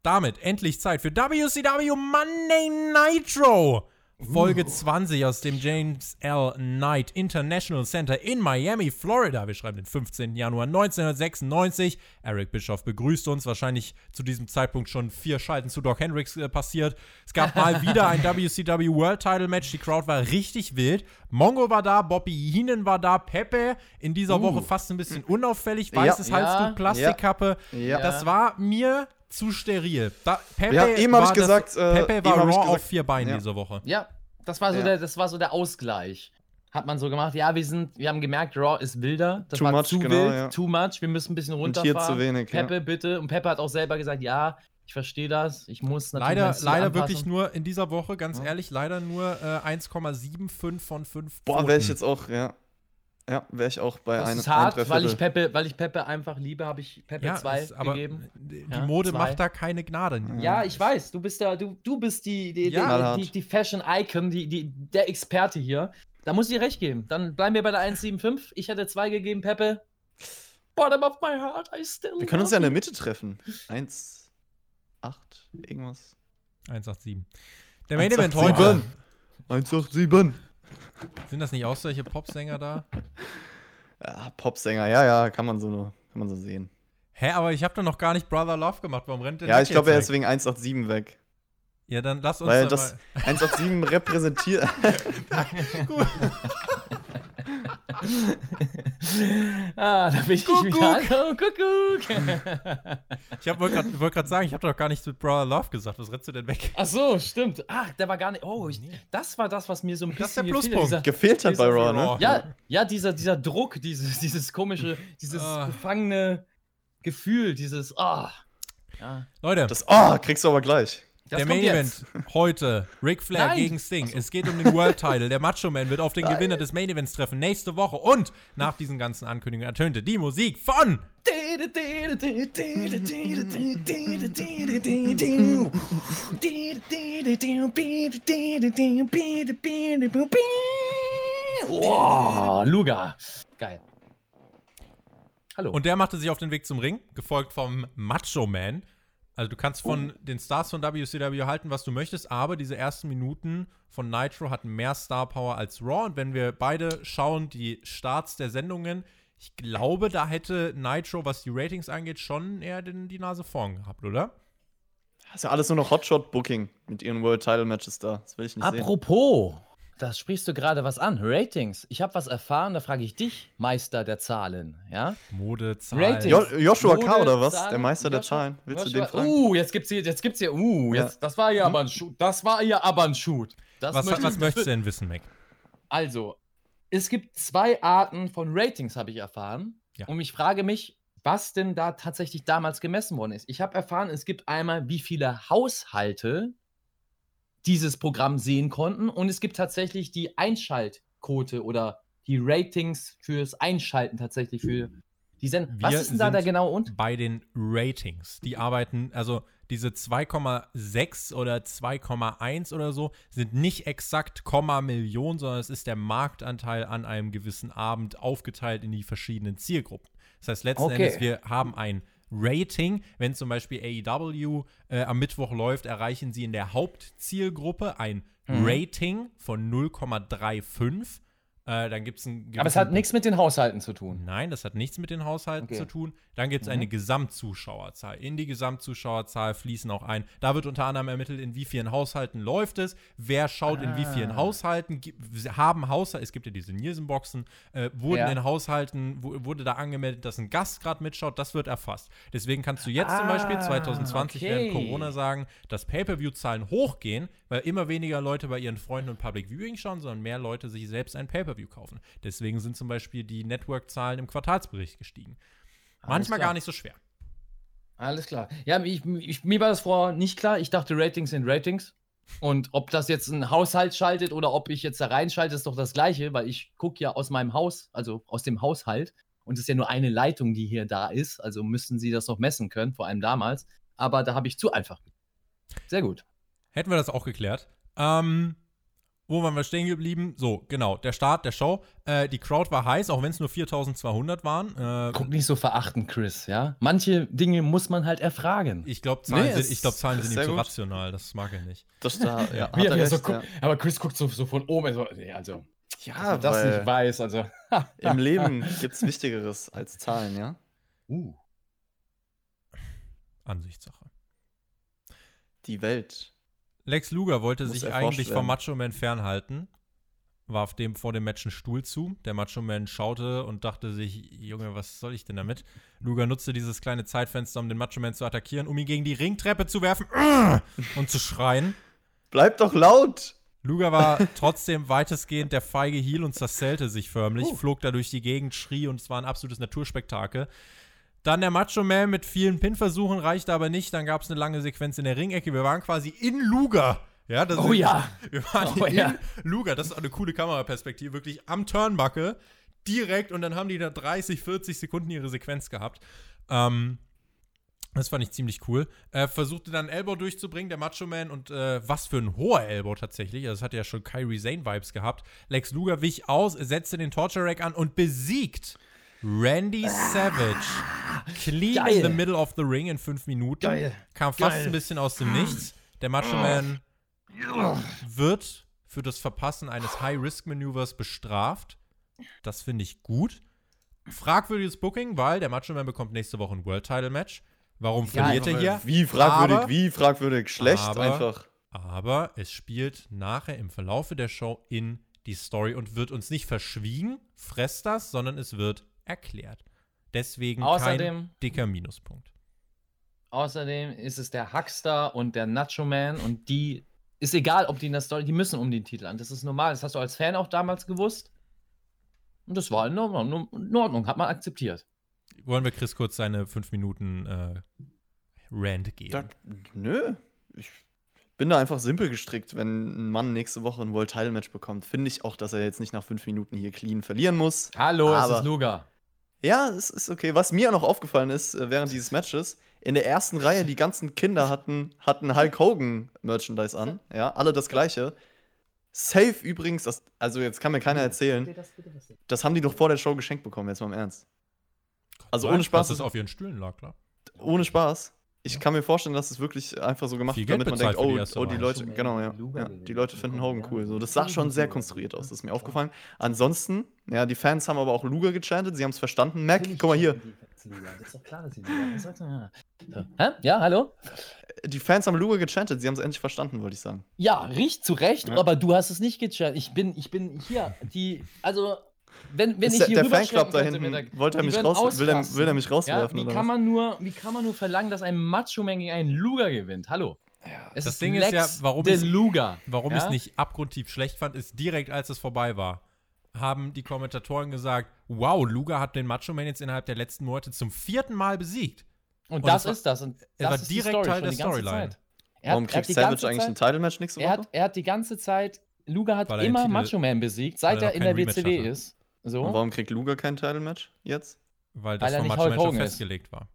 Damit endlich Zeit für WCW Monday Nitro. Folge 20 aus dem James L. Knight International Center in Miami, Florida. Wir schreiben den 15. Januar 1996. Eric Bischoff begrüßt uns. Wahrscheinlich zu diesem Zeitpunkt schon vier Schalten zu Doc Hendricks äh, passiert. Es gab mal (laughs) wieder ein WCW World Title Match. Die Crowd war richtig wild. Mongo war da, Bobby Heenan war da, Pepe in dieser Woche fast ein bisschen unauffällig. Weißes Ja. Halstuch, Plastikkappe. Ja. Das war mir zu steril. Da, Pepe Ja, eben hab war ich gesagt, das, äh, Pepe war Raw gesagt, auf vier Beinen ja. diese Woche. Ja, das war so, Ja. der, das war so der Ausgleich. Hat man so gemacht. Ja, wir sind, wir haben gemerkt, Raw ist wilder. Das Too war much, zu genau, wild, ja. too much. Wir müssen ein bisschen Und hier runterfahren. zu wenig, ja. Pepe, bitte. Und Pepe hat auch selber gesagt, ja, ich verstehe das. Ich muss natürlich Leider, leider anpassen. wirklich nur in dieser Woche, ganz ehrlich, leider nur äh, 1,75 von 5 Boah, wäre ich jetzt auch, ja. Ja, wäre ich auch bei Das einem ist hart, ein weil ich. Pepe, weil ich Pepe einfach liebe, habe ich Pepe ja, 2 ist, aber gegeben. die Ja, Mode zwei. macht da keine Gnade. Ja, ich weiß, du bist da, du, du bist die, die, Ja. die, die, die Fashion Icon, die, die, der Experte hier. Da muss ich dir recht geben. Dann bleiben wir bei der 1,75. Ich hätte 2 gegeben, Pepe. Bottom of my heart, I still. Wir können uns ja in der. Mitte treffen. Eins, acht, irgendwas. 187. Der Main Event 187. heute. 187. Sind das nicht auch solche Popsänger da? Ja, Popsänger, ja, ja, kann man so, nur- kann man so sehen. Hä, aber ich habe doch noch gar nicht Brother Love gemacht. Warum rennt der Ja, ich glaube, er ist weg? wegen 187 weg. Ja, dann lass uns Weil dann das mal. 187 repräsentiert. (laughs) (laughs) Ah, da bin ich Kuckuck. mich an. Oh, Kuckuck. Ich wollte gerade wollt sagen, ich habe doch gar nicht mit Brother Love gesagt. Was rennst du denn weg? Ach so, stimmt. Ach, der war gar nicht. Oh, ich, das war das, was mir so ein bisschen Das ist der Pluspunkt. dieser- Gefehlt hat bei Raw, ne? Ja, ja, dieser, dieser Druck, dieses, dieses komische, dieses Ah. gefangene Gefühl, dieses, ah. Ja, Leute, Das, oh, kriegst du aber gleich. Das der Main. Event heute. Ric Flair Nein. gegen Sting. Es geht um den World Title. Der Macho Man wird auf den Gewinner des Main Events treffen nächste Woche. Und nach diesen ganzen Ankündigungen ertönte die Musik von Wow, Luga. Geil. Hallo. Und der machte sich auf den Weg zum Ring, gefolgt vom Macho Man. Also du kannst von den Stars von WCW halten, was du möchtest, aber diese ersten Minuten von Nitro hatten mehr Star Power als Raw. Und wenn wir beide schauen, die Starts der Sendungen, ich glaube, da hätte Nitro, was die Ratings angeht, schon eher den, die Nase vorn gehabt, oder? Das ist ja alles nur noch Hotshot-Booking mit ihren World Title Matches da. Das will ich nicht sehen. Apropos, da sprichst du gerade was an. Ratings. Ich habe was erfahren, da frage ich dich, Meister der Zahlen. Ja? Mode, Zahlen. Ratings. Jo Joshua K. Mode, oder was? Zahlen, Der Meister der Joshua- Zahlen. Willst du Joshua- den fragen? Uh, jetzt gibt's hier, jetzt gibt's hier, uh, Ja. jetzt, das war ja aber ein Shoot. Das war ja aber ein Shoot. Das Was, möchte was möchtest du denn wissen, Mac? Also, es gibt zwei Arten von Ratings, habe ich erfahren. Ja. Und ich frage mich, was denn da tatsächlich damals gemessen worden ist. Ich habe erfahren, es gibt einmal, wie viele Haushalte dieses Programm sehen konnten. Und es gibt tatsächlich die Einschaltquote oder die Ratings fürs Einschalten tatsächlich für die Sendung. Was ist denn da sind genaue und? Bei den Ratings. Die arbeiten, also diese 2,6 oder 2,1 oder so, sind nicht exakt Komma Million, sondern es ist der Marktanteil an einem gewissen Abend aufgeteilt in die verschiedenen Zielgruppen. Das heißt, letzten Okay. Endes, wir haben ein Rating. Wenn zum Beispiel AEW äh, am Mittwoch läuft, erreichen sie in der Hauptzielgruppe ein Mhm. Rating von 0,35. Äh, dann gibt es ein Aber es hat nichts mit den Haushalten zu tun. Nein, das hat nichts mit den Haushalten Okay. zu tun. Dann gibt es eine Gesamtzuschauerzahl. In die Gesamtzuschauerzahl fließen auch ein. Da wird unter anderem ermittelt, in wie vielen Haushalten läuft es, wer schaut in wie vielen Haushalten, Gi- haben Haushalte, es gibt ja diese Nielsen-Boxen, äh, wurden Ja. in Haushalten, wo, wurde da angemeldet, dass ein Gast gerade mitschaut, das wird erfasst. Deswegen kannst du jetzt zum Beispiel Ah, 2020 während okay. Corona sagen, dass Pay-Per-View-Zahlen hochgehen, weil immer weniger Leute bei ihren Freunden und Public Viewing schauen, sondern mehr Leute sich selbst ein Pay-Per-View kaufen. Deswegen sind zum Beispiel die Network-Zahlen im Quartalsbericht gestiegen. Manchmal klar. gar nicht so schwer. Alles klar. Ja, ich, ich, mir war das vorher nicht klar. Ich dachte, Ratings sind Ratings. Und ob das jetzt ein Haushalt schaltet oder ob ich jetzt da reinschalte, ist doch das Gleiche, weil ich gucke ja aus meinem Haus, also aus dem Haushalt. Und es ist ja nur eine Leitung, die hier da ist. Also müssten sie das noch messen können, vor allem damals. Aber da habe ich zu einfach. Sehr gut. Hätten wir das auch geklärt. Ähm, wo waren wir stehen geblieben? So, genau, der Start der Show. Äh, die Crowd war heiß, auch wenn es nur 4200 waren. Äh, Guck nicht so verachtend, Chris, ja? Manche Dinge muss man halt erfragen. ich glaube, Zahlen, Nee, sind, ich glaub, Zahlen sind ihm zu rational. Das mag er nicht. Das da, ja, (laughs) hat Wie er so recht, guckt. Aber Chris guckt so, so von oben. So, nee, also, ja. dass Ja, man das weil nicht weiß. Also. (laughs) im Leben gibt es Wichtigeres als Zahlen, ja? Uh. Ansichtssache. Die Welt. Lex Luger wollte Muss sich eigentlich vom werden. Macho Man fernhalten. Warf dem vor dem Match einen Stuhl zu. Der Macho Man schaute und dachte sich, Junge, was soll ich denn damit? Luger nutzte dieses kleine Zeitfenster, um den Macho Man zu attackieren, um ihn gegen die Ringtreppe zu werfen und zu schreien. Bleib doch laut! Luger war (laughs) trotzdem weitestgehend der feige Heel und zerzellte sich förmlich, flog da durch die Gegend, schrie und es war ein absolutes Naturspektakel. Dann der Macho Man mit vielen Pin-Versuchen, reichte aber nicht. Dann gab es eine lange Sequenz in der Ringecke. Wir waren quasi in Luger. Ja, das Oh ist- ja. (laughs) Wir waren Oh in ja. Luger. Das ist auch eine coole Kameraperspektive. Wirklich am Turnbuckle. Direkt. Und dann haben die da 30, 40 Sekunden ihre Sequenz gehabt. Ähm, das fand ich ziemlich cool. Äh, versuchte dann Elbow durchzubringen, der Macho Man. Und äh, was für ein hoher Elbow tatsächlich. Also, das hat ja schon Kyrie Zane-Vibes gehabt. Lex Luger wich aus, setzte den Torture Rack an und besiegt Randy Savage. Clean Geil. in the middle of the ring in fünf Minuten. Geil. Kam fast Geil. ein bisschen aus dem Nichts. Der Macho Man wird für das Verpassen eines High-Risk-Maneuvers bestraft. Das finde ich gut. Fragwürdiges Booking, weil der Macho Man bekommt nächste Woche ein World-Title-Match. Warum verliert er hier? Wie fragwürdig, Aber- wie fragwürdig. Schlecht aber- einfach. Aber es spielt nachher im Verlaufe der Show in die Story und wird uns nicht verschwiegen, fresst das, sondern es wird erklärt. Deswegen kein Außerdem- dicker Minuspunkt. Außerdem ist es der Huckster und der Nacho Man und die ist egal, ob die in der Story, die müssen um den Titel an. Das ist normal. Das hast du als Fan auch damals gewusst. Und das war in Ordnung, in Ordnung hat man akzeptiert. Wollen wir Chris kurz seine 5 Minuten äh, Rant geben? Da, nö. Ich bin da einfach simpel gestrickt. Wenn ein Mann nächste Woche ein World Title Match bekommt, finde ich auch, dass er jetzt nicht nach fünf Minuten hier clean verlieren muss. Hallo, es Aber- ist Luga. Ja, es ist okay. Was mir noch aufgefallen ist äh, während dieses Matches, in der ersten Reihe, die ganzen Kinder hatten, hatten Hulk Hogan Merchandise an. (laughs) Ja, alle das gleiche. Safe übrigens, das, also jetzt kann mir keiner erzählen, das haben die doch vor der Show geschenkt bekommen, jetzt mal im Ernst. Also ohne Spaß. Dass es auf ihren Stühlen lag, klar. Ohne Spaß. Ich kann mir vorstellen, dass es wirklich einfach so gemacht wird, damit man denkt, bezahlt für die oh, oh, die. Leute, genau, ja. ja. Die Leute finden Hogan cool. So, das sah schon sehr konstruiert aus, das ist mir aufgefallen. Ansonsten, ja, die Fans haben aber auch Luger gechantet, sie haben es verstanden. Mac, guck mal hier, Das ist doch klar, dass sie Luga. So. Hä? Ja, hallo? die Fans haben Luger gechantet, sie haben es endlich verstanden, wollte ich sagen. Ja, riecht zu Recht, Ja. aber du hast es nicht gechattet. Ich bin, ich bin hier, die, also, wenn, wenn Ist ich der- hier der rüberschrecken Fanclub da hinten, wollte er mich raus- will er- will er mich rauswerfen, Ja, wie, kann man nur, wie kann man nur verlangen, dass ein Macho-Man gegen einen Luger gewinnt? Hallo. Es Das Ding ist ja, warum ich- Luger. Warum ja? ich es nicht abgrundtief schlecht fand, ist direkt als es vorbei war, haben die Kommentatoren gesagt, wow, Luger hat den Macho Man jetzt innerhalb der letzten Monate zum vierten Mal besiegt. Und Und das war- ist das. Und er das war ist die direkt Story Teil der Storyline. Zeit. Er Warum hat, er kriegt die Savage ganze eigentlich ein Zeit, Title-Match nächste er Woche? hat, er hat die ganze Zeit, Luger hat er immer Macho Man besiegt, seit er er in der WCW hatte. ist. So. Und warum kriegt Luger kein Title-Match jetzt? Weil Weil das von nicht Macho Hulk Man schon Hogan ist. festgelegt war.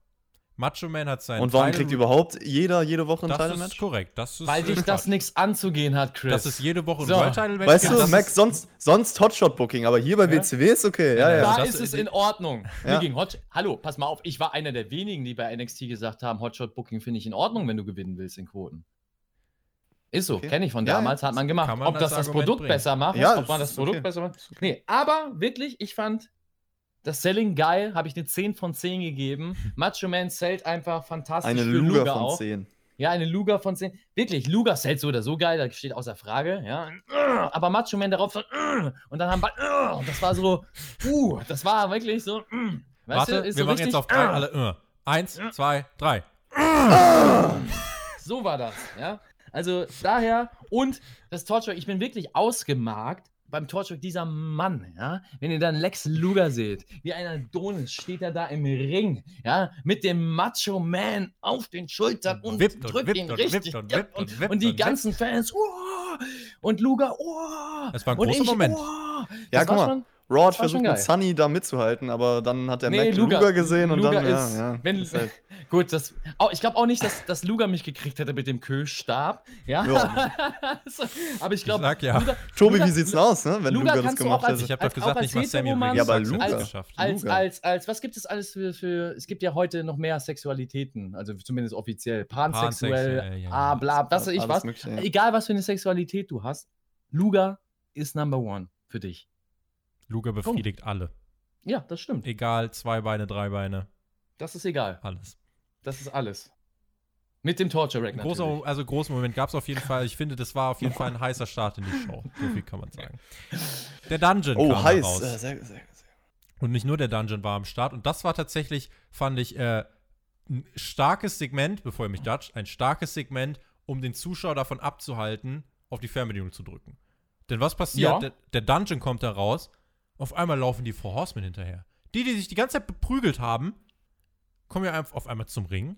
Macho Man hat sein Und warum Title- kriegt überhaupt jeder jede Woche ein Das ist Title-Match? korrekt. Das ist Weil äh, dich das nichts anzugehen hat, Chris. Dass es jede Woche ein So. World Title Match Weißt gibt, du, das Max, ist- sonst, sonst Hotshot-Booking, aber hier bei WCW ist okay. Ja, Ja, ja. da das ist es ist- in Ordnung. Ja. Hot Hallo, pass mal auf, ich war einer der wenigen, die bei NXT gesagt haben, Hotshot Booking finde ich in Ordnung, wenn du gewinnen willst in Quoten. Ist so, Okay. kenne ich von ja. damals, hat man gemacht. Man ob das das Argument Produkt bringen. besser macht, Ja, ob man das Produkt okay. besser macht. Nee, aber wirklich, ich fand das Selling geil, habe ich eine 10 von 10 gegeben. (laughs) Macho Man zählt einfach fantastisch Eine Luger Luger von auch. 10. Ja, eine Luger von 10. Wirklich, Luger zählt so oder so geil, das steht außer Frage, ja. Aber Macho Man darauf so, und dann haben wir, und das war so, uh, das war wirklich so, weißt Warte, du, ist wir so machen richtig, jetzt auf drei alle. Äh. Eins, zwei, drei. So war das, ja. Also daher, und das Torture, ich bin wirklich ausgemarkt beim Torture dieser Mann, ja. Wenn ihr dann Lex Luger seht, wie ein Adonis steht er da im Ring, ja, mit dem Macho Man auf den Schultern und Wippt und drückt wippt ihn und richtig und ja, und und, und die und ganzen Fans, oh, und Luger, oh. Das war ein großer Moment. Oh, Ja, das guck war mal. schon- Raw hat versucht mit. Sunny da mitzuhalten, aber dann hat der Nee, Mac Luger- Luger, gesehen und Luger dann, ist, ja, ja. wenn, ist halt, (laughs) gut, das, oh, ich glaube auch nicht, dass, dass Luger mich gekriegt hätte mit dem Kühlstab, ja, Ja. (laughs) aber ich glaube, sag ja. Tobi, Luger- wie sieht's denn aus, ne, wenn Luger Luger das gemacht als- hätte? Ich habe doch Als- gesagt, nicht als mal Sammy Heteroman- Ja, aber Luger. geschafft. als, als, als, was gibt es alles für, für, es gibt ja heute noch mehr Sexualitäten, also zumindest offiziell, pansexuell, Pansexuell, ja, ah, bla, was weiß ich was. Mögliche. Egal, was für eine Sexualität du hast, Luger ist Number One für dich. Luger befriedigt alle. Ja, das stimmt. Egal, zwei Beine, drei Beine, Das ist egal. alles. Das ist alles. Mit dem Torture Rack Ein natürlich. großer, also großen Moment gab es auf jeden Fall. Ich finde, das war auf jeden Fall ein heißer Start in die Show. (laughs) So viel kann man sagen. Der Dungeon Oh, kam heiß. raus. Sehr, sehr, sehr. Und nicht nur der Dungeon war am Start. Und das war tatsächlich, fand ich, äh, ein starkes Segment, bevor ihr mich judgt, ein starkes Segment, um den Zuschauer davon abzuhalten, auf die Fernbedienung zu drücken. Denn was passiert? Ja. Der, der Dungeon kommt da raus, auf einmal laufen die Four Horsemen hinterher. Die, die sich die ganze Zeit beprügelt haben, kommen ja einfach auf einmal zum Ring.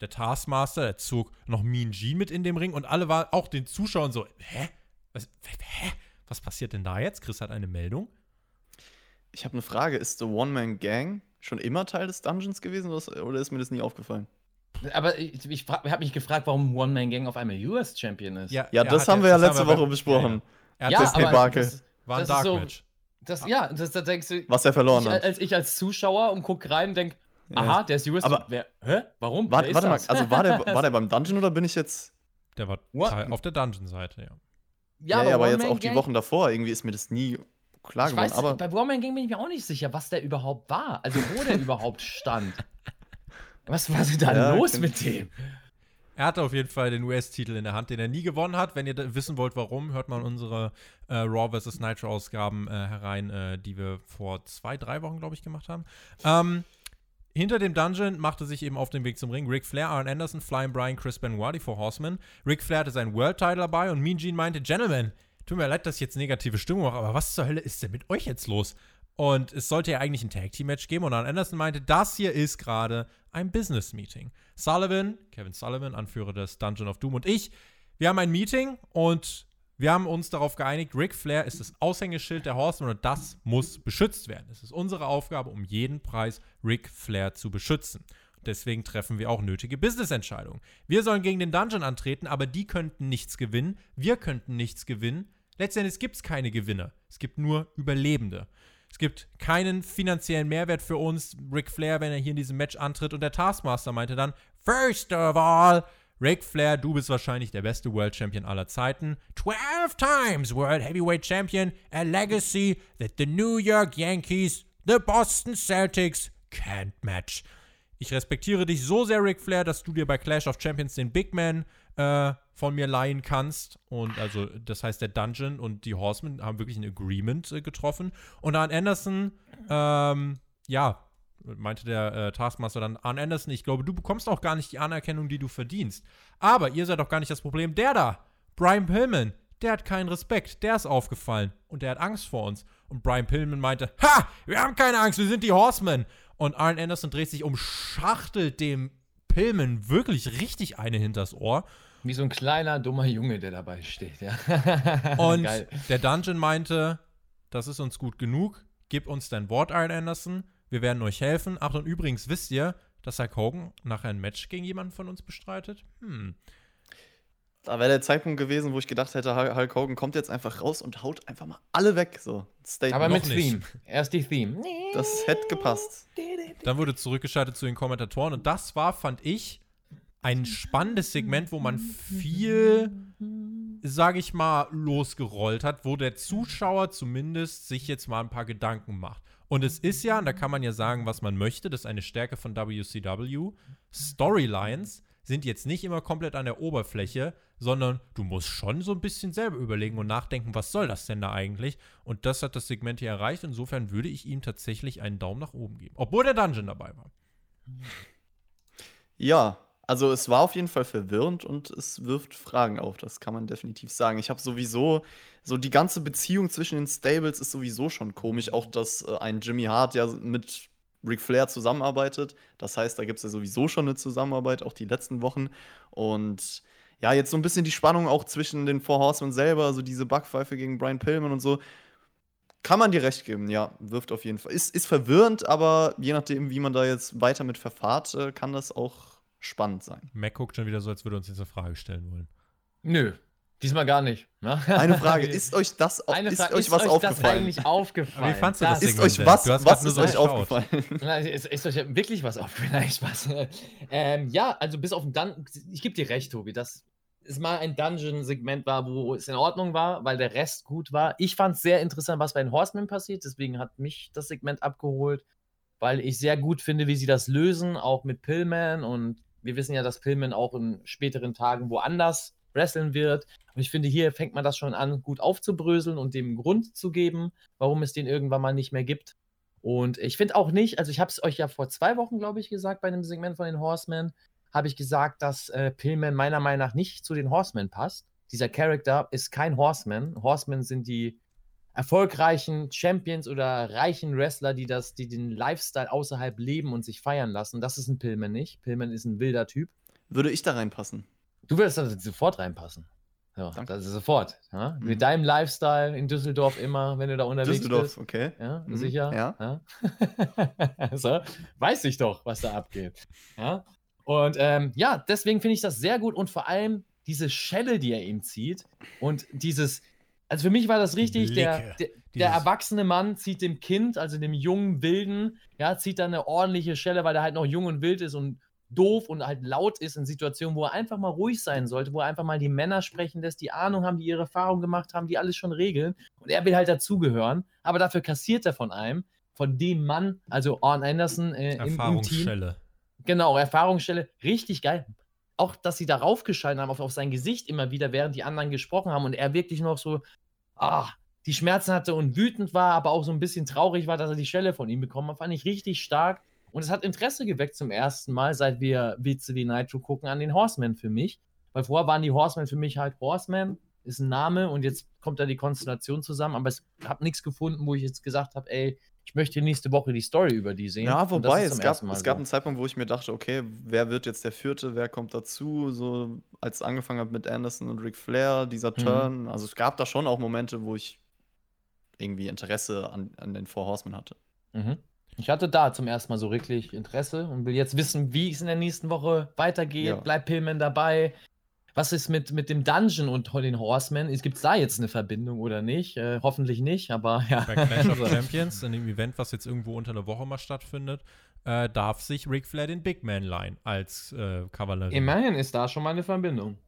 Der Taskmaster, der zog noch Mean Gene mit in dem Ring und alle waren auch den Zuschauern so, hä? Was, hä? Was passiert denn da jetzt? Chris hat eine Meldung. Ich habe eine Frage. Ist The One-Man-Gang schon immer Teil des Dungeons gewesen oder ist mir das nie aufgefallen? Aber ich, ich habe mich gefragt, warum One Man Gang auf einmal US Champion ist. Ja, er das haben wir ja letzte Woche besprochen. Ja, ja. ja Er hat das das Debakel. das, war ein das ist Dark so- Match. Das, ja, das, da denkst du, Was er verloren ich, hat. als ich als Zuschauer und guck rein und denk, Ja. aha, der ist US. Aber- wer, hä? Warum? Warte, Wer ist warte mal, also war der, (laughs) war der beim Dungeon oder bin ich jetzt. Der war What? Auf der Dungeon-Seite, ja. Ja, ja, aber jetzt One-Man auch die Wochen davor. Irgendwie ist mir das nie klar Ich geworden. weiß, Aber bei One Man Gang bin ich mir auch nicht sicher, was der überhaupt war. Also wo der (laughs) überhaupt stand. Was war denn da Ja, los mit dem? Er hatte auf jeden Fall den US-Titel in der Hand, den er nie gewonnen hat. Wenn ihr wissen wollt, warum, hört mal unsere äh, Raw vs. Nitro-Ausgaben äh, herein, äh, die wir vor zwei, drei Wochen, glaube ich, gemacht haben. Ähm, hinter dem Dungeon machte sich eben auf den Weg zum Ring Ric Flair, Aaron Anderson, Flying Brian, Chris Benoit, die Four Horsemen. Ric Flair hatte seinen World-Title dabei und Mean Gene meinte, Gentlemen, tut mir leid, dass ich jetzt negative Stimmung mache, aber was zur Hölle ist denn mit euch jetzt los? Und es sollte ja eigentlich ein Tag-Team-Match geben. Und Aaron Anderson meinte, das hier ist gerade ein Business-Meeting. Sullivan, Kevin Sullivan, Anführer des Dungeon of Doom und ich, wir haben ein Meeting und wir haben uns darauf geeinigt, Ric Flair ist das Aushängeschild der Horsemen und das muss beschützt werden. Es ist unsere Aufgabe, um jeden Preis Ric Flair zu beschützen. Deswegen treffen wir auch nötige Business-Entscheidungen. Wir sollen gegen den Dungeon antreten, aber die könnten nichts gewinnen. Wir könnten nichts gewinnen. Letztendlich gibt es keine Gewinner. Es gibt nur Überlebende. Es gibt keinen finanziellen Mehrwert für uns, Ric Flair, wenn er hier in diesem Match antritt. Und der Taskmaster meinte dann, First of all, Ric Flair, du bist wahrscheinlich der beste World Champion aller Zeiten. 12 times World Heavyweight Champion, a legacy that the New York Yankees, the Boston Celtics can't match. Ich respektiere dich so sehr, Ric Flair, dass du dir bei Clash of Champions den Big Man äh, von mir leihen kannst. Und also, das heißt, der Dungeon und die Horsemen haben wirklich ein Agreement äh, getroffen. Und Arn Anderson, ähm, ja, meinte der äh, Taskmaster dann, Arn Anderson, ich glaube, du bekommst auch gar nicht die Anerkennung, die du verdienst. Aber ihr seid doch gar nicht das Problem. Der da, Brian Pillman, der hat keinen Respekt, der ist aufgefallen und der hat Angst vor uns. Und Brian Pillman meinte, ha, wir haben keine Angst, wir sind die Horsemen. Und Arn Anderson dreht sich um, schachtelt dem Pillman wirklich richtig eine hinters Ohr. Wie so ein kleiner, dummer Junge, der dabei steht, ja. (laughs) Und Geil. der Dungeon meinte, das ist uns gut genug, gib uns dein Wort, Iron Anderson, wir werden euch helfen. Ach, und übrigens wisst ihr, dass Hulk Hogan nachher ein Match gegen jemanden von uns bestreitet? Hm. Da wäre der Zeitpunkt gewesen, wo ich gedacht hätte, Hul- Hulk Hogan kommt jetzt einfach raus und haut einfach mal alle weg. So, Statement. Aber mit noch nicht. Theme. Erst die Theme. das hätte gepasst. Dann wurde zurückgeschaltet zu den Kommentatoren und das war, fand ich, ein spannendes Segment, wo man viel, sage ich mal, losgerollt hat, wo der Zuschauer zumindest sich jetzt mal ein paar Gedanken macht. Und es ist ja, und da kann man ja sagen, was man möchte, das ist eine Stärke von WCW. Storylines sind jetzt nicht immer komplett an der Oberfläche, sondern du musst schon so ein bisschen selber überlegen und nachdenken, was soll das denn da eigentlich? Und das hat das Segment hier erreicht. Insofern würde ich ihm tatsächlich einen Daumen nach oben geben. Obwohl der Dungeon dabei war. Ja, also es war auf jeden Fall verwirrend und es wirft Fragen auf, das kann man definitiv sagen. Ich habe sowieso, so die ganze Beziehung zwischen den Stables ist sowieso schon komisch. Auch, dass äh, ein Jimmy Hart ja mit Ric Flair zusammenarbeitet. Das heißt, da gibt es ja sowieso schon eine Zusammenarbeit, auch die letzten Wochen. Und ja, jetzt so ein bisschen die Spannung auch zwischen den Four Horsemen selber, also diese Backpfeife gegen Brian Pillman und so. Kann man dir recht geben, ja, wirft auf jeden Fall. Ist, ist verwirrend, aber je nachdem, wie man da jetzt weiter mit verfahrt, äh, kann das auch spannend sein. Mac guckt schon wieder so, als würde er uns jetzt eine Frage stellen wollen. Nö, diesmal gar nicht. ne? Eine (laughs) Frage, ist euch das Eine ist Frage, euch ist was euch aufgefallen? das eigentlich aufgefallen? Wie fandst du Das das ist euch was, Du hast was ist so euch geschaut. aufgefallen? (laughs) Nein, ist, ist euch wirklich was (laughs) aufgefallen? Nein, Spaß. Ähm, ja, also bis auf den Dungeon, ich gebe dir recht, Tobi, dass es mal ein Dungeon-Segment war, wo es in Ordnung war, weil der Rest gut war. Ich fand es sehr interessant, was bei den Horsemen passiert, deswegen hat mich das Segment abgeholt, weil ich sehr gut finde, wie sie das lösen, auch mit Pillman und wir wissen ja, dass Pillman auch in späteren Tagen woanders wresteln wird. Und ich finde, hier fängt man das schon an, gut aufzubröseln und dem Grund zu geben, warum es den irgendwann mal nicht mehr gibt. Und ich finde auch nicht, also ich habe es euch ja vor zwei Wochen, glaube ich, gesagt, bei einem Segment von den Horsemen, habe ich gesagt, dass äh, Pillman meiner Meinung nach nicht zu den Horsemen passt. Dieser Charakter ist kein Horseman. Horsemen sind die erfolgreichen Champions oder reichen Wrestler, die das, die den Lifestyle außerhalb leben und sich feiern lassen. Das ist ein Pillman nicht. Pillman ist ein wilder Typ. Würde ich da reinpassen? Du würdest da sofort reinpassen. Ja, Danke. das ist sofort. Ja? Mhm. Mit deinem Lifestyle in Düsseldorf immer, wenn du da unterwegs Düsseldorf, bist. okay. Ja, Mhm, sicher. ja. Ja. (laughs) so, weiß ich doch, was da abgeht. Ja. Und ähm, ja, deswegen finde ich das sehr gut und vor allem diese Schelle, die er ihm zieht und dieses, also für mich war das richtig, der, der, der erwachsene Mann zieht dem Kind, also dem jungen Wilden, ja, zieht da eine ordentliche Schelle, weil er halt noch jung und wild ist und doof und halt laut ist in Situationen, wo er einfach mal ruhig sein sollte, wo er einfach mal die Männer sprechen lässt, die Ahnung haben, die ihre Erfahrung gemacht haben, die alles schon regeln. Und er will halt dazugehören, aber dafür kassiert er von einem, von dem Mann, also Arn Anderson äh, im, im Team. Genau, Erfahrungsstelle, richtig geil. Auch, dass sie darauf geschalten haben, auf, auf sein Gesicht immer wieder, während die anderen gesprochen haben und er wirklich noch so, ah, die Schmerzen hatte und wütend war, aber auch so ein bisschen traurig war, dass er die Stelle von ihm bekommen hat, fand ich richtig stark. Und es hat Interesse geweckt zum ersten Mal, seit wir WCW Nitro gucken, an den Horsemen für mich. Weil vorher waren die Horsemen für mich halt Horsemen, ist ein Name und jetzt kommt da die Konstellation zusammen, aber ich habe nichts gefunden, wo ich jetzt gesagt habe, ey, ich möchte nächste Woche die Story über die sehen. Ja, wobei, es gab, es gab so. einen Zeitpunkt, wo ich mir dachte, okay, wer wird jetzt der Vierte, wer kommt dazu? So, als es angefangen hat mit Anderson und Ric Flair, dieser Mhm. Turn. Also es gab da schon auch Momente, wo ich irgendwie Interesse an, an den Four Horsemen hatte. Mhm. Ich hatte da zum ersten Mal so wirklich Interesse und will jetzt wissen, wie es in der nächsten Woche weitergeht. Ja. Bleibt Pillman dabei? Was ist mit, mit dem Dungeon und den Horsemen? Gibt es da jetzt eine Verbindung oder nicht? Äh, hoffentlich nicht, aber ja. Bei Clash of (laughs) Champions, in dem Event, was jetzt irgendwo unter der Woche mal stattfindet, äh, darf sich Ric Flair den Big Man leihen als äh, Kavallerie. Immerhin ist da schon mal eine Verbindung.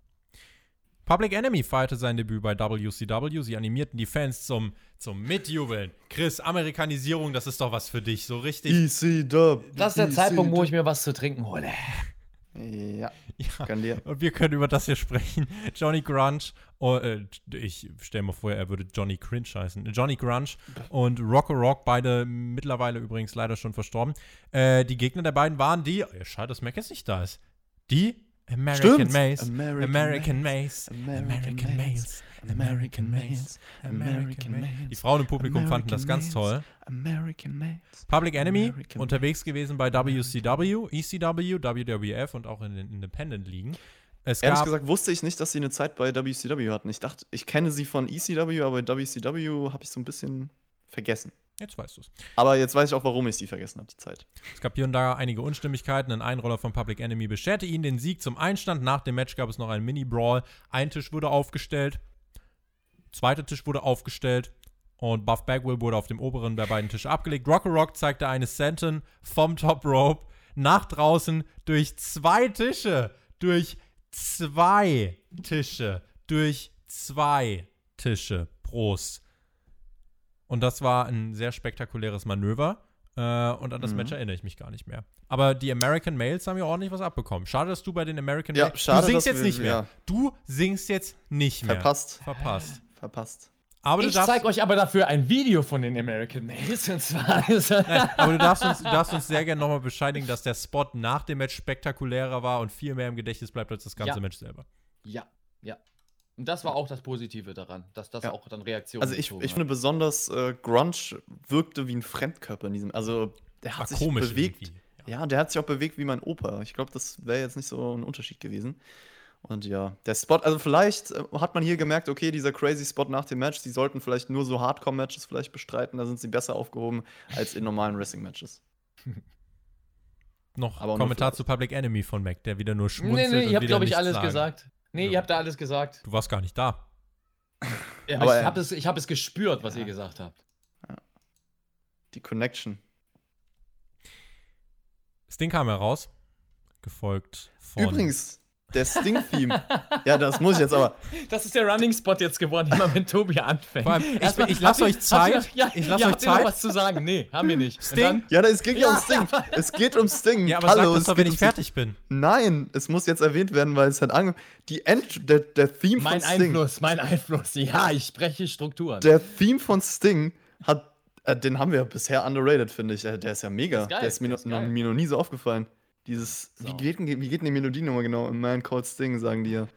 Public Enemy feierte sein Debüt bei WCW. Sie animierten die Fans zum, zum Mitjubeln. Chris, Amerikanisierung, das ist doch was für dich. So richtig. EC Dub. Das ist der Zeitpunkt, wo ich mir was zu trinken hole. Ja, Ja. kann dir. Und wir können über das hier sprechen. Johnny Grunge, oh, äh, ich stelle mir vor, er würde Johnny Cringe heißen. Johnny Grunge und Rocco Rock, beide mittlerweile übrigens leider schon verstorben. Äh, die Gegner der beiden waren die, ja, schade, dass Mac jetzt nicht da ist, die American Stimmt. Maze, American American Maze, American American Maze, American Maze, American Maze. Die Frauen im Publikum fanden das ganz toll. American Maze. Public Enemy, American unterwegs gewesen bei WCW, ECW, WWF und auch in den Independent-Ligen. Es Ehrlich gesagt wusste ich nicht, dass sie eine Zeit bei WCW hatten. Ich dachte, ich kenne sie von ECW, aber WCW habe ich so ein bisschen vergessen. Jetzt weißt du es. Aber jetzt weiß ich auch, warum ich sie vergessen habe, die Zeit. Es gab hier und da einige Unstimmigkeiten. Ein Einroller von Public Enemy bescherte ihnen den Sieg zum Einstand. Nach dem Match gab es noch einen Mini-Brawl. Ein Tisch wurde aufgestellt. Zweiter Tisch wurde aufgestellt. Und Buff Bagwell wurde auf dem oberen der beiden Tische abgelegt. Rocker Rock zeigte eine Senton vom Top Rope nach draußen durch zwei Tische. Durch zwei Tische. Durch zwei Tische. Prost. Und das war ein sehr spektakuläres Manöver. Äh, und an das Mhm. Match erinnere ich mich gar nicht mehr. Aber die American Males haben ja ordentlich was abbekommen. Schade, dass du bei den American Ja, Males. schade, du singst jetzt wir- nicht mehr. ja. Du singst jetzt nicht mehr. Verpasst. Verpasst. Verpasst. Aber du, Ich zeige euch aber dafür ein Video von den American Males. Und zwar ist (laughs) aber du darfst uns, du darfst uns sehr gerne nochmal bescheinigen, dass der Spot nach dem Match spektakulärer war und viel mehr im Gedächtnis bleibt als das ganze Ja. Match selber. Ja, ja. Und das war auch das Positive daran, dass das Ja. auch dann Reaktionen Also ich, ich finde besonders, äh, Grunge wirkte wie ein Fremdkörper in diesem. Also der War hat sich komisch bewegt. irgendwie. Ja, der hat sich auch bewegt wie mein Opa. Ich glaube, das wäre jetzt nicht so ein Unterschied gewesen. Und ja, der Spot, also vielleicht äh, hat man hier gemerkt, okay, dieser crazy Spot nach dem Match, die sollten vielleicht nur so Hardcore-Matches vielleicht bestreiten, da sind sie besser aufgehoben als in normalen Wrestling-Matches. (laughs) Noch Aber Kommentar zu Public Enemy von Mac, der wieder nur Nee, schmunzelt nee, und ihr habt, wieder glaube ich, alles sagt. gesagt. Nee, Ja. ihr habt da alles gesagt. Du warst gar nicht da. Ja, Aber, aber ich habe es, ich hab es gespürt, was ihr gesagt habt. Die Connection. Sting kam heraus, gefolgt von. Übrigens, der Sting-Theme. ja, das muss ich jetzt aber. Das ist der Running Spot jetzt geworden, immer wenn Tobi anfängt. Vor allem, ich- Erstmal, ich lass habt ihr- euch Zeit. Ja, Ich lass ja, euch Zeit. was zu sagen? Nee, haben wir nicht. Sting? Ja, es geht ja, um Sting. Es geht um Sting. Ja, aber Hallo, sag es das doch, wenn ich fertig bin. Nein, es muss jetzt erwähnt werden, weil es hat ange die End der, der Theme Mein von Sting. Einfluss, mein Einfluss. Ja, ich spreche Strukturen. Der Theme von Sting hat, äh, den haben wir bisher underrated, finde ich. Äh, der ist ja mega. ist geil, der ist mir, der ist mir noch nie so aufgefallen. Dieses, wie So. geht, denn- wie geht denn die Melodie nochmal genau? A Man Called Sting, sagen die ja.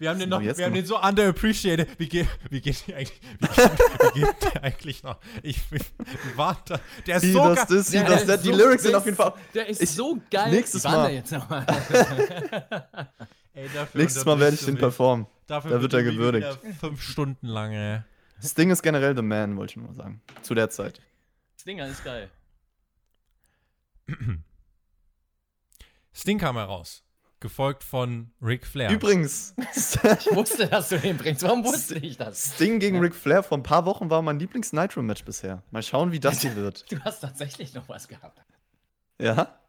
Wir haben den, noch, wir haben den so underappreciated. Wie geht, wie geht die eigentlich, wie geht, wie geht der eigentlich noch? Ich, ich warte. Der ist Wie so das geil. ist, wie Ja, das, der der, ist die so- Lyrics sind der auf jeden Fall. Der ist Ich- so geil. nächstes Mal. der jetzt nochmal? (laughs) Ey, dafür Nächstes Mal werde ich den performen. Dafür Da wird er gewürdigt. Fünf Stunden lang, ey. Sting ist generell the man, wollte ich nur mal sagen. Zu der Zeit. Stinger ist geil. (clears throat) Sting kam heraus. Gefolgt von Ric Flair. Übrigens, (laughs) Ich wusste, dass du den bringst. Warum wusste ich das? Sting gegen Ric Flair vor ein paar Wochen war mein Lieblings-Nitro-Match bisher. Mal schauen, wie das hier (laughs) wird. Du hast tatsächlich noch was gehabt. Ja?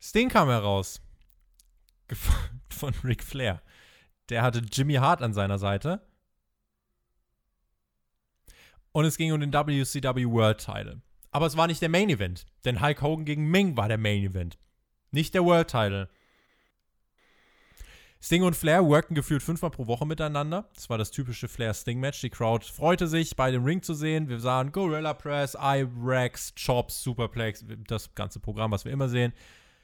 Sting kam heraus. Gefolgt von Ric Flair. Der hatte Jimmy Hart an seiner Seite. Und es ging um den WCW World Title. Aber es war nicht der Main Event, denn Hulk Hogan gegen Ming war der Main Event. Nicht der World Title. Sting und Flair workten gefühlt fünfmal pro Woche miteinander. Das war das typische Flair-Sting-Match. Die Crowd freute sich, bei dem Ring zu sehen. Wir sahen Gorilla Press, I-Rex, Chops, Superplex, das ganze Programm, was wir immer sehen.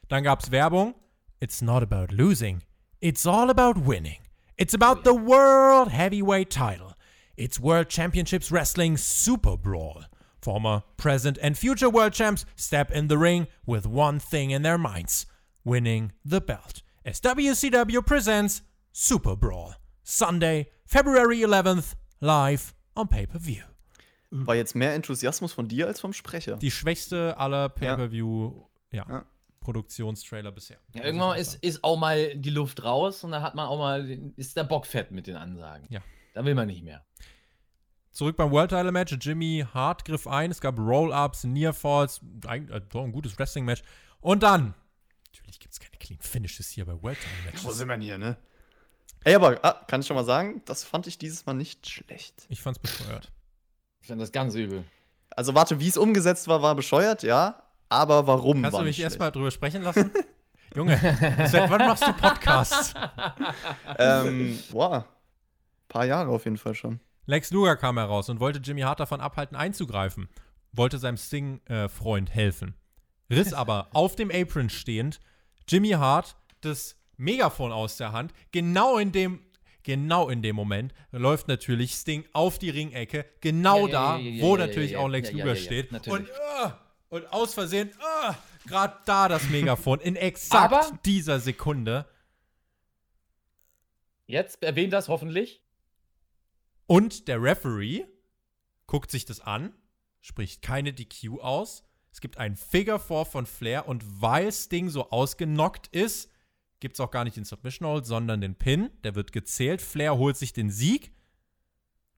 Dann gab es Werbung. It's not about losing. It's all about winning. It's about the World Heavyweight Title. It's World Championships Wrestling Super Brawl. Former, present, and future world champs step in the ring with one thing in their minds winning the belt. As WCW presents Super Brawl. Sunday, February 11th, live on pay per view. War jetzt mehr Enthusiasmus von dir als vom Sprecher. Die schwächste aller Pay-Per-View ja. Ja. Produktionstrailer bisher. Ja, irgendwann ist, ist auch mal die Luft raus und da hat man auch mal, ist der Bock fett mit den Ansagen. Ja. Da will man nicht mehr. Zurück beim World Title Match. Jimmy Hart griff ein. Es gab Roll-Ups, Near Falls. Ein, äh, ein gutes Wrestling Match. Und dann. Natürlich gibt es keine Clean Finishes hier bei World Title Matches. Wo sind wir denn hier, ne? Ey, aber ah, kann ich schon mal sagen, das fand ich dieses Mal nicht schlecht. Ich fand's bescheuert. Ich fand das ganz übel. Also warte, wie es umgesetzt war, war bescheuert, ja. Aber warum Kannst war du mich erstmal drüber sprechen lassen? (laughs) Junge, seit wann machst du Podcasts? (laughs) ähm, boah. Paar Jahre auf jeden Fall schon. Lex Luger kam heraus und wollte Jimmy Hart davon abhalten, einzugreifen. Wollte seinem Sting-Freund helfen. Riss aber (laughs) auf dem Apron stehend Jimmy Hart das Megafon aus der Hand. Genau in dem, genau in dem Moment läuft natürlich Sting auf die Ringecke. Genau Ja, da, ja, ja, wo natürlich auch Lex Luger steht. natürlich. und, äh, und aus Versehen äh, gerade da das (laughs) Megafon in exakt Aber- dieser Sekunde. Jetzt erwähnt das hoffentlich. Und der Referee guckt sich das an, spricht keine DQ aus. Es gibt einen Figure 4 von Flair und weil Sting so ausgenockt ist, gibt es auch gar nicht den Submission Hold, sondern den Pin. Der wird gezählt. Flair holt sich den Sieg.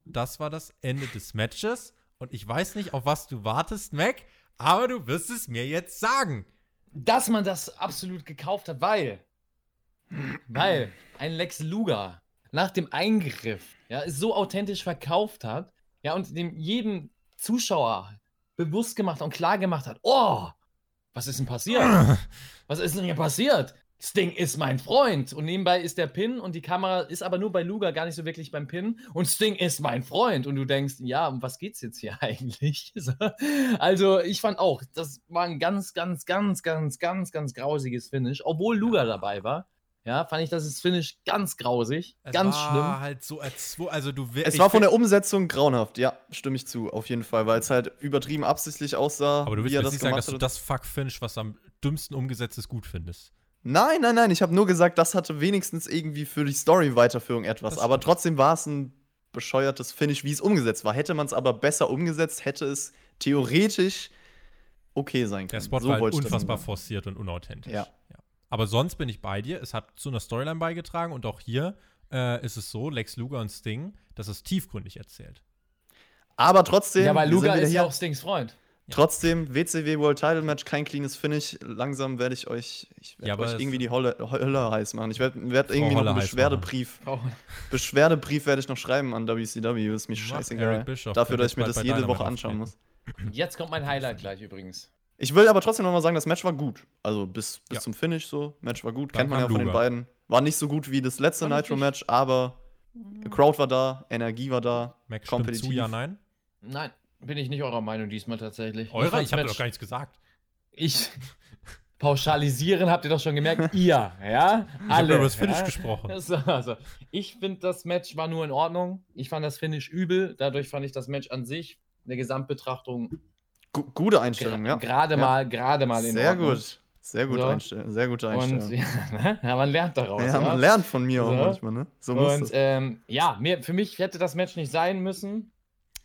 Das war das Ende des Matches. Und ich weiß nicht, auf was du wartest, Mac, aber du wirst es mir jetzt sagen. dass man das absolut gekauft hat, weil, weil ein Lex Luger nach dem Eingriff ja, so authentisch verkauft hat, ja, und dem jeden Zuschauer bewusst gemacht und klar gemacht hat, oh, was ist denn passiert? (clears throat) Was ist denn hier passiert? Sting ist mein Freund. Und nebenbei ist der Pin und die Kamera ist aber nur bei Luger gar nicht so wirklich beim Pin. Und Sting ist mein Freund. Und du denkst, ja, um was geht's jetzt hier (laughs) eigentlich? So. Also, ich fand auch, das war ein ganz, ganz, ganz, ganz, ganz, ganz grausiges Finish. Obwohl Luger dabei war. Ja, fand ich das Finish ganz grausig. Es ganz war schlimm. halt so erzwo also du Es war von der Umsetzung grauenhaft, ja, stimme ich zu, auf jeden Fall, weil es halt übertrieben absichtlich aussah. aber du willst wie er mir das nicht sagen, dass du das Fuck-Finish, was am dümmsten umgesetzt ist, gut findest. Nein, nein, nein, ich habe nur gesagt, das hatte wenigstens irgendwie für die Story-Weiterführung etwas. Das aber trotzdem war es ein bescheuertes Finish, wie es umgesetzt war. Hätte man es aber besser umgesetzt, hätte es theoretisch okay sein Der können. Spot So war halt unfassbar forciert und unauthentisch. Ja. Aber sonst bin ich bei dir. Es hat zu einer Storyline beigetragen und auch hier äh, ist es so, Lex Luger und Sting, dass es tiefgründig erzählt. Aber trotzdem, Ja, weil Luger ist ja auch Stings Freund. Trotzdem, WCW World Title Match, kein cleanes Finish. Langsam werde ich euch, ich werd Ja, euch irgendwie die Hölle, Hölle heiß machen. Ich werde werd irgendwie noch einen Beschwerdebrief. Beschwerdebrief werde ich noch schreiben an WCW. Ist mir Mach scheißegal. Dafür, dass ich mir das jede Woche anschauen muss. Jetzt kommt mein Highlight gleich übrigens. Ich will aber trotzdem noch mal sagen, das Match war gut. Also bis, bis Ja. zum Finish so. Match war gut. Dann Kennt man ja von den beiden. War nicht so gut wie das letzte ich Nitro-Match, aber Crowd war da, Energie war da. Mac stimmt zu, Kompetitiv. ja, nein? Nein, bin ich nicht eurer Meinung diesmal tatsächlich. Eure? fand's Ich habe doch gar nichts gesagt. Ich. (laughs) Pauschalisieren habt ihr doch schon gemerkt. (laughs) Ihr, ja? Ich Alle. über das Finish ja? gesprochen. (laughs) So, also, ich finde, das Match war nur in Ordnung. Ich fand das Finish übel. Dadurch fand ich das Match an sich, eine Gesamtbetrachtung, Gu gute Einstellung, ja. gerade Ja. mal, gerade mal in Sehr Ordnung. gut. Sehr gute So. Einstellung. Sehr gute Und Einstellung. (laughs) ja, ne? ja, man lernt daraus. Ja, man lernt von mir auch So. manchmal, ne? So muss Und es. ähm, ja, mir, für mich hätte das Match nicht sein müssen.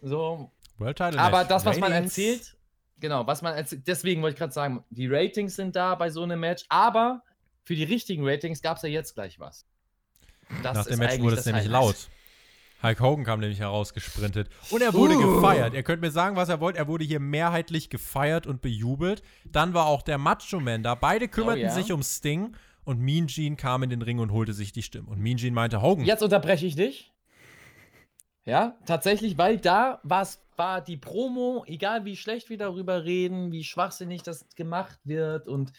So, World Title Aber Match. das, was man Ratings. erzählt, genau, was man erzählt, deswegen wollte ich gerade sagen, die Ratings sind da bei so einem Match, aber für die richtigen Ratings gab es ja jetzt gleich was. Das Nach ist dem Match wurde es nämlich Highlight. laut. Hulk Hogan kam nämlich herausgesprintet. Und er wurde Uh. gefeiert. Ihr könnt mir sagen, was er wollt. Er wurde hier mehrheitlich gefeiert und bejubelt. Dann war auch der Macho Man da. Beide kümmerten Oh ja. sich um Sting. Und Mean Gene kam in den Ring und holte sich die Stimme. Und Mean Gene meinte, Hogan, Jetzt unterbreche ich dich. Ja, tatsächlich, weil da war's, war die Promo, egal wie schlecht wir darüber reden, wie schwachsinnig das gemacht wird und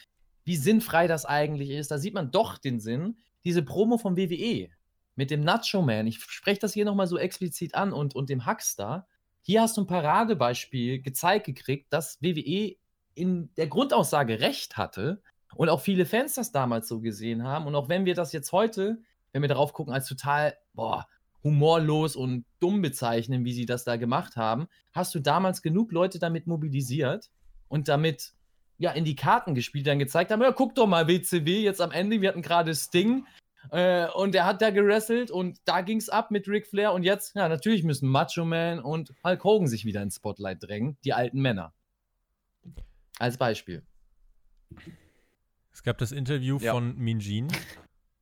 wie sinnfrei das eigentlich ist, da sieht man doch den Sinn. Diese Promo vom WWE mit dem Nacho Man, ich spreche das hier nochmal so explizit an und, und dem Huckstar. Hier hast du ein Paradebeispiel gezeigt gekriegt, dass WWE in der Grundaussage recht hatte und auch viele Fans das damals so gesehen haben. Und auch wenn wir das jetzt heute, wenn wir darauf gucken, als total, boah, humorlos und dumm bezeichnen, wie sie das da gemacht haben, hast du damals genug Leute damit mobilisiert und damit ja in die Karten gespielt, dann gezeigt haben, ja, guck doch mal WCW jetzt am Ende, wir hatten gerade Sting äh, und der hat da gerasselt und da ging's ab mit Ric Flair und jetzt, ja, natürlich müssen Macho Man und Hulk Hogan sich wieder ins Spotlight drängen, die alten Männer. Als Beispiel. es gab das Interview Ja. von Gene.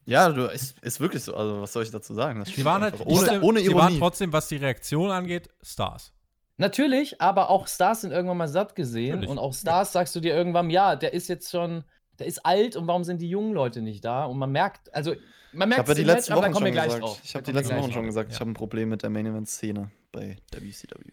Ja, du, ist, ist wirklich so. Also, was soll ich dazu sagen? Das Sie waren halt ohne, trotzdem, ohne sie waren Ironie. trotzdem, was die Reaktion angeht, Stars. Natürlich, aber auch Stars sind irgendwann mal satt gesehen. Natürlich. Und auch Stars sagst du dir irgendwann, ja, der ist jetzt schon, der ist alt und warum sind die jungen Leute nicht da? Und man merkt, also man Ich merkt habe ja die letzten aber da Wochen kommen wir schon gleich gesagt. drauf. Ich habe die letzten Wochen schon gesagt, Ja. ich habe ein Problem mit der Main Event Szene bei WCW.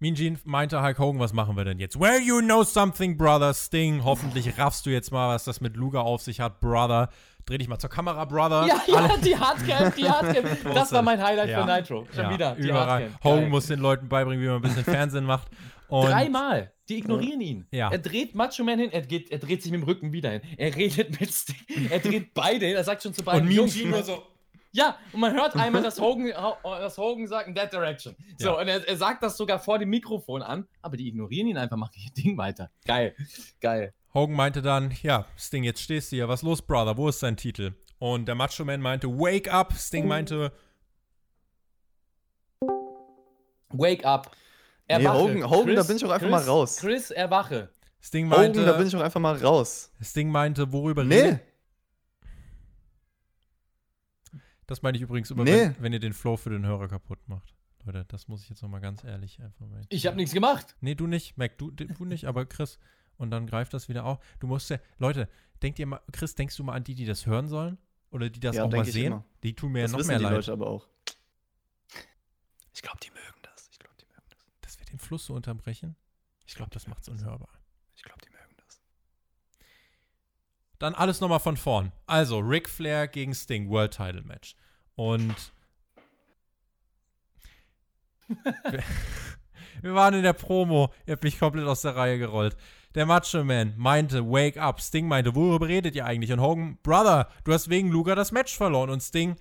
Mean Gene meinte Hulk Hogan, was machen wir denn jetzt? Well, you know something, Brother Sting. Hoffentlich raffst du jetzt mal, was das mit Luger auf sich hat, Brother. Dreh dich mal zur Kamera, Brother. Ja, ja, die Hardcam, die Hardcam. (laughs) Das war mein Highlight Ja. für Nitro. Schon Ja, wieder. Die Überall. Hogan Geil. muss den Leuten beibringen, wie man ein bisschen Fernsehen macht. (laughs) Und Dreimal. Die ignorieren ihn. Ja. Er dreht Macho Man hin, er, geht, er dreht sich mit dem Rücken wieder hin. Er redet mit Sting, er dreht (laughs) beide hin, er sagt schon zu beiden Und Jungs, nur so. Ja, und man hört einmal, dass Hogan, (laughs) dass Hogan sagt, in that direction. So, Ja. und er, er sagt das sogar vor dem Mikrofon an, aber die ignorieren ihn einfach, machen ihr Ding weiter. Geil, geil. Hogan meinte dann, ja, Sting, jetzt stehst du hier, was los, Brother, wo ist dein Titel? Und der Macho Man meinte, wake up. Sting meinte, Wake up. Nee, Hogan- Hogan, da bin ich auch einfach Chris, mal raus. Chris, erwache. Sting Hogan, meinte, da bin ich auch einfach mal raus. Sting meinte, worüber Nee, redet- Das meine ich übrigens immer, Nee. wenn, wenn ihr den Flow für den Hörer kaputt macht. Leute, das muss ich jetzt nochmal ganz ehrlich einfach mal. Ich habe nichts gemacht. Nee, du nicht, Mac, du, du nicht, aber Chris. Und dann greift das wieder auf. Du musst ja, Leute, denkt ihr mal, Chris, denkst du mal an die, die das hören sollen? Oder die das Ja, auch mal sehen? immer. Die tun mir ja das noch wissen mehr die leid. Leute aber auch. Ich glaube, die mögen das. Ich glaube, die mögen das. Dass wir den Fluss so unterbrechen? Ich glaube, das macht's unhörbar. Ich glaube, die mögen das. Dann alles nochmal von vorn. Also, Ric Flair gegen Sting, World Title Match. Und wir, (laughs) wir waren in der Promo. Ihr habt mich komplett aus der Reihe gerollt. Der Macho Man meinte, wake up. Sting meinte, worüber redet ihr eigentlich? Und Hogan, Brother, du hast wegen Luger das Match verloren. Und Sting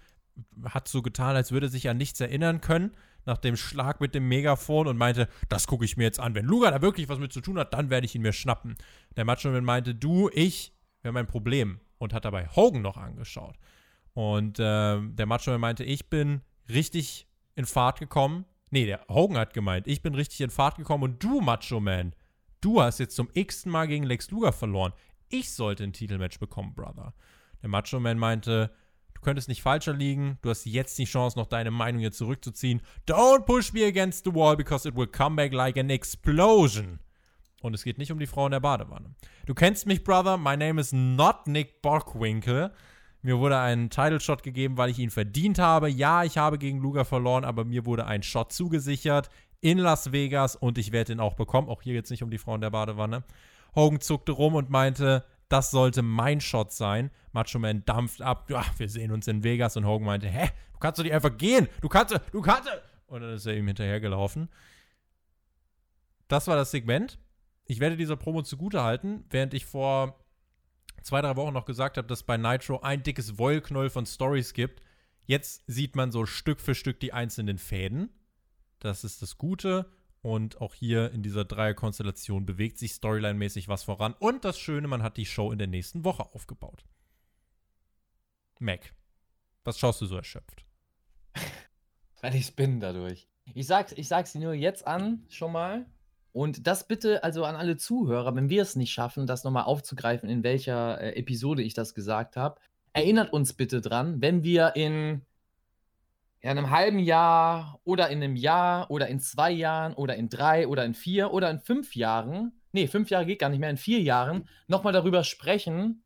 hat so getan, als würde er sich an nichts erinnern können nach dem Schlag mit dem Megafon und meinte, das gucke ich mir jetzt an. Wenn Luger da wirklich was mit zu tun hat, dann werde ich ihn mir schnappen. Der Macho Man meinte, du, ich, wir haben ein Problem. Und hat dabei Hogan noch angeschaut. Und ähm, der Macho Man meinte, ich bin richtig in Fahrt gekommen. Nee, der Hogan hat gemeint, ich bin richtig in Fahrt gekommen und du, Macho Man, du hast jetzt zum x-ten Mal gegen Lex Luger verloren. Ich sollte ein Titelmatch bekommen, Brother. Der Macho Man meinte, könntest nicht falscher liegen, du hast jetzt die Chance, noch deine Meinung hier zurückzuziehen. Don't push me against the wall because it will come back like an explosion. Und es geht nicht um die Frau in der Badewanne. Du kennst mich, Brother. My name is not Nick Bockwinkel. Mir wurde ein Title Shot gegeben, weil ich ihn verdient habe. Ja, ich habe gegen Luger verloren, aber mir wurde ein Shot zugesichert in Las Vegas und ich werde ihn auch bekommen. Auch hier geht es nicht um die Frau in der Badewanne. Hogan zuckte rum und meinte, das sollte mein Shot sein. Macho Man dampft ab. Ja, wir sehen uns in Vegas. Und Hogan meinte, hä, du kannst doch nicht einfach gehen. Du kannst, du kannst. Und dann ist er ihm hinterhergelaufen. Das war das Segment. Ich werde dieser Promo zugutehalten, während ich vor zwei, drei Wochen noch gesagt habe, dass bei Nitro ein dickes Wollknäuel von Stories gibt. Jetzt sieht man so Stück für Stück die einzelnen Fäden. Das ist das Gute. Und auch hier in dieser Dreierkonstellation bewegt sich storyline-mäßig was voran. Und das Schöne, man hat die Show in der nächsten Woche aufgebaut. Mac, was schaust du so erschöpft? (laughs) Weil ich bin dadurch. Ich sag's, ich sag's dir nur jetzt an, schon mal. Und das bitte also an alle Zuhörer, wenn wir es nicht schaffen, das nochmal aufzugreifen, in welcher äh, Episode ich das gesagt habe. Erinnert uns bitte dran, wenn wir in ja, einem halben Jahr oder in einem Jahr oder in zwei Jahren oder in drei oder in vier oder in fünf Jahren, nee, fünf Jahre geht gar nicht mehr, in vier Jahren, nochmal darüber sprechen,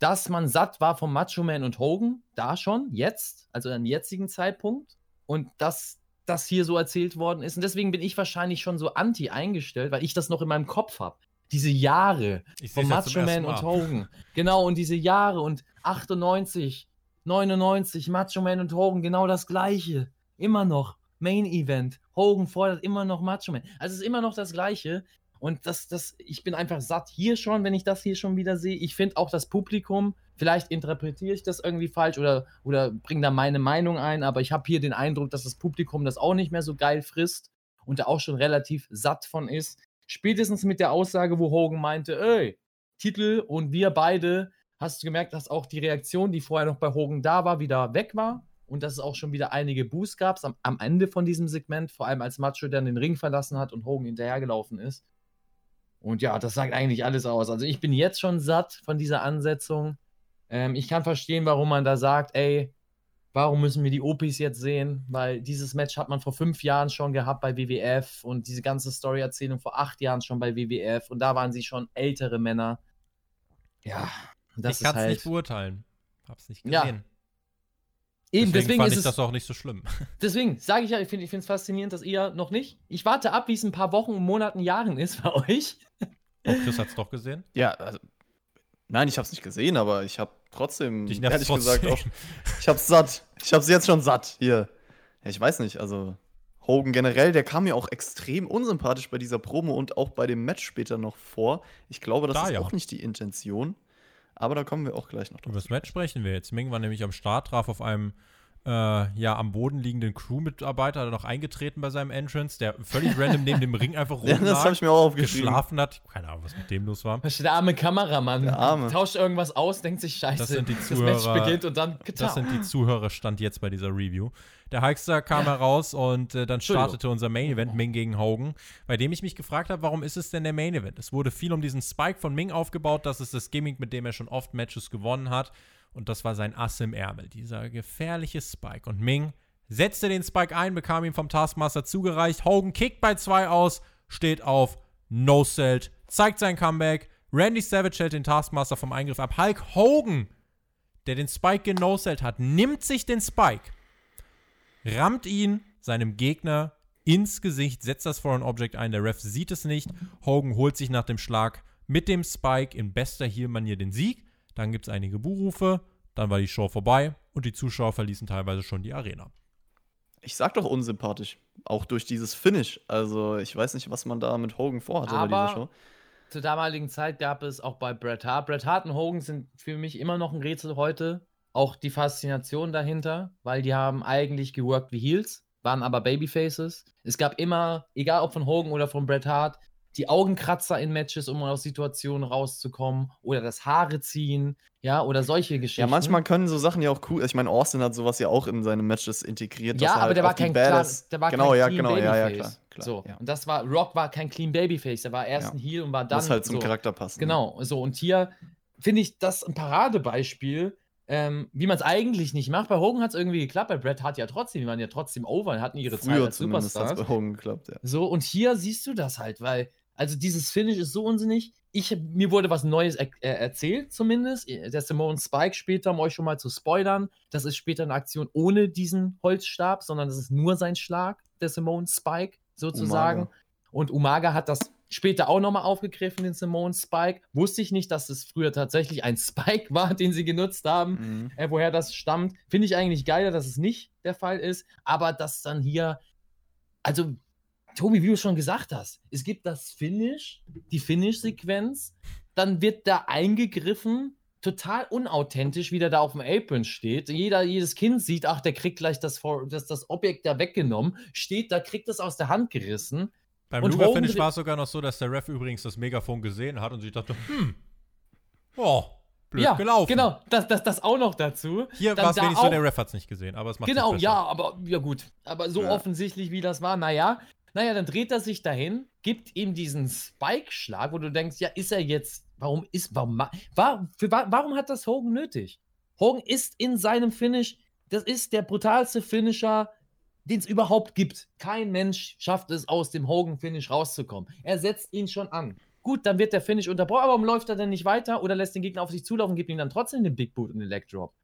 dass man satt war vom Macho Man und Hogan, da schon, jetzt, also am jetzigen Zeitpunkt, und dass das hier so erzählt worden ist. Und deswegen bin ich wahrscheinlich schon so anti eingestellt, weil ich das noch in meinem Kopf habe. Diese Jahre Ich vom Macho Man und. Hogan. Genau, und diese Jahre und 98, 99, Macho Man und Hogan, genau das Gleiche. Immer noch. Main Event. Hogan fordert immer noch Macho Man. Also es ist immer noch das Gleiche. Und das, das, ich bin einfach satt hier schon, wenn ich das hier schon wieder sehe. Ich finde auch das Publikum, vielleicht interpretiere ich das irgendwie falsch oder, oder bringe da meine Meinung ein, aber ich habe hier den Eindruck, dass das Publikum das auch nicht mehr so geil frisst und da auch schon relativ satt von ist. Spätestens mit der Aussage, wo Hogan meinte, ey, Titel und wir beide, hast du gemerkt, dass auch die Reaktion, die vorher noch bei Hogan da war, wieder weg war und dass es auch schon wieder einige Boosts gab am, am Ende von diesem Segment, vor allem als Macho dann den Ring verlassen hat und Hogan hinterhergelaufen ist. Und ja, das sagt eigentlich alles aus. Also ich bin jetzt schon satt von dieser Ansetzung. Ähm, ich kann verstehen, warum man da sagt, ey, warum müssen wir die Opis jetzt sehen? Weil dieses Match hat man vor fünf Jahren schon gehabt bei WWF und diese ganze Story-Erzählung vor acht Jahren schon bei WWF und da waren sie schon ältere Männer. Ja, das ich kann es halt. nicht beurteilen. Hab's nicht Ja, gesehen. Eben, deswegen, fand ist ich es, das auch nicht so schlimm. (laughs) deswegen sage ich ja, ich finde es faszinierend, dass ihr noch nicht. Ich warte ab, wie es ein paar Wochen, Monaten, Jahren ist bei euch. Oh, Chris hat's doch gesehen. Ja, also, nein, ich hab's nicht gesehen, aber ich hab trotzdem, nervt's ehrlich gesagt, auch, trotzdem. ich hab's satt. Ich hab's jetzt schon satt, hier. Ja, ich weiß nicht, also Hogan generell, der kam mir auch extrem unsympathisch bei dieser Promo und auch bei dem Match später noch vor. Ich glaube, das Da ist ja. auch nicht die Intention, aber da kommen wir auch gleich noch Über drauf. das Match sprechen wir jetzt. Ming war nämlich am Start, traf auf einem äh, ja, am Boden liegenden Crewmitarbeiter noch eingetreten bei seinem Entrance, der völlig random neben dem Ring einfach (laughs) rumlag, das habe ich mir auch aufgeschrieben. geschlafen hat. Keine Ahnung, was mit dem los war. Der arme Kameramann Der Arme. tauscht irgendwas aus, denkt sich, scheiße, Das sind die Match Zuhörer- beginnt und dann Das sind die Zuhörer stand jetzt bei dieser Review. Der Hulkster kam heraus und äh, dann startete unser Main Event Ming gegen Hogan, bei dem ich mich gefragt habe, warum ist es denn der Main Event? Es wurde viel um diesen Spike von Ming aufgebaut, das ist das Gimmick, mit dem er schon oft Matches gewonnen hat und das war sein Ass im Ärmel, dieser gefährliche Spike. Und Ming setzte den Spike ein, bekam ihn vom Taskmaster zugereicht, Hogan kickt bei zwei aus, steht auf, no selt, zeigt sein Comeback, Randy Savage hält den Taskmaster vom Eingriff ab, Hulk Hogan der den Spike genoselt hat, nimmt sich den Spike, rammt ihn seinem Gegner ins Gesicht, setzt das Foreign Object ein, der Ref sieht es nicht, Hogan holt sich nach dem Schlag mit dem Spike in bester Heel-Manier den Sieg, dann gibt es einige Buhrufe, dann war die Show vorbei und die Zuschauer verließen teilweise schon die Arena. Ich sag doch unsympathisch. Auch durch dieses Finish. Also, ich weiß nicht, was man da mit Hogan vorhatte bei dieser Aber Show. zur damaligen Zeit gab es auch bei Bret Hart. Bret Hart und Hogan sind für mich immer noch ein Rätsel heute. Auch die Faszination dahinter, weil die haben eigentlich geworkt wie Heels, waren aber Babyfaces. Es gab immer, egal ob von Hogan oder von Bret Hart, die Augenkratzer in Matches, um aus Situationen rauszukommen oder das Haare ziehen, ja, oder solche Geschichten. Ja, manchmal können so Sachen ja auch cool. Ich meine, Austin hat sowas ja auch in seine Matches integriert. Ja, er aber halt der war kein klar, der war genau, kein ja, clean genau, ja, ja, Babyface. klar. klar so, ja. und das war, Rock war kein clean Babyface, der war erst Ja. ein Heel und war dann Muss halt zum so. Charakter passen. Genau, so und hier finde ich das ein Paradebeispiel, ähm, wie man es eigentlich nicht macht. Bei Hogan hat es irgendwie geklappt, bei Bret Hart ja trotzdem, die waren ja trotzdem over, hatten ihre Zeit Früher als hat es Superstars. bei Hogan geklappt, ja. So, und hier siehst du das halt, weil, also dieses Finish ist so unsinnig. Ich, mir wurde was Neues er äh, erzählt, zumindest. Der Simone Spike später, um euch schon mal zu spoilern, das ist später eine Aktion ohne diesen Holzstab, sondern das ist nur sein Schlag, der Simone Spike, sozusagen. Umaga. Und Umaga hat das später auch nochmal aufgegriffen, den Simone Spike. Wusste ich nicht, dass es früher tatsächlich ein (laughs) Spike war, den sie genutzt haben Mhm. äh, woher das stammt. Finde ich eigentlich geiler, dass es nicht der Fall ist, aber dass dann hier, also Tobi, wie du schon gesagt hast, es gibt das Finish, die Finish-Sequenz, dann wird da eingegriffen, total unauthentisch, wie der da auf dem Apron steht. Jeder, jedes Kind sieht, ach, der kriegt gleich das, Vor- das, das Objekt da weggenommen, steht da, kriegt es aus der Hand gerissen. Beim Und Luger-Finish war es sogar noch so, dass der Ref übrigens das Megafon gesehen hat und sich dachte, hm, oh, blöd ja, gelaufen. genau, das, das, das auch noch dazu. Hier war es da wenigstens so, auch- der Ref hat es nicht gesehen, aber es macht Genau, ja, aber ja gut. Aber so Ja. offensichtlich, wie das war, naja. Naja, dann dreht er sich dahin, gibt ihm diesen Spike-Schlag, wo du denkst, ja, ist er jetzt, warum ist, warum, ma- war, für, wa- warum hat das Hogan nötig? Hogan ist in seinem Finish, das ist der brutalste Finisher, den es überhaupt gibt. Kein Mensch schafft es, aus dem Hogan-Finish rauszukommen. Er setzt ihn schon an. Gut, dann wird der Finish unterbrochen, aber warum läuft er denn nicht weiter oder lässt den Gegner auf sich zulaufen und gibt ihm dann trotzdem den Big Boot und den Leg Drop?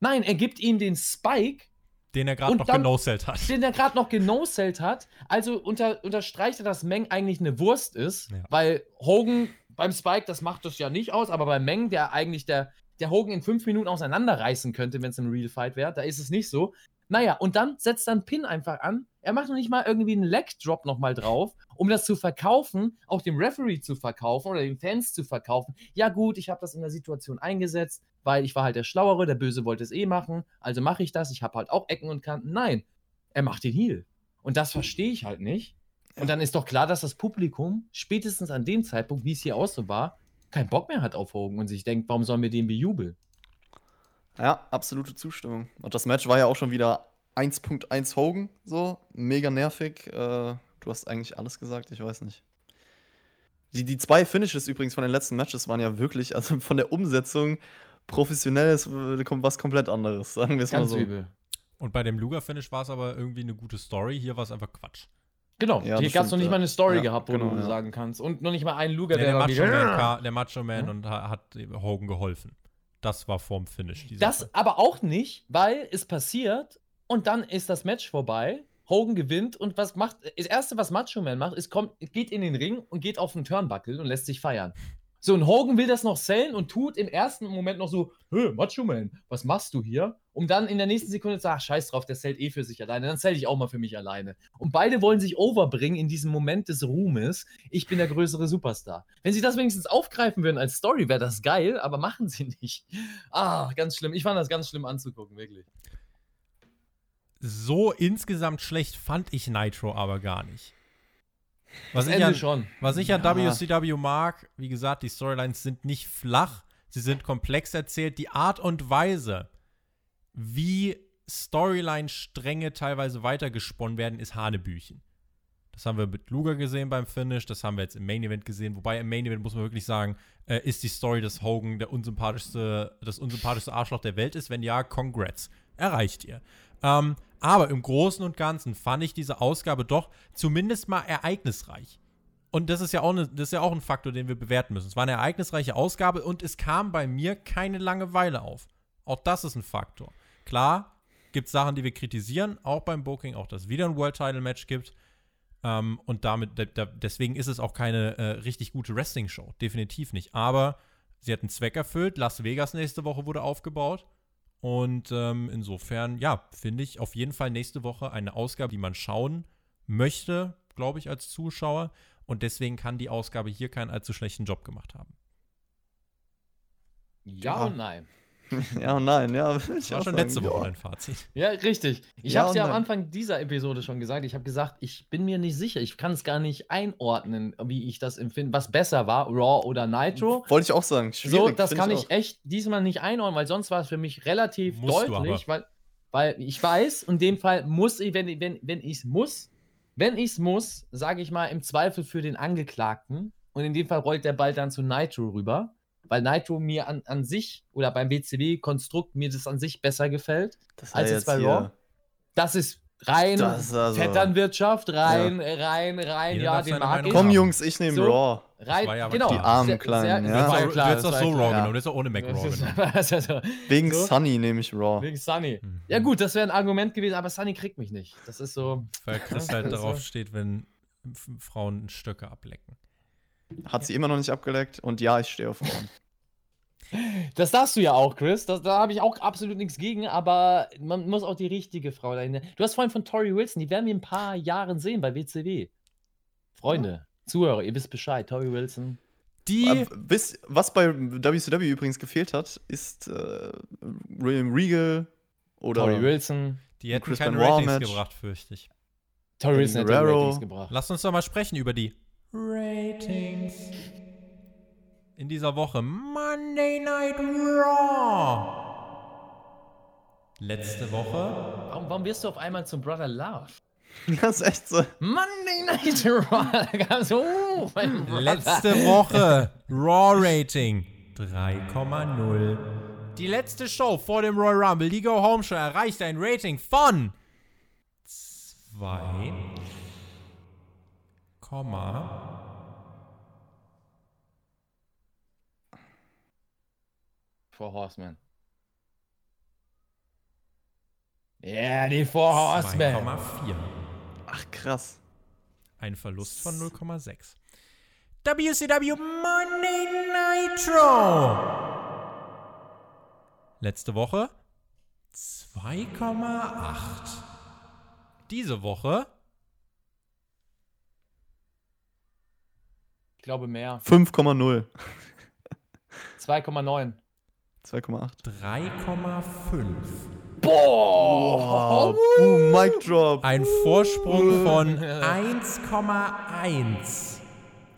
Nein, er gibt ihm den Spike, Den er gerade noch genoselt hat. den er gerade noch genoselt hat. Also unter, unterstreicht er, dass Meng eigentlich eine Wurst ist, Ja. weil Hogan beim Spike, das macht das ja nicht aus, aber bei Meng, der eigentlich der, der Hogan in fünf Minuten auseinanderreißen könnte, wenn es ein Real Fight wäre, da ist es nicht so. Naja, und dann setzt dann Pin einfach an. Er macht noch nicht mal irgendwie einen Leg Drop nochmal drauf, um das zu verkaufen, auch dem Referee zu verkaufen oder den Fans zu verkaufen. Ja, gut, ich habe das in der Situation eingesetzt, weil ich war halt der Schlauere, der Böse wollte es eh machen, also mache ich das. Ich habe halt auch Ecken und Kanten. Nein, er macht den Heal. Und das verstehe ich halt nicht. Und dann ist doch klar, dass das Publikum spätestens an dem Zeitpunkt, wie es hier auch so war, keinen Bock mehr hat auf Hogan und sich denkt, warum sollen wir den bejubeln? Ja, absolute Zustimmung. Und das Match war ja auch schon wieder 1.1 Hogan, so. Mega nervig. Äh, du hast eigentlich alles gesagt, ich weiß nicht. Die, die zwei Finishes übrigens von den letzten Matches waren ja wirklich, also von der Umsetzung professionell ist äh, was komplett anderes, sagen wir es mal so. übel. Und bei dem Luger-Finish war es aber irgendwie eine gute Story. Hier war es einfach Quatsch. Genau, Ja, hier gab es noch nicht ja. mal eine Story Ja, gehabt, wo genau, du ja. sagen kannst. Und noch nicht mal einen Luger, Ja, der der war Macho Man, wieder. ka- der Macho Man und ha- hat Hogan geholfen. Das war vorm Finish. Das Sache. aber auch nicht, weil es passiert und dann ist das Match vorbei. Hogan gewinnt und was macht, das erste, was Macho Man macht, ist, kommt, geht in den Ring und geht auf den Turnbuckle und lässt sich feiern. So, und Hogan will das noch sellen und tut im ersten Moment noch so, Hö, Macho Man, was machst du hier? Um dann in der nächsten Sekunde zu sagen, ach, scheiß drauf, der zählt eh für sich alleine, dann zähle ich auch mal für mich alleine. Und beide wollen sich overbringen in diesem Moment des Ruhmes, ich bin der größere Superstar. Wenn sie das wenigstens aufgreifen würden als Story, wäre das geil, aber machen sie nicht. Ah, ganz schlimm. Ich fand das ganz schlimm anzugucken, wirklich. so insgesamt schlecht fand ich Nitro aber gar nicht. Was Das ich, an, schon. was ich an Ja. WCW mag, wie gesagt, die Storylines sind nicht flach, sie sind komplex erzählt. Die Art und Weise, wie Storyline-Stränge teilweise weitergesponnen werden, ist Hanebüchen. Das haben wir mit Luger gesehen beim Finish, das haben wir jetzt im Main Event gesehen. Wobei im Main Event muss man wirklich sagen, äh, ist die Story, dass Hogan der unsympathischste, das unsympathischste Arschloch der Welt ist. Wenn ja, congrats. Erreicht ihr. Ähm, aber im Großen und Ganzen fand ich diese Ausgabe doch zumindest mal ereignisreich. Und das ist ja auch, ne, das ist ja auch ein Faktor, den wir bewerten müssen. Es war eine ereignisreiche Ausgabe und es kam bei mir keine Langeweile auf. Auch das ist ein Faktor. Klar, gibt es Sachen, die wir kritisieren, auch beim Booking, auch dass es wieder ein World Title Match gibt. Ähm, und damit, da, deswegen ist es auch keine äh, richtig gute Wrestling-Show. Definitiv nicht. Aber sie hat einen Zweck erfüllt. Las Vegas nächste Woche wurde aufgebaut. Und ähm, insofern, ja, finde ich auf jeden Fall nächste Woche eine Ausgabe, die man schauen möchte, glaube ich, als Zuschauer. Und deswegen kann die Ausgabe hier keinen allzu schlechten Job gemacht haben. Ja, und nein. (laughs) Ja und nein, ja. Das (laughs) ich war schon sagen, letzte. Woche ein Fazit. Ja, richtig. Ich Ja habe es ja am. Anfang dieser Episode schon gesagt. Ich habe gesagt, ich bin mir nicht sicher. Ich kann es gar nicht einordnen, wie ich das empfinde, was besser war, Raw oder Nitro. Wollte ich auch sagen. So, Schwierig, das find kann ich auch. echt diesmal nicht einordnen, weil sonst war es für mich relativ Musst deutlich, weil, weil ich weiß, in dem Fall muss ich, wenn, wenn, wenn ich es muss, wenn ich es muss, sage ich mal im Zweifel für den Angeklagten und in dem Fall rollt der Ball dann zu Nitro rüber, weil Nitro mir an, an sich oder beim WCW-Konstrukt mir das an sich besser gefällt. Das als jetzt bei Raw. Das ist rein Das ist also- Vetternwirtschaft, rein, rein, rein, Jeder ja, den mag ich. Komm. Jungs, ich nehme So. Raw. Rein, war ja genau. klar. Die armen Kleinen, sehr- ja. Du hättest das auch so klar. Raw Ja. genommen, du hättest auch ohne Mac Raw genommen. Wegen So. Sunny nehme ich Raw. Wegen Sunny. Mhm. Ja, gut, das wäre ein Argument gewesen, aber Sunny kriegt mich nicht. Das ist so. Weil Chris halt Also- darauf steht, wenn Frauen Stöcke ablecken. Hat sie immer noch nicht abgeleckt. Und ja, ich stehe auf Frauen. (laughs) Das darfst du ja auch, Chris. Das, da habe ich auch absolut nichts gegen, aber man muss auch die richtige Frau dahin. Du hast vorhin von Tori Wilson, die werden wir in ein paar Jahren sehen bei WCW. Freunde, Zuhörer, ihr wisst Bescheid. Tori Wilson. Die wisst, was bei WCW übrigens gefehlt hat, ist äh, William Regal oder Tori Wilson. Die hätten Chris keine Benoit Ratings gebracht, fürchte ich. Tori Wilson Guerrero. Ratings gebracht. Lasst uns doch mal sprechen über die Ratings. In dieser Woche Monday Night Raw. Letzte Woche Warum, warum wirst du auf einmal zum Brother Love? (laughs) Das ist echt so. Monday Night Raw. (laughs) Da kam so, oh. Letzte Woche Raw Rating 3,0. Die letzte Show vor dem Royal Rumble, die Go Home Show, erreichte ein Rating von 2, Four Horsemen. Ja, yeah, die Four Horsemen. 2,4. Ach, krass. Ein Verlust von 0,6. WCW Monday Nitro. Letzte Woche 2,8. Diese Woche glaube mehr. 5,0. 2,9. 2,8. 3,5. Oh, boom, Mic Drop. Ein Vorsprung von (laughs) 1,1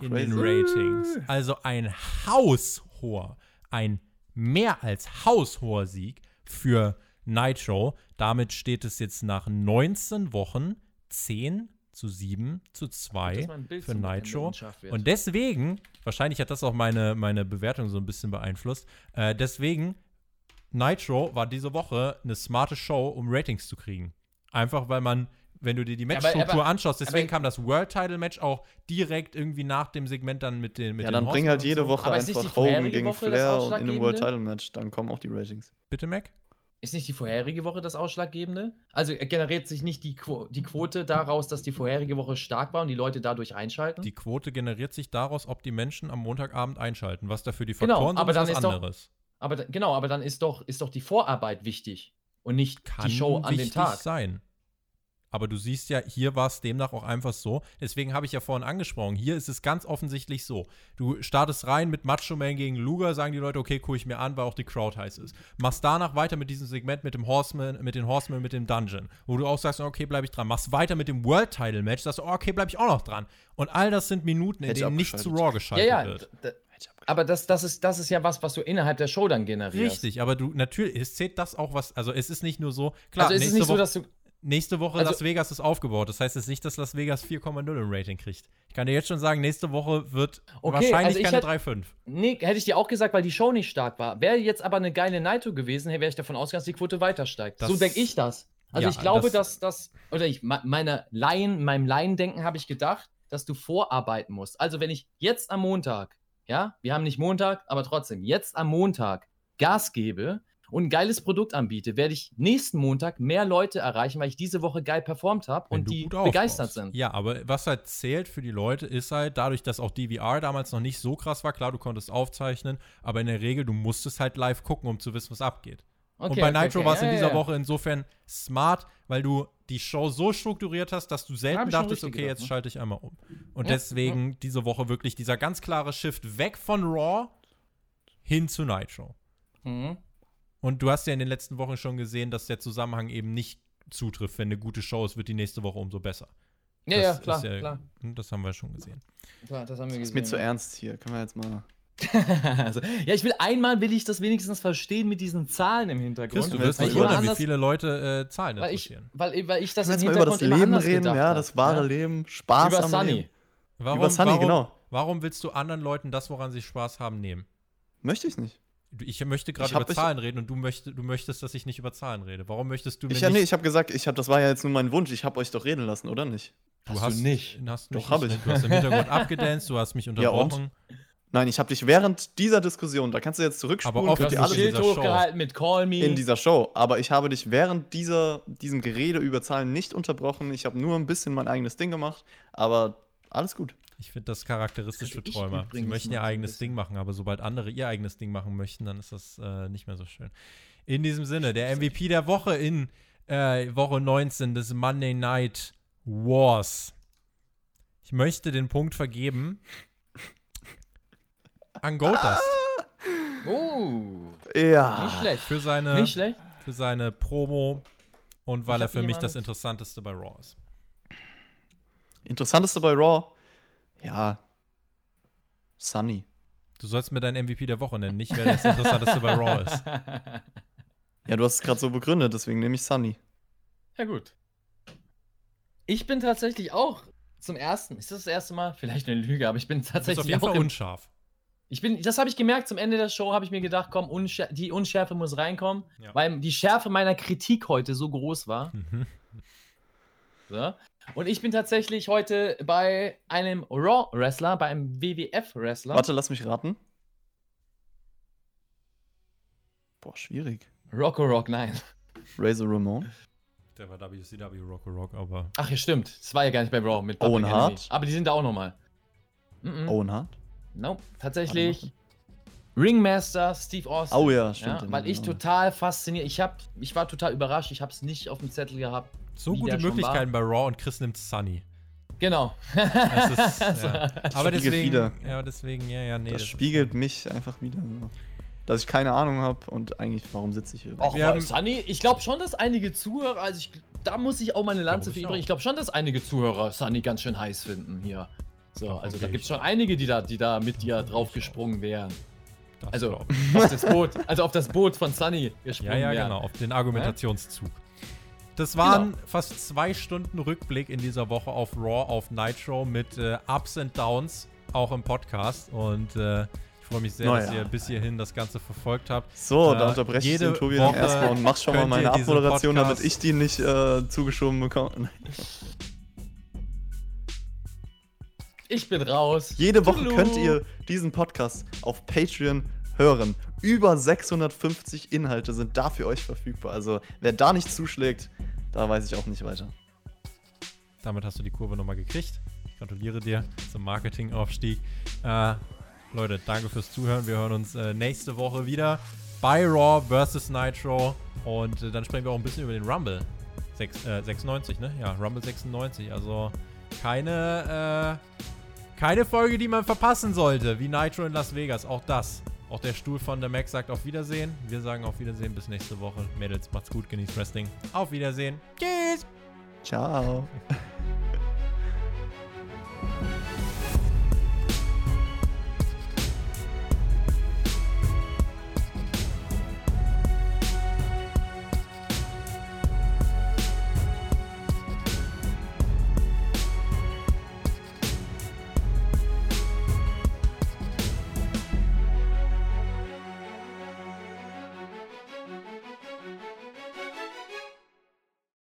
in den. Ratings. Also ein haushoher, ein mehr als haushoher Sieg für Nitro. Damit steht es jetzt nach 19 Wochen 10 zu 7 zu 2 dass mein Bild für Nitro. Und deswegen, wahrscheinlich hat das auch meine, meine Bewertung so ein bisschen beeinflusst, äh, deswegen, Nitro war diese Woche eine smarte Show, um Ratings zu kriegen. Einfach weil man, wenn du dir die Matchstruktur anschaust, deswegen aber- kam das World Title Match auch direkt irgendwie nach dem Segment dann mit den mit Ja, den dann bring halt jede so. Woche nicht einfach Hogan gegen Woche Flair und in einem World? Title Match. Dann kommen auch die Ratings. Bitte, Mac? Ist nicht die vorherige Woche das Ausschlaggebende? Also generiert sich nicht die, Quo die Quote daraus, dass die vorherige Woche stark war und die Leute dadurch einschalten? Die Quote generiert sich daraus, ob die Menschen am Montagabend einschalten. Was dafür die Genau, Faktoren aber sind, dann ist was ist doch- anderes. aber genau, aber dann ist doch, ist doch die Vorarbeit wichtig und nicht Kann die Show an dem Tag. sein. Aber du siehst ja, hier war es demnach auch einfach so. Deswegen habe ich ja vorhin angesprochen. Hier ist es ganz offensichtlich so. Du startest rein mit Macho Man gegen Luger, sagen die Leute, okay, gucke ich mir an, weil auch die Crowd heiß ist. Machst danach weiter mit diesem Segment mit dem Horseman, mit den Horsemen, mit dem Dungeon, wo du auch sagst, okay, bleibe ich dran. Machst weiter mit dem World Title Match, sagst du, oh, okay, bleibe ich auch noch dran. Und all das sind Minuten, in Hätte denen nicht zu. Raw geschaltet Ja, ja. wird. Aber das, das, ist, das ist ja was, was du innerhalb der Show dann generierst. Richtig, aber du, natürlich, es zählt das auch was, also es ist nicht nur so, klar, Also ist es nächste nicht so, Woche- dass du. Nächste Woche Also- Las Vegas ist aufgebaut. Das heißt jetzt nicht, dass Las Vegas 4,0 im Rating kriegt. Ich kann dir jetzt schon sagen, nächste Woche wird Okay, wahrscheinlich also keine hätt- 3,5. Nee, hätte ich dir auch gesagt, weil die Show nicht stark war. Wäre jetzt aber eine geile Naito gewesen, wäre ich davon ausgegangen, dass die Quote weiter steigt. Das- so denke ich das. Also Ja, ich glaube, das- dass das, oder ich, me- meine Laien, meinem Laiendenken habe ich gedacht, dass du vorarbeiten musst. Also wenn ich jetzt am Montag, ja, wir haben nicht Montag, aber trotzdem, jetzt am Montag Gas gebe und ein geiles Produkt anbiete, werde ich nächsten Montag mehr Leute erreichen, weil ich diese Woche geil performt habe und die begeistert sind. Ja, aber was halt zählt für die Leute ist halt, dadurch, dass auch DVR damals noch nicht so krass war, klar, du konntest aufzeichnen, aber in der Regel, du musstest halt live gucken, um zu wissen, was abgeht. und Okay, bei okay, Nitro okay. war es in Ja, dieser ja. Woche insofern smart, weil du die Show so strukturiert hast, dass du selten dachtest, okay, gedacht, jetzt ne? schalte ich einmal um. Und Ja, deswegen diese Woche wirklich dieser ganz klare Shift weg von Raw hin zu Nitro. Mhm. Und du hast ja in den letzten Wochen schon gesehen, dass der Zusammenhang eben nicht zutrifft. Wenn eine gute Show ist, wird die nächste Woche umso besser. Ja, Das ja, ist klar, ja- klar, Das haben wir schon gesehen. klar. Das haben wir Ist gesehen. mir zu ernst hier. Können wir jetzt mal. (laughs) also, ja, ich will einmal will ich das wenigstens verstehen mit diesen Zahlen im Hintergrund. Chris, du wir wirst mal wundern, wie viele Leute äh, Zahlen weil ich, interessieren. weil, weil ich das jetzt mal über das Leben reden? Ja, das wahre Ja? Leben. Spaß Über am Sunny. Leben. Warum, Über Sunny, warum, genau. warum willst du anderen Leuten das, woran sie Spaß haben, nehmen? Möchte ich nicht. Du- Ich möchte gerade über Zahlen reden und du, möcht, du möchtest, dass ich nicht über Zahlen rede. Warum möchtest du mir Ich, ja, nicht nee, ich habe gesagt, ich hab, das war ja jetzt nur mein Wunsch. Ich habe euch doch reden lassen, oder nicht? Hast du nicht. Hast Doch, mich hab nicht, ich. Du hast im Hintergrund abgedanzt, du hast mich (laughs) Ja, und? unterbrochen. Nein, ich habe dich während dieser Diskussion, da kannst du jetzt zurückspulen, Aber Du hast ihr ein alles Schild in dieser Show. hochgehalten mit Call Me. in dieser Show. Aber ich habe dich während dieser, diesem Gerede über Zahlen nicht unterbrochen. Ich habe nur ein bisschen mein eigenes Ding gemacht. Aber alles gut. Ich finde das charakteristisch für Könnte ich Träumer. Sie möchten ihr eigenes. Ding machen, aber sobald andere ihr eigenes Ding machen möchten, dann ist das äh, nicht mehr so schön. In diesem Sinne, der MVP der Woche in äh, Woche 19 des Monday Night Wars. Ich möchte den Punkt vergeben an Goldust oh, Ja. nicht schlecht. für seine, Nicht schlecht. für seine Promo und weil er für mich das Interessanteste bei Raw ist. Interessanteste bei Raw? Ja. Sunny. Du sollst mir deinen MVP der Woche nennen, nicht wer das Interessanteste bei Raw ist. (laughs) Ja, du hast es gerade so begründet, deswegen nehme ich Sunny. Ja, gut. Ich bin tatsächlich auch zum ersten, ist das das erste Mal? Vielleicht eine Lüge, aber ich bin Du bist auf tatsächlich jeden auch Fall im, unscharf. ich bin, das habe ich gemerkt, zum Ende der Show habe ich mir gedacht, komm, Unschär die Unschärfe muss reinkommen, Ja. weil die Schärfe meiner Kritik heute so groß war. Mhm. So. Und ich bin tatsächlich heute bei einem Raw-Wrestler, bei einem WWF-Wrestler. Warte, lass mich raten. Boah, schwierig. Rocco Rock, nein. Razor Ramon. Der war WCW Rock Rock, aber Ach ja, stimmt. Das war ja gar nicht bei Raw mit Owen Public Hart? Enemy. Aber die sind da auch nochmal. Mhm. Owen Hart. Nope. Tatsächlich Ringmaster Steve Austin. Oh ja, stimmt. Ja, weil ich total fasziniert. Ich, hab, ich war total überrascht. Ich habe es nicht auf dem Zettel gehabt. So gute Möglichkeiten bei Raw und Chris nimmt Sunny. Genau. (laughs) Das ist, ja. Aber Spiegelt deswegen, wieder. ja, deswegen, ja, ja, nee. Das ist- spiegelt mich einfach wieder. so. Dass ich keine Ahnung habe und eigentlich, warum sitze ich hier? Bei haben- Sunny, ich glaube schon, dass einige Zuhörer, also ich, da muss ich auch meine Lanze für ich übrig. auch. Ich glaube schon, dass einige Zuhörer Sunny ganz schön heiß finden hier. So, Davon also da gibt es schon einige, die da, die da mit dir draufgesprungen wären. das Also auf das Boot, also auf das Boot von Sunny gesprungen Ja, ja, wären. genau, auf den Argumentationszug. Das waren Genau. fast zwei Stunden Rückblick in dieser Woche auf Raw, auf Nitro mit äh, Ups and Downs, auch im Podcast. Und äh, ich freue mich sehr, Na dass ihr bis hierhin das Ganze verfolgt habt. So, Äh, da unterbreche ich den Tobi dann Woche erstmal und mach schon mal meine Abmoderation, damit ich die nicht äh, zugeschoben bekomme. Ich bin raus. Jede Woche Toodaloo. könnt ihr diesen Podcast auf Patreon hören. Über 650 Inhalte sind da für euch verfügbar. Also, wer da nicht zuschlägt, da weiß ich auch nicht weiter. Damit hast du die Kurve nochmal gekriegt. Ich gratuliere dir zum Marketingaufstieg. Äh, Leute, danke fürs Zuhören. Wir hören uns äh, nächste Woche wieder bei Raw vs. Nitro. Und äh, dann sprechen wir auch ein bisschen über den Rumble. Sechs, äh, 96, ne? Ja, Rumble 96. Also keine, äh, keine Folge, die man verpassen sollte, wie Nitro in Las Vegas. Auch das. Auch der Stuhl von der Mac sagt auf Wiedersehen. Wir sagen auf Wiedersehen bis nächste Woche. Mädels, macht's gut, genießt Wrestling. Auf Wiedersehen. Tschüss. Ciao. (laughs)